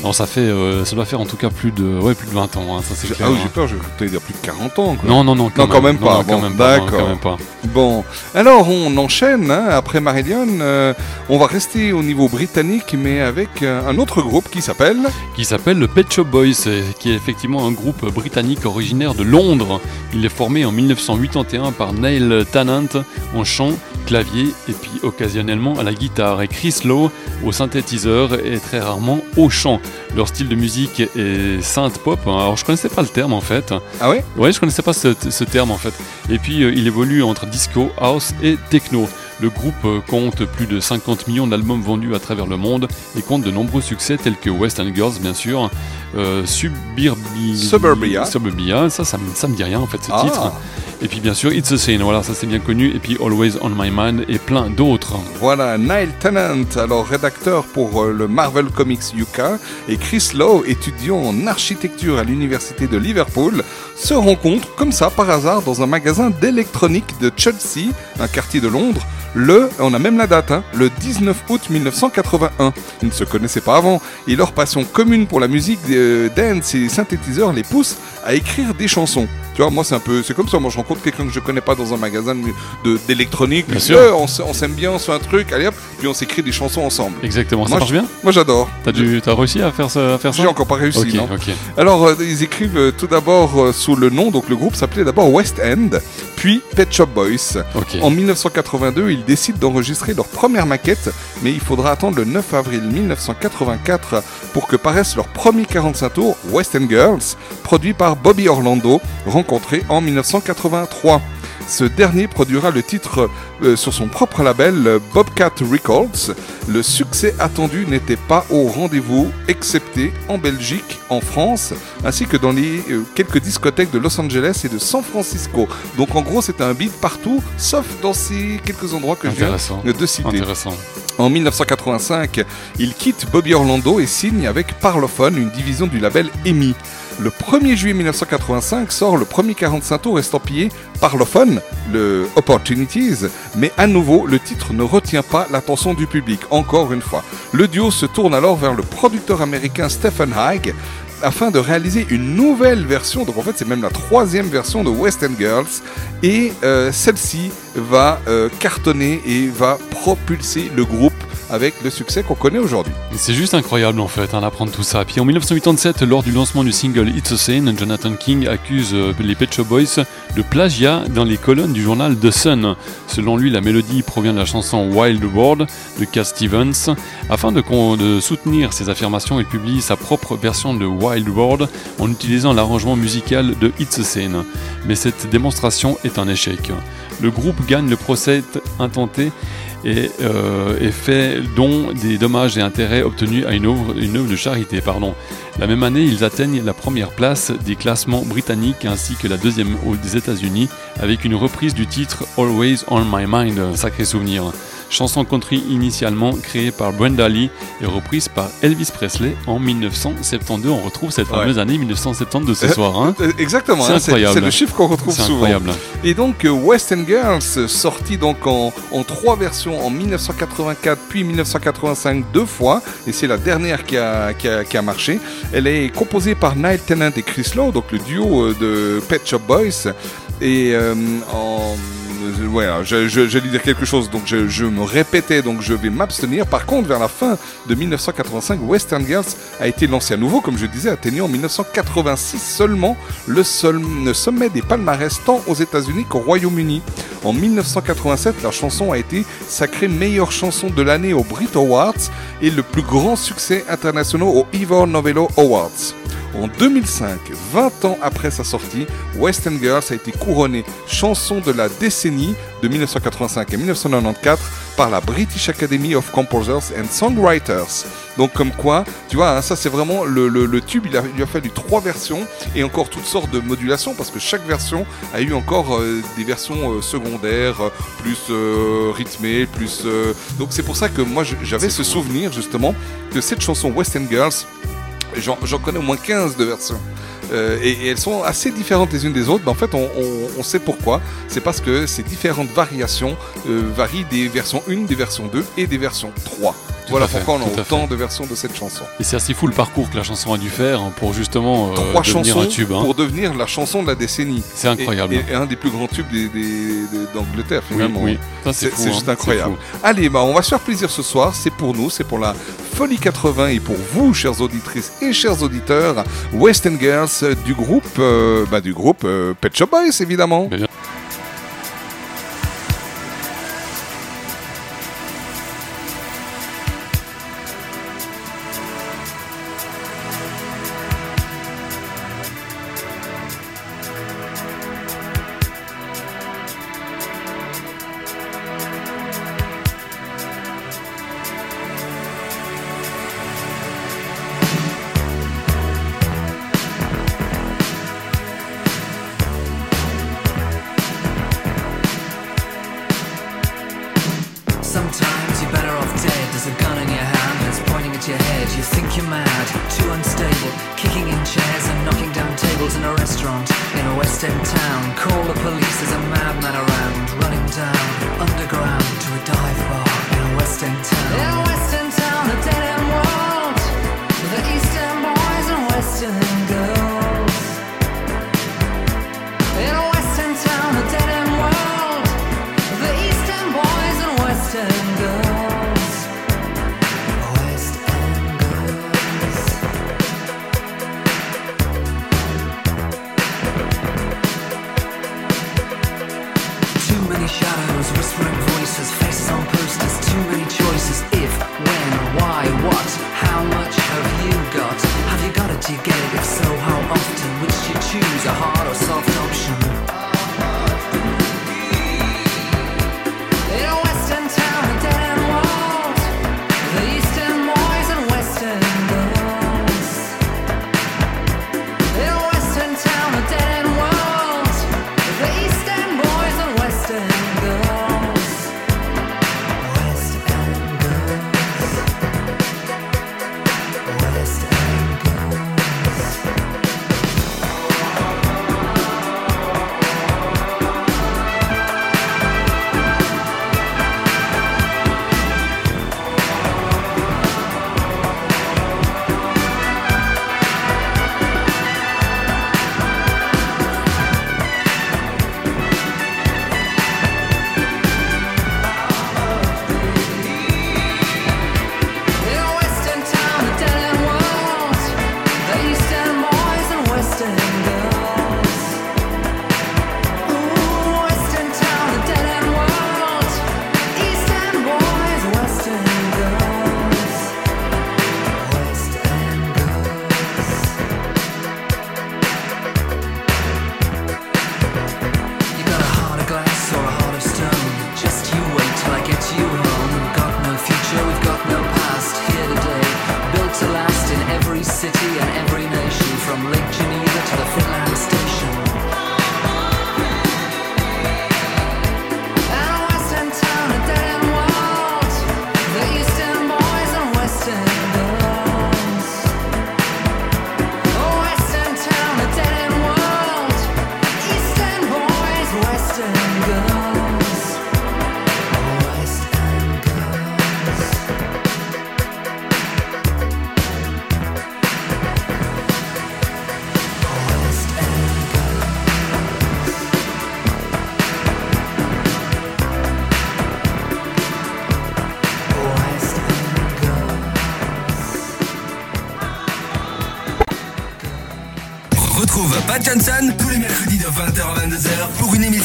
Speaker 4: Alors ça fait, euh, ça doit faire en tout cas plus de, ouais, plus de 20 ans. hein, ça c'est
Speaker 2: J'ai-. Ah oui,
Speaker 4: hein.
Speaker 2: j'ai peur, je vais dire plus de 40 ans. quoi.
Speaker 4: Non, non, non, quand
Speaker 2: non, quand
Speaker 4: même.
Speaker 2: pas.
Speaker 4: Non, non, quand
Speaker 2: Bon,
Speaker 4: même pas,
Speaker 2: D'accord.
Speaker 4: quand même pas.
Speaker 2: Bon, alors on enchaîne hein, après Marillion. euh, on va rester au niveau britannique, mais avec euh, un autre groupe qui s'appelle.
Speaker 4: Qui s'appelle le Pet Shop Boys, euh, qui est effectivement un groupe britannique originaire de Londres. Il est formé en 1981 par Neil Tennant en chant, clavier et puis occasionnellement à la guitare, et Chris Lowe au synthétiseur et très rarement au chant. Leur style de musique est synth pop. hein. Alors je connaissais pas le terme en fait.
Speaker 2: Ah ouais?
Speaker 4: Ouais, je connaissais pas ce, ce terme en fait. Et puis euh, il évolue entre disco, house et techno. Le groupe euh, compte plus de 50 millions d'albums vendus à travers le monde et compte de nombreux succès tels que West End Girls bien sûr, euh, Suburbia,
Speaker 2: Suburbia.
Speaker 4: Suburbia, ça, ça, me- ça me dit rien en fait ce
Speaker 2: Ah.
Speaker 4: titre. Et puis bien sûr It's a Scene, voilà ça c'est bien connu. Et puis Always on My Mind et plein d'autres.
Speaker 2: Voilà, Niall Tennant, alors rédacteur pour euh, le Marvel Comics UK, et Chris Lowe, étudiant en architecture à l'université de Liverpool, se rencontrent comme ça par hasard dans un magasin d'électronique de Chelsea, un quartier de Londres, le, on a même la date, hein, le 19 août 1981. Ils ne se connaissaient pas avant, et leur passion commune pour la musique euh, dance et synthétiseurs les pousse à écrire des chansons. Tu vois, moi c'est un peu, c'est comme ça, moi je rencontre quelqu'un que je connais pas dans un magasin d'électronique,
Speaker 4: Bien sûr.
Speaker 2: euh, on, on s'aime bien, on se fait un truc, allez hop, puis on s'écrit des chansons ensemble.
Speaker 4: Exactement, ça
Speaker 2: Moi,
Speaker 4: marche
Speaker 2: je-
Speaker 4: bien
Speaker 2: Moi j'adore.
Speaker 4: T'as dû- t'as réussi à faire ça, à faire ça
Speaker 2: J'ai encore pas réussi, non.
Speaker 4: ok.
Speaker 2: Alors, euh, ils écrivent euh, tout d'abord euh, sous le nom, donc le groupe s'appelait d'abord West End, puis Pet Shop Boys.
Speaker 4: Ok.
Speaker 2: En 1982, ils décident d'enregistrer leur première maquette, mais il faudra attendre le 9 avril 1984 pour que paraisse leur premier 45 tours, West End Girls, produit par Bobby Orlando, rencontré en 1983. Ce dernier produira le titre euh, sur son propre label euh, Bobcat Records. Le succès attendu n'était pas au rendez-vous, excepté en Belgique, en France, ainsi que dans les euh, quelques discothèques de Los Angeles et de San Francisco. Donc en gros, c'était un beat partout, sauf dans ces quelques endroits que je viens de citer.
Speaker 4: Intéressant.
Speaker 2: En 1985, il quitte Bobby Orlando et signe avec Parlophone, une division du label EMI. Le 1er juillet 1985 sort le premier 45 tours estampillé Parlophone, le Opportunities, mais à nouveau, le titre ne retient pas l'attention du public, encore une fois. Le duo se tourne alors vers le producteur américain Stephen Haig afin de réaliser une nouvelle version, donc en fait c'est même la troisième version de West End Girls, et euh, celle-ci va euh, cartonner et va propulser le groupe avec le succès qu'on connaît aujourd'hui.
Speaker 4: C'est juste incroyable en fait hein, d'apprendre tout ça. Puis en 1987, lors du lancement du single It's a Scene, Jonathan King accuse euh, les Pet Shop Boys de plagiat dans les colonnes du journal The Sun. Selon lui, la mélodie provient de la chanson Wild World de Cat Stevens. Afin de, de soutenir ses affirmations, il publie sa propre version de Wild World en utilisant l'arrangement musical de It's a Scene. Mais cette démonstration est un échec. Le groupe gagne le procès intenté et, euh, et fait don des dommages et intérêts obtenus à une œuvre, une œuvre de charité. Pardon. La même année, ils atteignent la première place des classements britanniques ainsi que la deuxième aux des États-Unis avec une reprise du titre Always on My Mind, sacré souvenir. Chanson country initialement créée par Brenda Lee et reprise par Elvis Presley en 1972. On retrouve cette fameuse année 1972 de ce soir. Hein
Speaker 2: euh, Exactement,
Speaker 4: C'est
Speaker 2: hein, c'est
Speaker 4: incroyable.
Speaker 2: c'est le chiffre qu'on retrouve souvent.
Speaker 4: incroyable.
Speaker 2: Et donc euh, West End Girls, sorti donc en, en trois versions en 1984 puis 1985 deux fois, et c'est la dernière qui a, qui, a, qui a marché. Elle est composée par Niall Tennant et Chris Lowe, donc le duo euh, de Pet Shop Boys. Et euh, en ouais, alors, je- dire quelque chose, donc je, me répétais, donc je vais m'abstenir. Par contre, vers la fin de 1985, Western Girls a été lancé à nouveau, comme je disais, atteignant en 1986 seulement le sommet des palmarès tant aux États-Unis qu'au Royaume-Uni. En 1987, la chanson a été sacrée meilleure chanson de l'année aux Brit Awards et le plus grand succès international aux Ivor Novello Awards.
Speaker 12: En 2005, 20 ans après sa sortie, West End Girls a été couronnée chanson de la décennie de 1985 et 1994 par la British Academy of Composers and Songwriters. Donc comme quoi, tu vois, hein, ça c'est vraiment le, le- le tube, il a, il a fallu trois versions et encore toutes sortes de modulations parce que chaque version a eu encore euh, des versions euh, secondaires, euh, plus euh, rythmées, plus... Donc c'est pour ça que moi j'avais ce souvenir justement que cette chanson West End Girls, j'en connais au moins 15 de versions. Euh, et, elles sont assez différentes les unes des autres. En fait, on sait pourquoi. C'est parce que ces différentes variations euh, varient des versions 1, des versions 2 et des versions 3. Voilà
Speaker 4: fait,
Speaker 12: pourquoi on a autant de versions de cette chanson.
Speaker 4: Et c'est assez fou le parcours que la chanson a dû faire hein, pour justement euh,
Speaker 12: Trois
Speaker 4: devenir
Speaker 12: chansons
Speaker 4: un tube. hein.
Speaker 12: pour devenir la chanson de la décennie.
Speaker 4: C'est incroyable.
Speaker 12: Et, et un des plus grands tubes d'Angleterre,
Speaker 4: Oui,
Speaker 12: finalement.
Speaker 4: oui. Ça, c'est hein.
Speaker 12: juste incroyable. Allez, bah, on va se faire plaisir ce soir. C'est pour nous, c'est pour la Folie 80 et pour vous, chères auditrices et chers auditeurs, West End Girls euh, du groupe, euh, bah, du groupe euh, Pet Shop Boys, évidemment.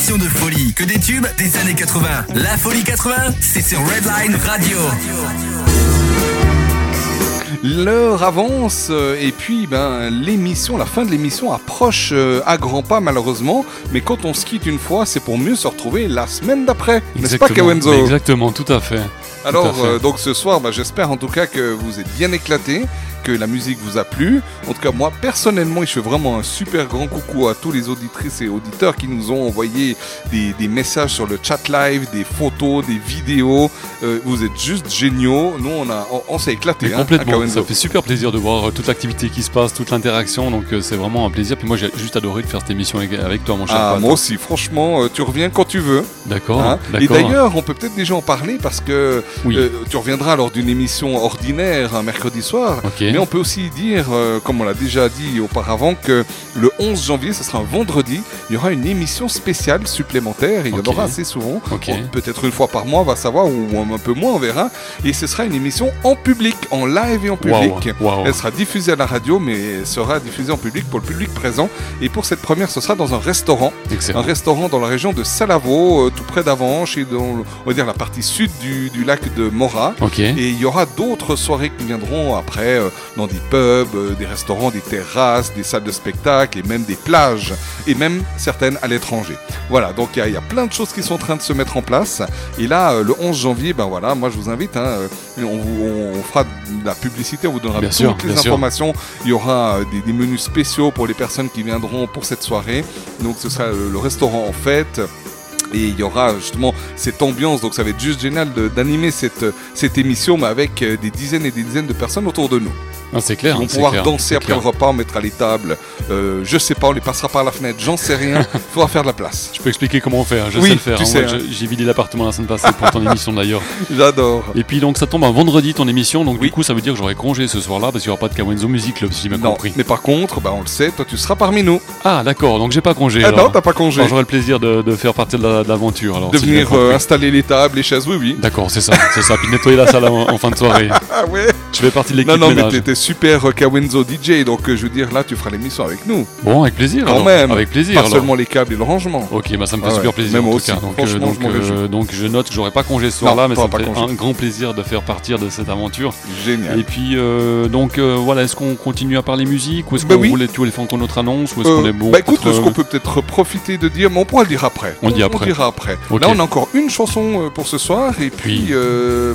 Speaker 9: Émission de folie. Que des tubes des années 80. La folie 80, c'est sur Redline Radio.
Speaker 2: L'heure avance euh, et puis ben l'émission, la fin de l'émission approche euh, à grands pas malheureusement. Mais quand on se quitte une fois, c'est pour mieux se retrouver la semaine d'après, n'est-ce pas
Speaker 4: Exactement.
Speaker 2: Kawenzo
Speaker 4: Exactement, tout à fait.
Speaker 2: Alors
Speaker 4: à fait.
Speaker 2: euh, donc ce soir, bah, j'espère en tout cas que vous êtes bien éclatés, que la musique vous a plu. En tout cas moi personnellement, je fais vraiment un super grand coucou à tous les auditrices et auditeurs qui nous ont envoyé des, des messages sur le chat live, des photos, des vidéos. Euh, vous êtes juste géniaux. Nous on a, on, on s'est éclaté. Hein,
Speaker 4: complètement, ça fait super plaisir de voir euh, toute l'activité qui se passe, toute l'interaction, donc euh, c'est vraiment un plaisir. Puis moi j'ai juste adoré de faire cette émission avec, avec toi, mon cher.
Speaker 2: Ah, moi aussi, franchement, tu reviens quand tu veux.
Speaker 4: D'accord,
Speaker 2: Hein Et d'ailleurs, on peut peut-être déjà en parler parce que euh, tu reviendras lors d'une émission ordinaire un mercredi soir. Mais on peut aussi dire, euh, comme on l'a déjà dit auparavant, que le 11 janvier, ce sera un vendredi, il y aura une émission spéciale supplémentaire. Et il y en aura assez souvent.
Speaker 4: Ok.
Speaker 2: Bon, Peut-être une fois par mois, on va savoir, ou un peu moins, on verra. Et ce sera une émission en public, en live et en public. Elle sera diffusée à la radio, mais elle sera diffusée en public pour le public présent. Et pour cette première, ce sera dans un restaurant.
Speaker 4: Excellent.
Speaker 2: Un restaurant dans la région de Salavo, euh, tout près d'Avanches, et dans on va dire la partie sud du, du lac de Mora. Et il y aura d'autres soirées qui viendront après euh, dans des pubs, euh, des restaurants, des terrasses, des salles de spectacle et même des plages, et même certaines à l'étranger. Voilà, donc il y, a- il y a plein de choses qui sont en train de se mettre en place. Et là, le 11 janvier, ben voilà, moi je vous invite, hein, on, fera la publicité, on vous donnera
Speaker 4: Bien
Speaker 2: toutes
Speaker 4: sûr,
Speaker 2: les
Speaker 4: sûr.
Speaker 2: informations. Il y aura euh, des, des menus spéciaux pour les personnes qui viendront pour cette soirée. Donc ce sera le, le restaurant en fête. Et il y aura justement cette ambiance, donc ça va être juste génial d'animer cette, cette émission, mais avec euh, des dizaines et des dizaines de personnes autour de nous.
Speaker 4: Ah, c'est clair,
Speaker 2: Ils vont
Speaker 4: c'est
Speaker 2: pouvoir
Speaker 4: clair,
Speaker 2: danser après
Speaker 4: clair.
Speaker 2: le repas, on mettra les tables. Euh, je sais pas, on les passera par la fenêtre, j'en sais rien. Il faudra faire de la place.
Speaker 4: Je peux expliquer comment faire, je
Speaker 2: Oui,
Speaker 4: sais le faire.
Speaker 2: tu
Speaker 4: hein.
Speaker 2: sais, hein.
Speaker 4: J'ai vidé l'appartement la semaine passée pour ton émission d'ailleurs.
Speaker 2: J'adore.
Speaker 4: Et puis donc ça tombe un vendredi ton émission, donc du coup ça veut dire que j'aurai congé ce soir-là parce qu'il n'y aura pas de Kawenzo Music Club si j'ai bien compris.
Speaker 2: mais par contre, bah, on le sait, toi tu seras parmi nous.
Speaker 4: Ah d'accord, donc j'ai pas congé.
Speaker 2: Ah
Speaker 4: alors.
Speaker 2: non, t'as pas congé.
Speaker 4: J'aurai le plaisir de, de faire partie de la- de l'aventure. alors,
Speaker 2: De
Speaker 4: si
Speaker 2: venir euh, installer les tables, les chaises, oui, oui.
Speaker 4: D'accord, c'est ça, c'est ça. Puis nettoyer la salle en, en fin de soirée.
Speaker 2: Ah ouais
Speaker 4: Je fais partie de l'équipe
Speaker 2: Non, non, mais
Speaker 4: ménage.
Speaker 2: t'étais super euh, Kawenzo DJ, donc euh, je veux dire, là tu feras l'émission avec nous.
Speaker 4: Bon, avec plaisir.
Speaker 2: Quand
Speaker 4: alors.
Speaker 2: même.
Speaker 4: Avec plaisir.
Speaker 2: Pas
Speaker 4: alors.
Speaker 2: seulement les câbles et le rangement.
Speaker 4: Ok, bah ça me fait
Speaker 2: Ah
Speaker 4: super plaisir
Speaker 2: Même
Speaker 4: en tout cas.
Speaker 2: aussi.
Speaker 4: Donc, euh, donc,
Speaker 2: je
Speaker 4: euh, donc je note que j'aurai pas congé ce soir-là, mais ça me fait un grand plaisir de faire partir de cette aventure.
Speaker 2: Génial.
Speaker 4: Et puis donc voilà, est-ce qu'on continue à parler musique ou est-ce
Speaker 2: Bah
Speaker 4: qu'on
Speaker 2: oui.
Speaker 4: voulait tu voulais faire notre annonce ou est-ce qu'on est bon
Speaker 2: bah écoute, ce qu'on peut peut-être profiter de dire, mais on pourra le dire après.
Speaker 4: On dit après.
Speaker 2: dira après. Là, on a encore une chanson pour ce soir, et puis,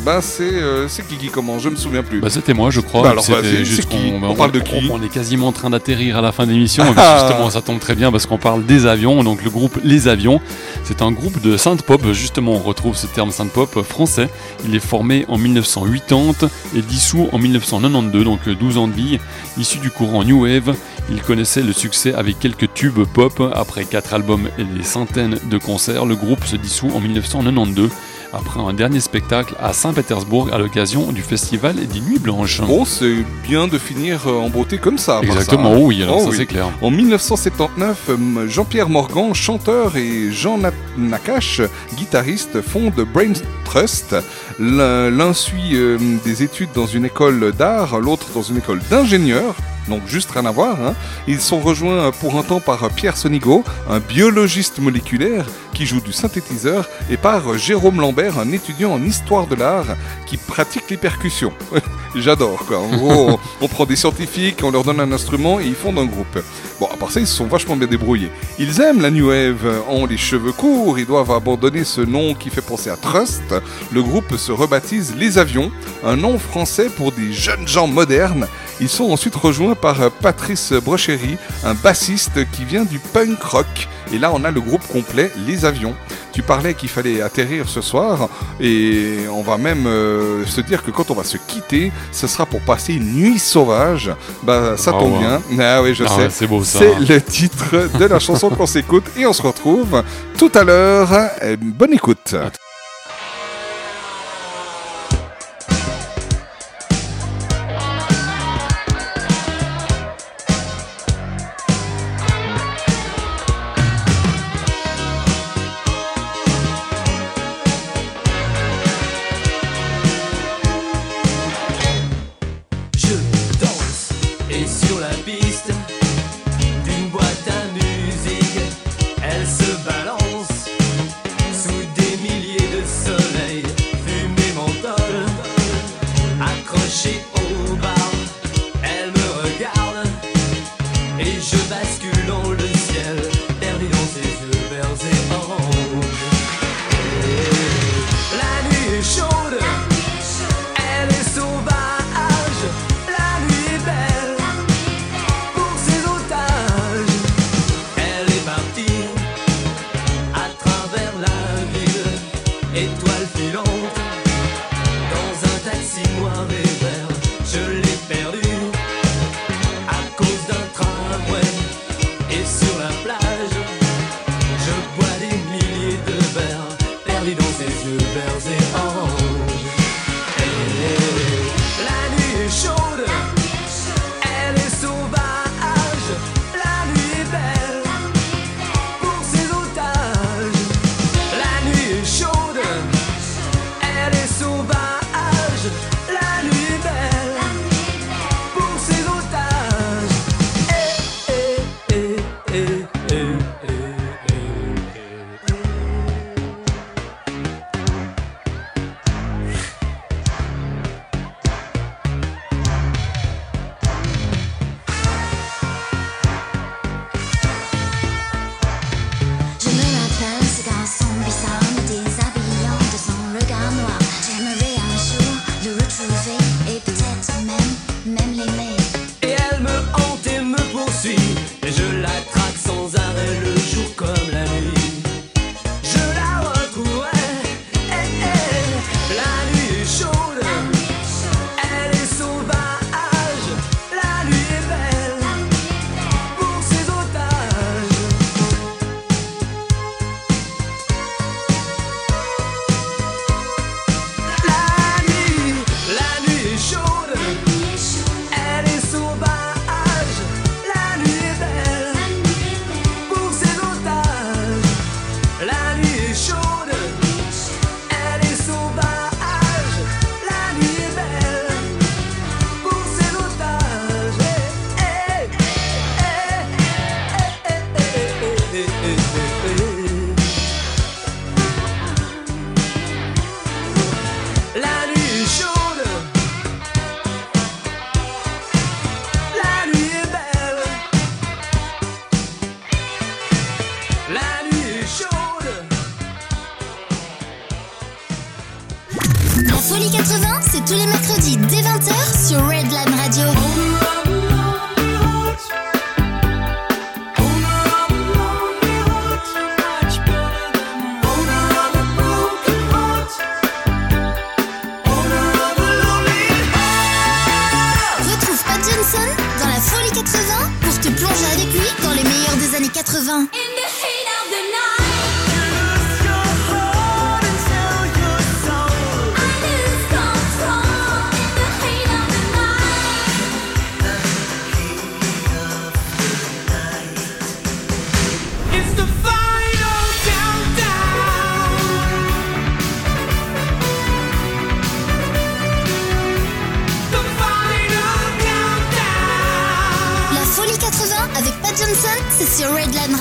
Speaker 2: bah, c'est c'est qui qui commence Je me souviens plus.
Speaker 4: Bah, c'était moi, je crois.
Speaker 2: Bah, alors,
Speaker 4: juste
Speaker 2: qui
Speaker 4: bah,
Speaker 2: On parle de qui
Speaker 4: On est quasiment en train d'atterrir à la fin de l'émission.
Speaker 2: Ah.
Speaker 4: justement, ça tombe très bien parce qu'on parle des avions. Donc, le groupe Les Avions, c'est un groupe de synth pop. Justement, on retrouve ce terme synth pop français. Il est formé en 1980 et dissous en 1992, donc euh, 12 ans de vie. Issu du courant New Wave, il connaissait le succès avec quelques tubes pop. Après 4 albums et des centaines de concerts, le groupe se dissout en 1992 après un dernier spectacle à Saint-Pétersbourg à l'occasion du festival des Nuits Blanches.
Speaker 2: Bon, c'est bien de finir euh, en beauté comme ça.
Speaker 4: Exactement,
Speaker 2: ça, hein.
Speaker 4: oui, alors ça, c'est clair.
Speaker 2: En 1979, euh, Jean-Pierre Morgan, chanteur, et Jean Na- Nakache, guitariste, fondent Brain Trust. L'un l'un suit euh, des études dans une école d'art, l'autre dans une école d'ingénieur. Donc juste rien à voir. hein. Ils sont rejoints pour un temps par Pierre Sonigo, un biologiste moléculaire qui joue du synthétiseur, et par Jérôme Lambert, un étudiant en histoire de l'art qui pratique les percussions. J'adore quoi. En gros, on, on prend des scientifiques, on leur donne un instrument et ils font un groupe. Bon, à part ça, ils se sont vachement bien débrouillés. Ils aiment la New Wave, ont les cheveux courts, ils doivent abandonner ce nom qui fait penser à Trust. Le groupe se rebaptise Les Avions, un nom français pour des jeunes gens modernes. Ils sont ensuite rejoints par euh, Patrice Brochery, un bassiste qui vient du punk rock. Et là, on a le groupe complet, Les Avions. Tu parlais qu'il fallait atterrir ce soir, et on va même euh, se dire que quand on va se quitter, ce sera pour passer une nuit sauvage. Bah, ça
Speaker 4: Ah
Speaker 2: tombe
Speaker 4: ouais.
Speaker 2: bien. Ah oui, je
Speaker 4: Ah
Speaker 2: sais.
Speaker 4: ouais, c'est beau, ça.
Speaker 2: C'est le titre de la chanson qu'on s'écoute, et on se retrouve tout à l'heure. Euh, Bonne écoute.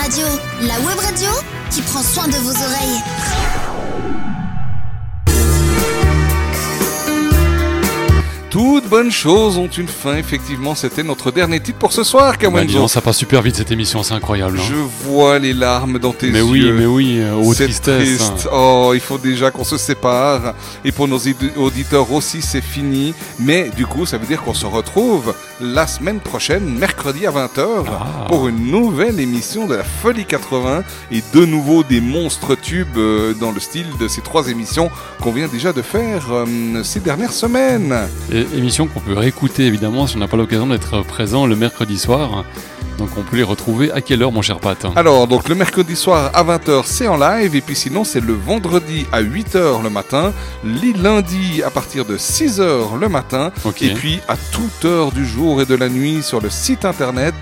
Speaker 12: La
Speaker 3: web radio qui prend soin de vos oreilles.
Speaker 2: Toutes bonnes choses ont une fin, effectivement. C'était notre dernier titre pour ce soir,
Speaker 4: Bah,
Speaker 2: Kawenzo.
Speaker 4: donc, ça passe super vite cette émission, c'est incroyable. hein.
Speaker 2: Je vois les larmes dans tes
Speaker 4: Mais
Speaker 2: yeux.
Speaker 4: oui, mais oui, euh, aux
Speaker 2: C'est
Speaker 4: tristesses. hein.
Speaker 2: Oh, il faut déjà qu'on se sépare. Et pour nos audi- auditeurs aussi, c'est fini. Mais du coup, ça veut dire qu'on se retrouve la semaine prochaine, mercredi à 20h,
Speaker 4: Ah.
Speaker 2: pour une nouvelle émission de la Folie 80 et de nouveau des monstres tubes euh, dans le style de ces trois émissions qu'on vient déjà de faire euh, ces dernières semaines.
Speaker 4: Et émission qu'on peut réécouter évidemment si on n'a pas l'occasion d'être présent le mercredi soir. Donc on peut les retrouver à quelle heure mon cher Pat
Speaker 2: Alors, donc le mercredi soir à 20h, c'est en live. Et puis sinon, c'est le vendredi à 8h le matin. Les lundis à partir de 6h le matin. Et puis à toute heure du jour et de la nuit sur le site internet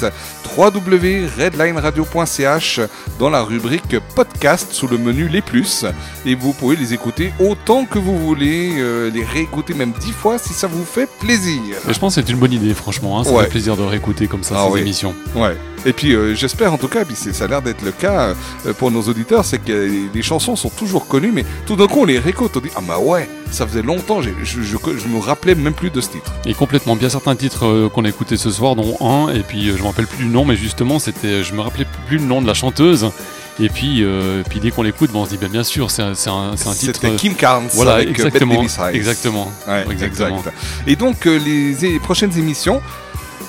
Speaker 2: www.redlineradio.ch dans la rubrique podcast sous le menu Les Plus. Et vous pouvez les écouter autant que vous voulez, euh, les réécouter même 10 fois si ça vous fait plaisir.
Speaker 4: Et je pense que c'est une bonne idée franchement, hein. ça
Speaker 2: Ouais.
Speaker 4: fait plaisir de réécouter comme ça
Speaker 2: Ah
Speaker 4: ces
Speaker 2: oui.
Speaker 4: émissions.
Speaker 2: Ouais. Et puis euh, j'espère en tout cas, puis ça a l'air d'être le cas euh, pour nos auditeurs, c'est que les, les chansons sont toujours connues, mais tout d'un coup on les réécoute, on dit ah bah ouais, ça faisait longtemps, je, je, je me rappelais même plus de ce titre.
Speaker 4: Et complètement, bien certains titres euh, qu'on a écoutés ce soir, dont un, et puis je me rappelle plus du nom, mais justement, c'était, je me rappelais plus le nom de la chanteuse. Et puis, euh, puis dès qu'on l'écoute, bon, on se dit bien, bien sûr, c'est un, c'est un, c'est un titre.
Speaker 2: C'était
Speaker 4: euh,
Speaker 2: Kim Carnes
Speaker 4: Voilà,
Speaker 2: avec euh, Bette
Speaker 4: exactement,
Speaker 2: Davis Eyes.
Speaker 4: exactement,
Speaker 2: Ouais,
Speaker 4: exactement.
Speaker 2: exact. Et donc les prochaines émissions,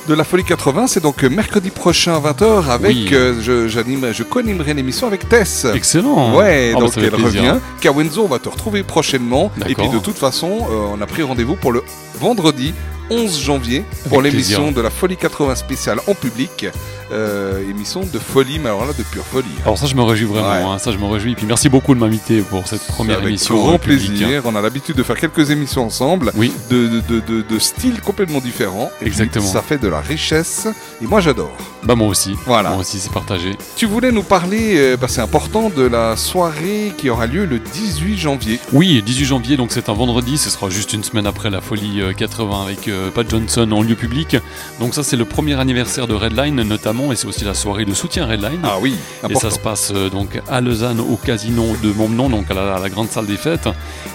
Speaker 2: de la Folie 80. C'est donc mercredi prochain à 20h avec.
Speaker 4: Oui.
Speaker 2: euh, je, j'anime, je co-animerai l'émission avec Tess.
Speaker 4: Excellent.
Speaker 2: Ouais,
Speaker 4: Ah bah,
Speaker 2: donc elle
Speaker 4: plaisir.
Speaker 2: revient. Kawenzo, on va te retrouver prochainement. Et puis de toute façon, euh, on a pris rendez-vous pour le vendredi 11 janvier pour
Speaker 4: Avec
Speaker 2: l'émission de la Folie 80 spéciale en public. Euh, émission de folie, mais alors là de pure folie.
Speaker 4: Alors ça, je me réjouis vraiment.
Speaker 2: Ouais.
Speaker 4: hein, ça, je me réjouis. Et puis merci beaucoup de m'inviter pour cette première
Speaker 2: Avec
Speaker 4: émission.
Speaker 2: grand plaisir. On a l'habitude de faire quelques émissions ensemble,
Speaker 4: Oui.
Speaker 2: de, de, de, de- de styles complètement différents. Et puis,
Speaker 4: Exactement.
Speaker 2: ça fait de la richesse. Et moi, j'adore.
Speaker 4: Bah moi aussi.
Speaker 2: Voilà.
Speaker 4: Moi aussi, c'est partagé.
Speaker 2: Tu voulais nous parler, euh, bah, c'est important, de la soirée qui aura lieu le 18 janvier.
Speaker 4: Oui, 18 janvier, donc c'est un vendredi, ce sera juste une semaine après la folie euh, 80 avec euh, Pat Johnson en lieu public. Donc ça c'est le premier anniversaire de Redline notamment et c'est aussi la soirée de soutien Redline.
Speaker 2: Ah oui,
Speaker 4: Et ça se passe euh, donc à Lausanne au casino de Montbenon, donc à la, à la grande salle des fêtes.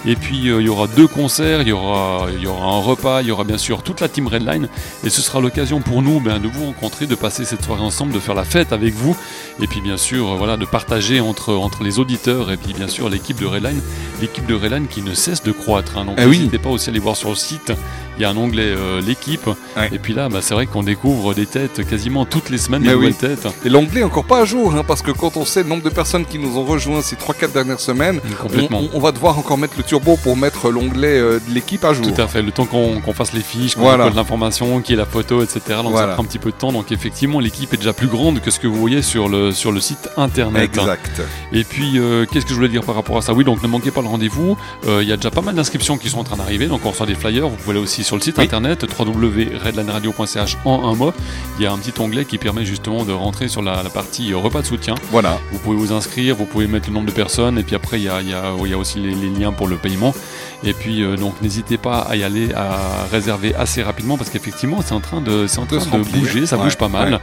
Speaker 4: Et puis euh, il y aura deux concerts, il y aura, il y aura un repas, il y aura bien sûr toute la team Redline et ce sera l'occasion pour nous ben, de vous rencontrer, de passer cette soirée ensemble, de faire la fête avec vous et puis bien sûr euh, voilà de partager entre, entre les auditeurs et puis bien sûr l'équipe de Redline, l'équipe de Redline qui ne cesse de croître. hein. donc
Speaker 2: Eh oui.
Speaker 4: n'hésitez pas aussi à aller voir sur le site. Il y a un onglet euh, l'équipe et puis là bah, c'est vrai qu'on découvre des têtes quasiment toutes les semaines, des
Speaker 2: Mais oui.
Speaker 4: nouvelles têtes.
Speaker 2: Et l'onglet est encore pas à jour, hein, parce que quand on sait le nombre de personnes qui nous ont rejoints ces 3-4 dernières semaines,
Speaker 4: Complètement.
Speaker 2: On, on va devoir encore mettre le turbo pour mettre l'onglet euh, de l'équipe à jour.
Speaker 4: Tout à fait, le temps qu'on fasse les fiches, qu'on
Speaker 2: Voilà.
Speaker 4: l'information, qu'il y ait la photo, etc. Donc
Speaker 2: Voilà.
Speaker 4: ça prend un petit peu de temps. Donc effectivement, l'équipe est déjà plus grande que ce que vous voyez sur le, sur le site internet.
Speaker 2: Exact.
Speaker 4: Et puis, euh, qu'est-ce que je voulais dire par rapport à ça? Oui, donc ne manquez pas le rendez-vous. Il y a déjà pas mal d'inscriptions qui sont en train d'arriver. Donc on reçoit des flyers. Vous pouvez aller aussi sur le site
Speaker 2: Oui.
Speaker 4: internet www.redlineradio.ch en un mot. Il y a un petit onglet qui permet justement de rentrer sur la, la partie repas de soutien.
Speaker 2: Voilà.
Speaker 4: Vous pouvez vous inscrire, vous pouvez mettre le nombre de personnes, et puis après, il y a, il y a- il y a aussi les, les liens pour le paiement. Et puis, euh, donc, n'hésitez pas à y aller, à réserver assez rapidement, parce qu'effectivement, c'est en train de, c'est en train de bouger, ça
Speaker 2: Ouais,
Speaker 4: bouge pas mal.
Speaker 2: ouais.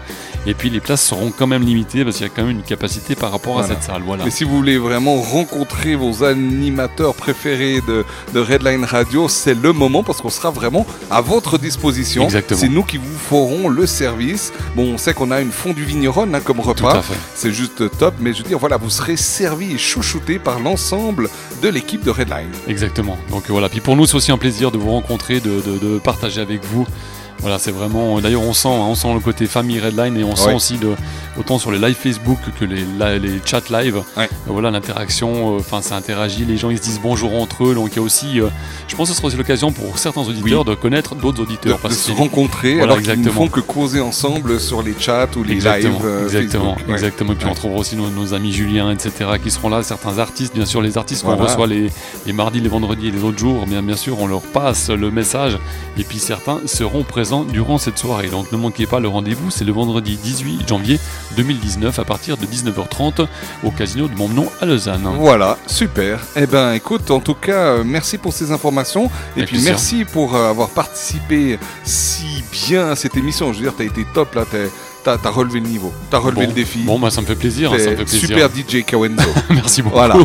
Speaker 4: Et puis, les places seront quand même limitées, parce qu'il y a quand même une capacité par rapport à cette salle. Voilà.
Speaker 2: Mais si vous voulez vraiment rencontrer vos animateurs préférés de, de Redline Radio, c'est le moment parce qu'on sera vraiment à votre disposition.
Speaker 4: Exactement.
Speaker 2: C'est nous qui vous ferons le service. Bon, on sait qu'on a une fondue vigneronne hein, comme repas. C'est juste top, mais je veux dire, voilà, vous serez servi et chouchouté par l'ensemble de l'équipe de Redline.
Speaker 4: Exactement. Donc voilà. Puis pour nous, c'est aussi un plaisir de vous rencontrer, de, de- de partager avec vous. Voilà, c'est vraiment. D'ailleurs, on sent, hein, on sent le côté famille Redline et on sent aussi de autant sur les live Facebook que les, les chats live. Euh, Voilà, l'interaction. euh, Enfin, ça interagit. Les gens ils se disent bonjour entre eux. Donc il y a aussi. euh, je pense que ce sera aussi l'occasion pour certains auditeurs de connaître d'autres auditeurs.
Speaker 2: de
Speaker 4: parce
Speaker 2: se rencontrer
Speaker 4: Voilà,
Speaker 2: alors qu'ils ne
Speaker 4: exactement.
Speaker 2: font que causer ensemble sur les chats ou les
Speaker 4: Exactement,
Speaker 2: lives. euh,
Speaker 4: exactement,
Speaker 2: Facebook.
Speaker 4: Exactement. Et puis on trouvera aussi nos, nos amis Julien, etc., qui seront là, certains artistes, bien sûr, les artistes qu'on
Speaker 2: Voilà.
Speaker 4: reçoit les, les mardis, les vendredis et les autres jours, bien, bien sûr, on leur passe le message. Et puis certains seront présents durant cette soirée. Donc ne manquez pas le rendez-vous, c'est le vendredi 18 janvier 2019 à partir de 19h30 au casino de Montbenon à Lausanne.
Speaker 2: Voilà, super. Eh ben, écoute, en tout cas, euh, merci pour ces informations. Et
Speaker 4: Avec
Speaker 2: puis,
Speaker 4: plaisir.
Speaker 2: merci pour euh, avoir participé si bien à cette émission. Je veux dire, t'as été top là. t'as- T'as relevé le niveau. T'as relevé
Speaker 4: Bon.
Speaker 2: le défi.
Speaker 4: Bon, bah, ça me fait plaisir,
Speaker 2: T'es
Speaker 4: ça me fait plaisir.
Speaker 2: Super DJ Kawenzo.
Speaker 4: Merci beaucoup.
Speaker 2: Voilà.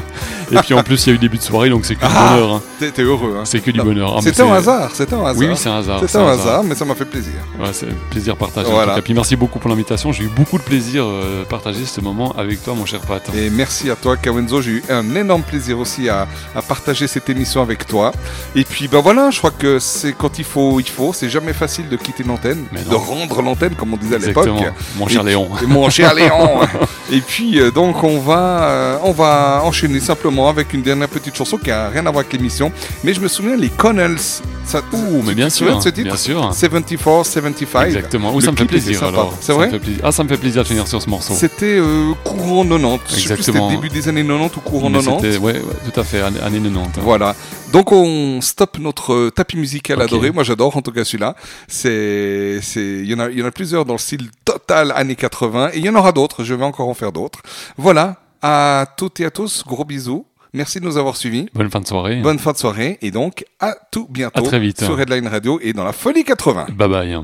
Speaker 4: Et puis en plus, il y a eu début de soirée, donc c'est que du
Speaker 2: Ah,
Speaker 4: bonheur. hein.
Speaker 2: t'es- heureux. hein.
Speaker 4: C'est que du
Speaker 2: Non,
Speaker 4: bonheur. Ah,
Speaker 2: C'était un hasard. C'était un hasard.
Speaker 4: Oui, oui, c'est un hasard.
Speaker 2: C'était un hasard, mais ça m'a fait plaisir.
Speaker 4: Ouais, c'est un plaisir partagé.
Speaker 2: Voilà.
Speaker 4: cas. Puis merci beaucoup pour l'invitation. J'ai eu beaucoup de plaisir euh, partager ce moment avec toi, mon cher Pat.
Speaker 2: Et merci à toi, Kawenzo. J'ai eu un énorme plaisir aussi à, à partager cette émission avec toi. Et puis, ben voilà, je crois que c'est quand il faut, il faut. C'est jamais facile de quitter l'antenne, de rendre l'antenne, comme on disait à l'époque.
Speaker 4: Exactement. Mon cher Léon.
Speaker 2: et mon cher Léon. Et puis, euh, donc, on va, euh, on va enchaîner simplement avec une dernière petite chanson qui a rien à voir avec l'émission. Mais je me souviens, les Connells. Ça,
Speaker 4: Ouh, mais bien sûr,
Speaker 2: ce titre
Speaker 4: bien sûr.
Speaker 2: 74, 75.
Speaker 4: Exactement. Ou ça me fait plaisir alors.
Speaker 2: C'est vrai.
Speaker 4: Ah, ça me fait plaisir de finir sur ce morceau.
Speaker 2: C'était euh, courant 90. Je sais plus si c'était
Speaker 4: Exactement.
Speaker 2: début des années 90 ou courant
Speaker 4: Mais
Speaker 2: 90.
Speaker 4: c'était- Ouais, ouais, tout à fait, année année 90. hein.
Speaker 2: Voilà. Donc on stoppe notre euh, tapis musical adoré. Moi j'adore en tout cas celui-là. C'est, c'est, il y en a, il y en a plusieurs dans le style total années 80 et il y en aura d'autres. Je vais encore en faire d'autres. Voilà. À toutes et à tous, gros bisous. Merci de nous avoir suivis.
Speaker 4: Bonne fin de soirée.
Speaker 2: Bonne fin de soirée et donc à tout bientôt
Speaker 4: À très vite.
Speaker 2: sur Redline Radio et dans la folie 80.
Speaker 4: Bye bye.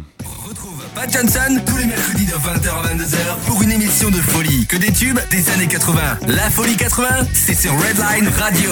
Speaker 9: Pat Johnson, tous les mercredis de 20h à 22h pour une émission de folie. Que des tubes des années 80. La folie 80, c'est sur Redline Radio.